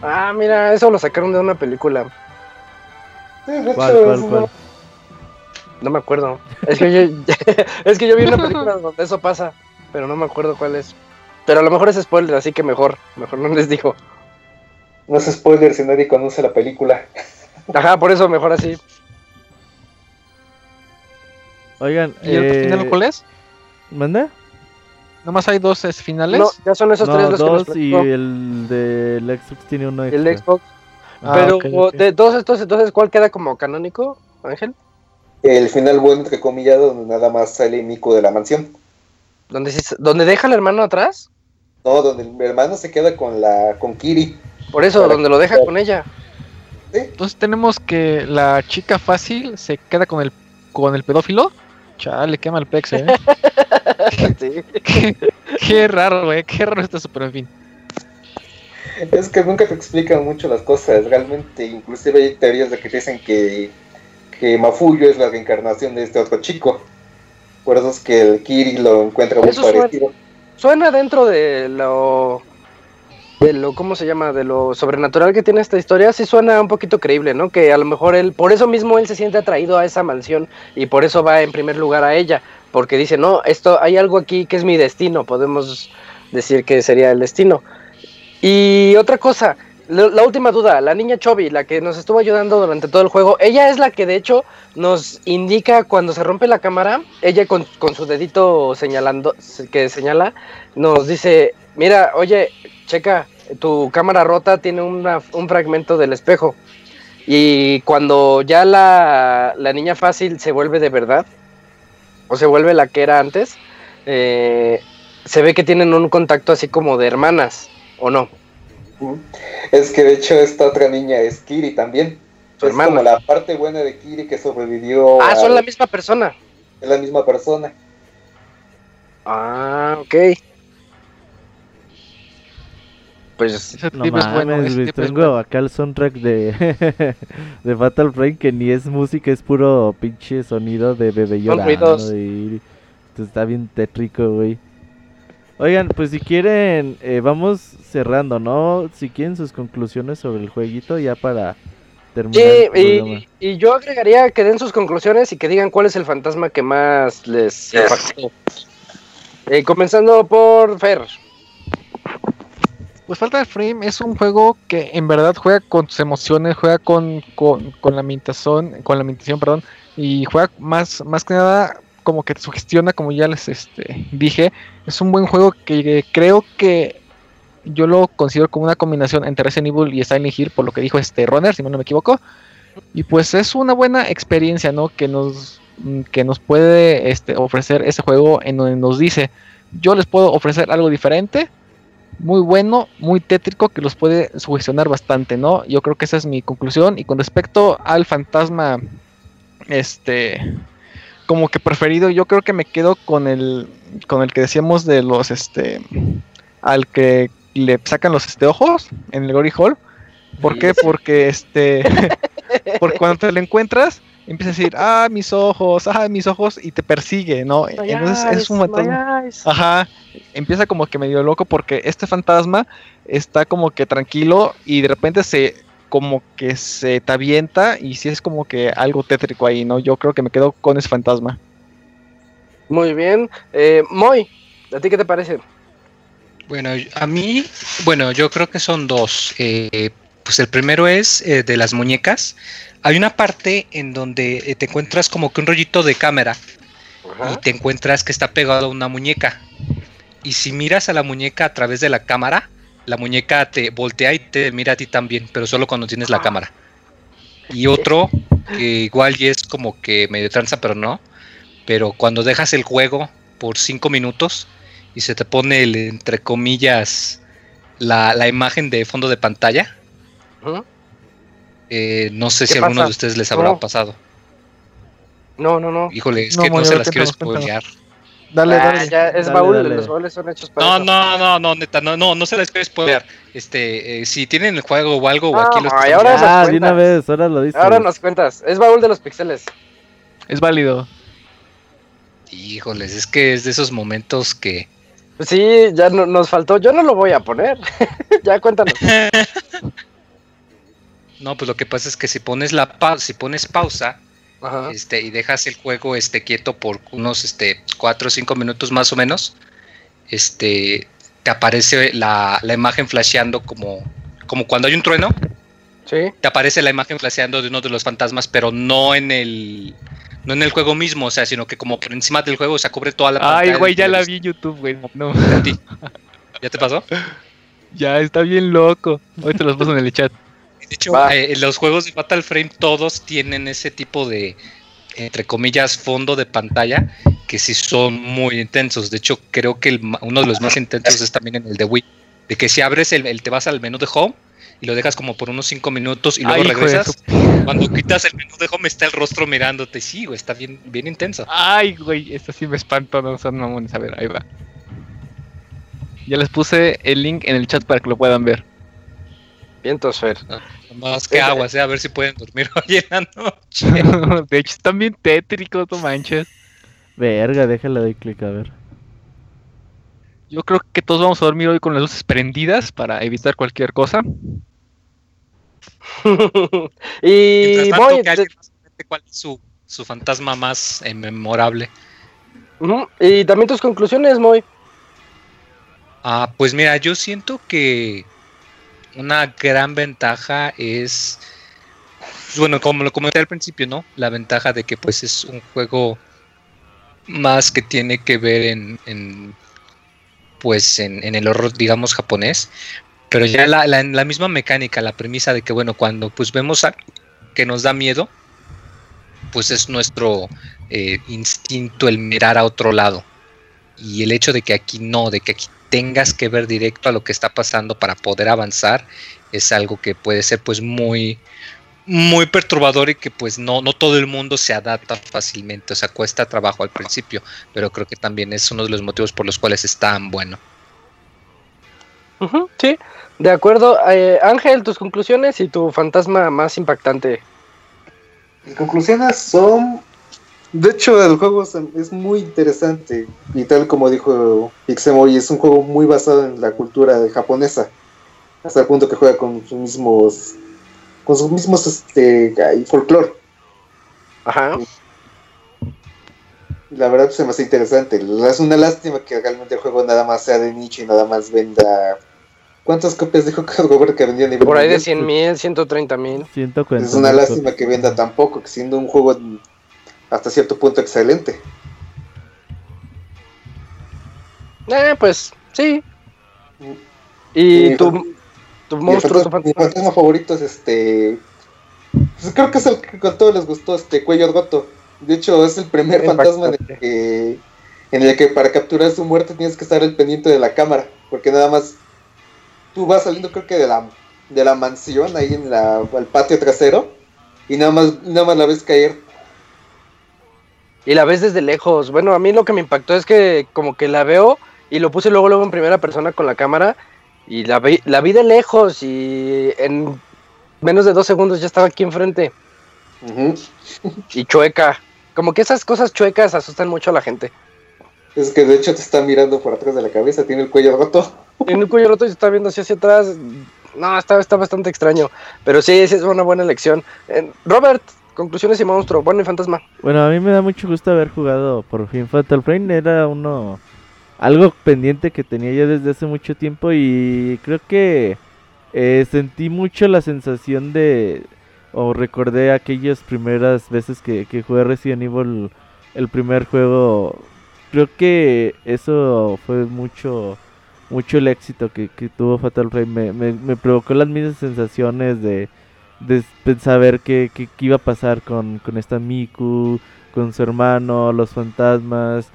A: Ah, mira, eso lo sacaron de una película. No me acuerdo. Es que, yo, es que yo vi una película donde eso pasa, pero no me acuerdo cuál es. Pero a lo mejor es spoiler, así que mejor, mejor no les digo.
E: No es spoiler si nadie conoce la película.
A: Ajá, por eso mejor así.
C: Oigan,
B: ¿y el eh, final cuál es?
C: ¿Manda?
B: ¿Nomás hay dos finales?
A: No, ya son esos tres
C: los dos que nos y el del Xbox tiene uno extra.
A: El Xbox. Ah, Pero de todos estos, entonces, ¿cuál queda como canónico, Ángel?
E: El final bueno, entre comillas, donde nada más sale Mico de la mansión.
A: ¿Donde, ¿Donde deja al hermano atrás?
E: No, donde el hermano se queda con la con Kiri.
A: Por eso, donde lo deja con ella.
B: Entonces tenemos que la chica fácil se queda con el con el pedófilo. Chale, quema el pex, eh. qué, raro, güey. Qué raro este super en fin.
E: Es que nunca te explican mucho las cosas. Realmente, inclusive hay teorías de que dicen que, que Mafuyo es la reencarnación de este otro chico. Por eso es que el Kiri lo encuentra muy parecido.
A: Suena, dentro de lo de lo, ¿cómo se llama? De lo sobrenatural que tiene esta historia, sí suena un poquito creíble, ¿no? Que a lo mejor él, por eso mismo él se siente atraído a esa mansión y por eso va en primer lugar a ella, porque dice, no, esto, hay algo aquí que es mi destino, podemos decir que sería el destino. Y otra cosa, la, última duda, la niña Chobi, la que nos estuvo ayudando durante todo el juego, ella es la que de hecho nos indica cuando se rompe la cámara, ella con, con su dedito señalando, que señala, nos dice, mira, oye, checa, tu cámara rota tiene un fragmento del espejo. Y cuando ya la, niña fácil se vuelve de verdad, o se vuelve la que era antes, eh, se ve que tienen un contacto así como de hermanas, ¿o no?
E: Es que de hecho esta otra niña es Kiri también. es como la parte buena de Kiri que sobrevivió.
A: Ah, son la misma persona.
E: Es la misma persona.
A: Ah, ok. Pues
C: no mames, tengo acá el soundtrack de, de Fatal Frame que ni es música, es puro pinche sonido de bebé llorando. Y, está bien tétrico, güey. Oigan, pues si quieren, eh, vamos cerrando, ¿no? Si quieren sus conclusiones sobre el jueguito ya para terminar.
A: Sí, y, yo agregaría que den sus conclusiones y que digan cuál es el fantasma que más les impactó. Eh, comenzando por Fer.
B: Pues falta de Frame es un juego que en verdad juega con tus emociones, juega con, con, la ambientación, con la ambientación, perdón, y juega más, más que nada como que te sugestiona, como ya les este, dije. Es un buen juego que, creo que yo lo considero como una combinación entre Resident Evil y Silent Hill, por lo que dijo este Runner, si no me equivoco. Y pues es una buena experiencia, ¿no? Que nos, que nos puede este, ofrecer ese juego en donde nos dice, yo les puedo ofrecer algo diferente muy bueno, muy tétrico, que los puede sugestionar bastante, ¿no? Yo creo que esa es mi conclusión. Y con respecto al fantasma, este, como que preferido, yo creo que me quedo con el, con el que decíamos de los, este, al que le sacan los este ojos en el Gory Hall. ¿Por qué? Porque este, porque cuando te lo encuentras, empieza a decir, ah, mis ojos, ah, mis ojos, y te persigue, ¿no? Entonces es un fantasma. Ajá, empieza como que medio loco porque este fantasma está como que tranquilo y de repente se como que se te avienta y sí es como que algo tétrico ahí, ¿no? Yo creo que me quedo con ese fantasma.
A: Muy bien. Eh, Moy, ¿a ti qué te parece?
D: Bueno, a mí, bueno, yo creo que son dos. Eh, pues el primero es eh, de las muñecas. Hay una parte en donde eh, te encuentras como que un rollito de cámara y te encuentras que está pegado a una muñeca. Y si miras a la muñeca a través de la cámara, la muñeca te voltea y te mira a ti también, pero solo cuando tienes la cámara. Y otro, que igual y es como que medio tranza, pero no. Pero cuando dejas el juego por cinco minutos y se te pone el, entre comillas la, la imagen de fondo de pantalla, eh, no sé si a alguno de ustedes les habrá pasado.
A: No, no, no.
D: Híjole, es que no se las quiero spoilear.
A: Dale, ah, dale. Ya es baúl, los baúles son hechos
D: para. No, no, no, no, neta, no, no, no se las quiero spoilear. Este, eh, si tienen el juego o algo, o aquí los
A: ay, ahora
C: ah, de una vez, ahora lo dices.
A: Ahora nos cuentas. Es baúl de los pixeles.
B: Es válido.
D: Híjoles, es que es de esos momentos que.
A: Sí, ya no, nos faltó. Yo no lo voy a poner. ya cuéntanos.
D: No, pues lo que pasa es que si pones la pa si pones pausa este y dejas el juego este quieto por unos este 4 o 5 minutos más o menos, este te aparece la, imagen flasheando como como cuando hay un trueno.
A: Sí.
D: Te aparece la imagen flasheando de uno de los fantasmas, pero no en el no en el juego mismo, o sea, sino que como por encima del juego, o sea, cubre toda la
B: pantalla. Ay, güey, ya la vi en YouTube, güey. No.
D: ¿Ya te pasó?
B: Ya, está bien loco. Hoy te los paso en el chat.
D: De hecho, eh, los juegos de Fatal Frame todos tienen ese tipo de, entre comillas, fondo de pantalla que sí son muy intensos. De hecho, creo que uno de los más intensos es también en el de Wii. De que si abres el, te vas al menú de Home y lo dejas como por unos 5 minutos y luego regresas. Cuando quitas el menú de Home está el rostro mirándote. Sí, güey, está bien, bien intenso.
B: Ay, güey, esto sí me espanta, no son mamones. A ver, ahí va. Ya les puse el link en el chat para que lo puedan ver.
A: Vientos, Fer.
D: Ah, más que agua, a ver si pueden dormir hoy en la noche.
B: de hecho, están bien tétricos, no manches.
C: Verga, déjale de clic a ver.
B: Yo creo que todos vamos a dormir hoy con las luces prendidas para evitar cualquier cosa.
A: y voy.
D: ¿Cuál es su, su fantasma más eh, memorable?
A: Y también tus conclusiones, Moy.
D: Ah, pues mira, yo siento que una gran ventaja es, bueno, como lo comenté al principio, ¿no? La ventaja de que pues es un juego más que tiene que ver en, pues en, el horror, digamos, japonés. Pero ya la, la, misma mecánica, la premisa de que, bueno, cuando pues vemos a, que nos da miedo, pues es nuestro eh, instinto el mirar a otro lado. Y el hecho de que aquí no, de que aquí tengas que ver directo a lo que está pasando para poder avanzar es algo que puede ser pues muy muy perturbador y que pues no, no todo el mundo se adapta fácilmente, o sea, cuesta trabajo al principio, pero creo que también es uno de los motivos por los cuales es tan bueno.
A: sí, de acuerdo. Eh, Ángel, tus conclusiones y tu fantasma más impactante.
E: Mis conclusiones son de hecho, el juego es muy interesante y tal como dijo Pixemoy, es un juego muy basado en la cultura japonesa, hasta el punto que juega con sus mismos, con sus mismos este, folclore.
A: Ajá.
E: La verdad se me hace interesante. Es una lástima que realmente el juego nada más sea de nicho y nada más venda ¿Cuántas copias dijo Robert que vendían?
A: Por ahí de 100 mil, 130 mil.
E: Es una lástima que venda tan poco, que siendo un juego hasta cierto punto excelente.
A: Eh, pues sí. ¿Y, tu, tu monstruo?
E: Mi fantasma favorito es este. Pues creo que es el que a todos les gustó, este Cuello Goto. De hecho, es el primer fantasma en el, que, en el que para capturar su muerte tienes que estar al pendiente de la cámara. Porque nada más tú vas saliendo, creo que de la, de la mansión, ahí en la, el patio trasero. Y nada más, nada más la ves caer
A: y la ves desde lejos. Bueno, a mí lo que me impactó es que como que la veo y lo puse luego luego en primera persona con la cámara y la vi, la vi de lejos y en menos de dos segundos ya estaba aquí enfrente. y chueca. Como que esas cosas chuecas asustan mucho a la gente.
E: Es que de hecho te está mirando por atrás de la cabeza, tiene el cuello roto.
A: Tiene el cuello roto y se está viendo hacia, hacia atrás. No, está, está bastante extraño. Pero sí, esa es una buena elección. Eh, Robert, conclusiones y monstruo. Bueno, y fantasma.
C: Bueno, a mí me da mucho gusto haber jugado por fin Fatal Frame. Era uno. Algo pendiente que tenía ya desde hace mucho tiempo. Y creo que eh, sentí mucho la sensación de. O recordé aquellas primeras veces que, que jugué Resident Evil, el primer juego. Creo que eso fue mucho mucho el éxito que, tuvo Fatal Frame. Me, provocó las mismas sensaciones de, de, saber qué, iba a pasar con, con esta Miku, con su hermano, los fantasmas.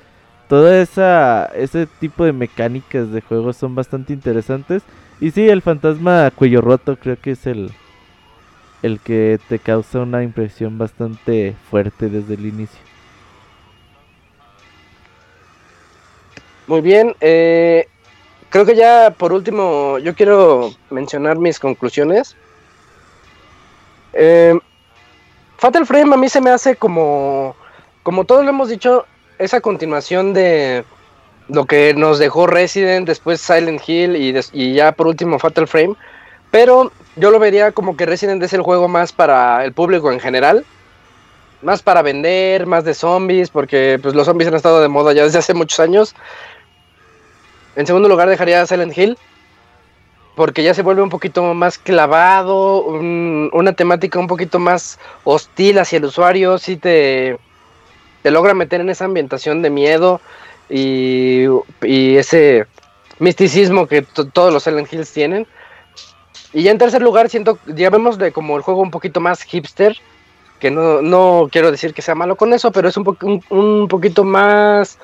C: Todo esa, ese tipo de mecánicas de juego son bastante interesantes. Y sí, el fantasma cuello roto creo que es el, el que te causa una impresión bastante fuerte desde el inicio.
A: Muy bien, eh, creo que ya por último yo quiero mencionar mis conclusiones. Eh, Fatal Frame a mí se me hace como, como todos lo hemos dicho, esa continuación de lo que nos dejó Resident, después Silent Hill y, y ya por último Fatal Frame. Pero yo lo vería como que Resident es el juego más para el público en general. Más para vender, más de zombies, porque pues los zombies han estado de moda ya desde hace muchos años. En segundo lugar dejaría Silent Hill. Porque ya se vuelve un poquito más clavado, una temática un poquito más hostil hacia el usuario, sí te, te logra meter en esa ambientación de miedo y, ese misticismo que todos los Silent Hills tienen. Y ya en tercer lugar siento, ya vemos de como el juego un poquito más hipster, que no, no quiero decir que sea malo con eso, pero es un, un, un poquito más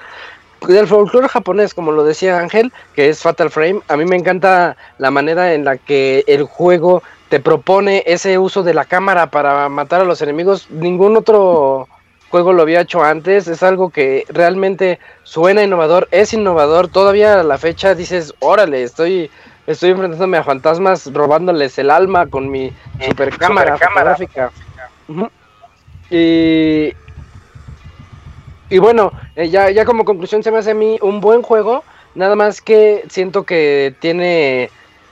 A: del folclore japonés, como lo decía Ángel, que es Fatal Frame, a mí me encanta la manera en la que el juego te propone ese uso de la cámara para matar a los enemigos. Ningún otro juego lo había hecho antes, es algo que realmente suena innovador, es innovador, todavía a la fecha dices, órale, estoy, estoy enfrentándome a fantasmas robándoles el alma con mi super cámara fotográfica. Y y bueno, eh, ya, ya como conclusión se me hace a mí un buen juego, nada más que siento que tiene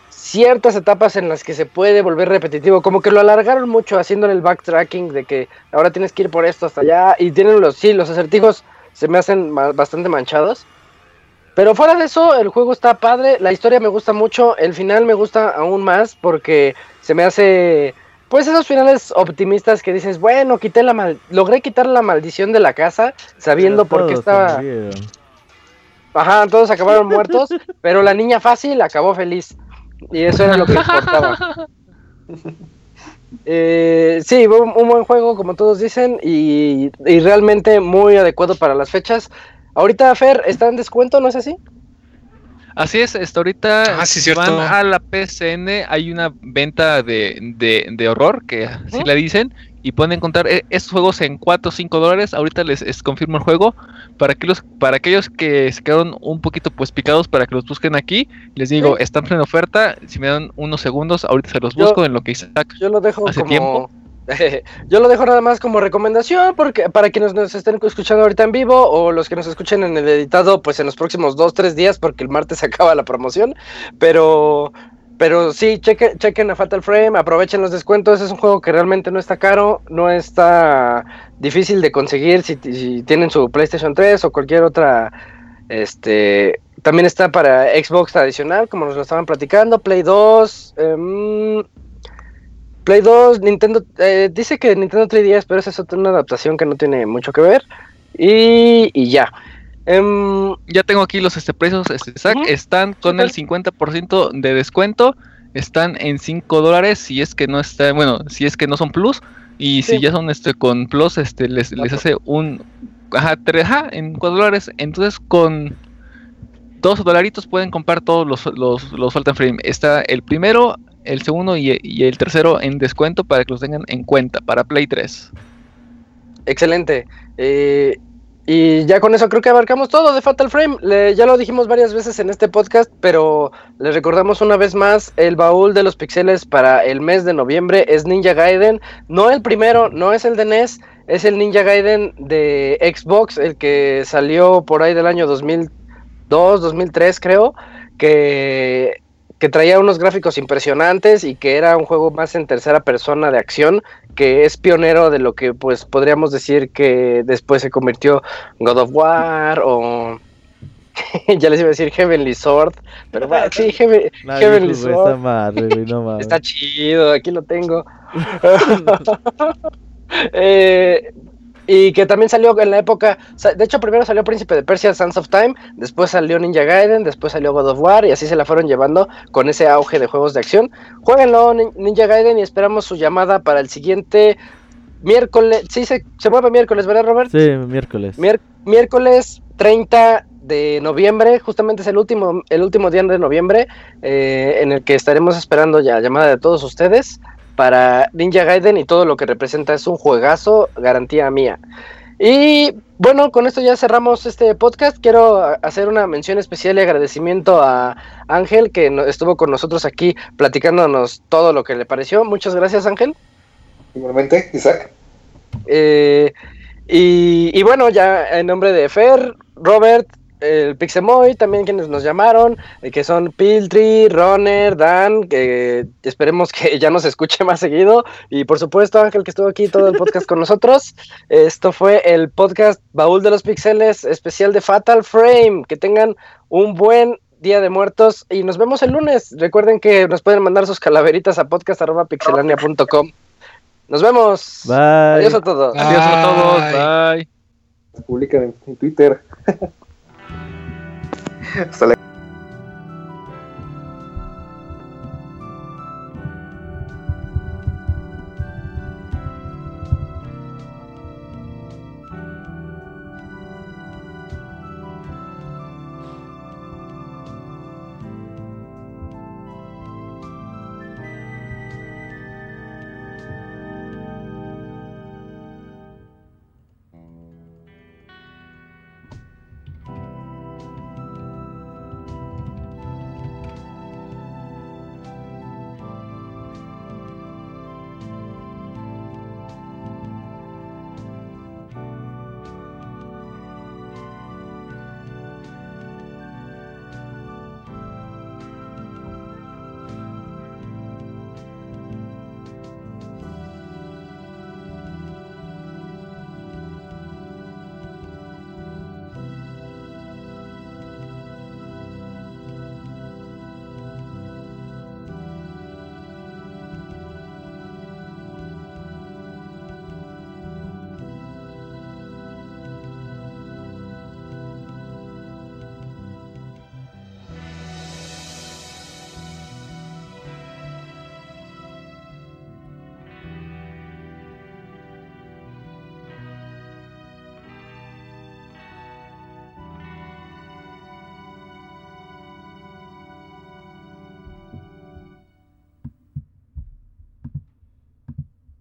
A: ciertas etapas en las que se puede volver repetitivo, como que lo alargaron mucho haciéndole el backtracking de que ahora tienes que ir por esto hasta allá y tienen los sí, los acertijos se me hacen bastante manchados. Pero fuera de eso, el juego está padre, la historia me gusta mucho, el final me gusta aún más porque se me hace pues esos finales optimistas que dices, bueno, quité la mal logré quitar la maldición de la casa sabiendo por qué estaba Ajá, todos acabaron muertos, pero la niña fácil acabó feliz. Y eso era lo que importaba. Eh, sí, un, un, buen juego, como todos dicen, y, y, realmente muy adecuado para las fechas. Ahorita, Fer, ¿está en descuento, no es así?
B: Así es, hasta ahorita
D: ah, sí,
B: van a la PCN, hay una venta de, horror, que así le dicen, y pueden encontrar eh, estos juegos en 4 o 5 dólares. Ahorita les, confirmo el juego. Para, que los, para aquellos que se quedaron un poquito pues picados para que los busquen aquí, les digo, están en oferta. Si me dan unos segundos, ahorita se los busco en lo que Isaac
A: yo lo dejo hace tiempo. Yo lo dejo nada más como recomendación porque para quienes nos estén escuchando ahorita en vivo o los que nos escuchen en el editado, pues en los próximos dos, tres días, porque el martes se acaba la promoción. Pero, pero sí, chequen, chequen a Fatal Frame, aprovechen los descuentos. Es un juego que realmente no está caro, no está difícil de conseguir si, tienen su PlayStation 3 o cualquier otra. Este también está para Xbox tradicional, como nos lo estaban platicando, Play 2. Play 2, Nintendo, eh, dice que Nintendo 3DS, pero esa es otra una adaptación que no tiene mucho que ver. Y, ya. Em,
B: ya tengo aquí los este, precios, este, están con el 50% de descuento, están en 5 dólares si es que no está, bueno, si es que no son plus, y si ya son este con plus, este les, les hace un, ajá, ajá, en 4 dólares, entonces con 2 dolaritos pueden comprar todos los, los, los Frame. Está el primero el segundo y, el tercero en descuento para que los tengan en cuenta para Play 3.
A: Excelente. Eh, y ya con eso creo que abarcamos todo de Fatal Frame. ya lo dijimos varias veces en este podcast, pero les recordamos una vez más, el baúl de los pixeles para el mes de noviembre es Ninja Gaiden. No el primero, no es el de NES, es el Ninja Gaiden de Xbox, el que salió por ahí del año 2002, 2003 creo, que que traía unos gráficos impresionantes y que era un juego más en tercera persona de acción, que es pionero de lo que pues podríamos decir que después se convirtió God of War o ya les iba a decir Heavenly Sword, pero bueno, sí, Heavenly Sword. Está chido, aquí lo tengo. eh, y que también salió en la época, de hecho primero salió Príncipe de Persia, Sands of Time, después salió Ninja Gaiden, después salió God of War y así se la fueron llevando con ese auge de juegos de acción. Jueguenlo Ninja Gaiden y esperamos su llamada para el siguiente miércoles, sí se, se mueve miércoles, ¿verdad Robert?
C: Sí, miércoles.
A: miércoles 30 de noviembre, justamente es el último, el último día de noviembre eh, en el que estaremos esperando ya llamada de todos ustedes para Ninja Gaiden y todo lo que representa es un juegazo, garantía mía. Y bueno, con esto ya cerramos este podcast. Quiero hacer una mención especial y agradecimiento a Ángel que estuvo con nosotros aquí platicándonos todo lo que le pareció. Muchas gracias Ángel.
E: Igualmente, Isaac.
A: Eh, y, y, bueno, ya en nombre de Fer, Robert, el Pixemoy, también quienes nos llamaron, eh, que son Piltry, Runner, Dan, que esperemos que ya nos escuche más seguido, y por supuesto Ángel que estuvo aquí todo el podcast con nosotros. Esto fue el podcast Baúl de los Pixeles, especial de Fatal Frame. Que tengan un buen Día de Muertos y nos vemos el lunes. Recuerden que nos pueden mandar sus calaveritas a podcast.pixelania.com. Nos vemos.
C: Bye.
A: Adiós a todos.
J: Adiós a todos. Bye.
E: Publican en Twitter. Hasta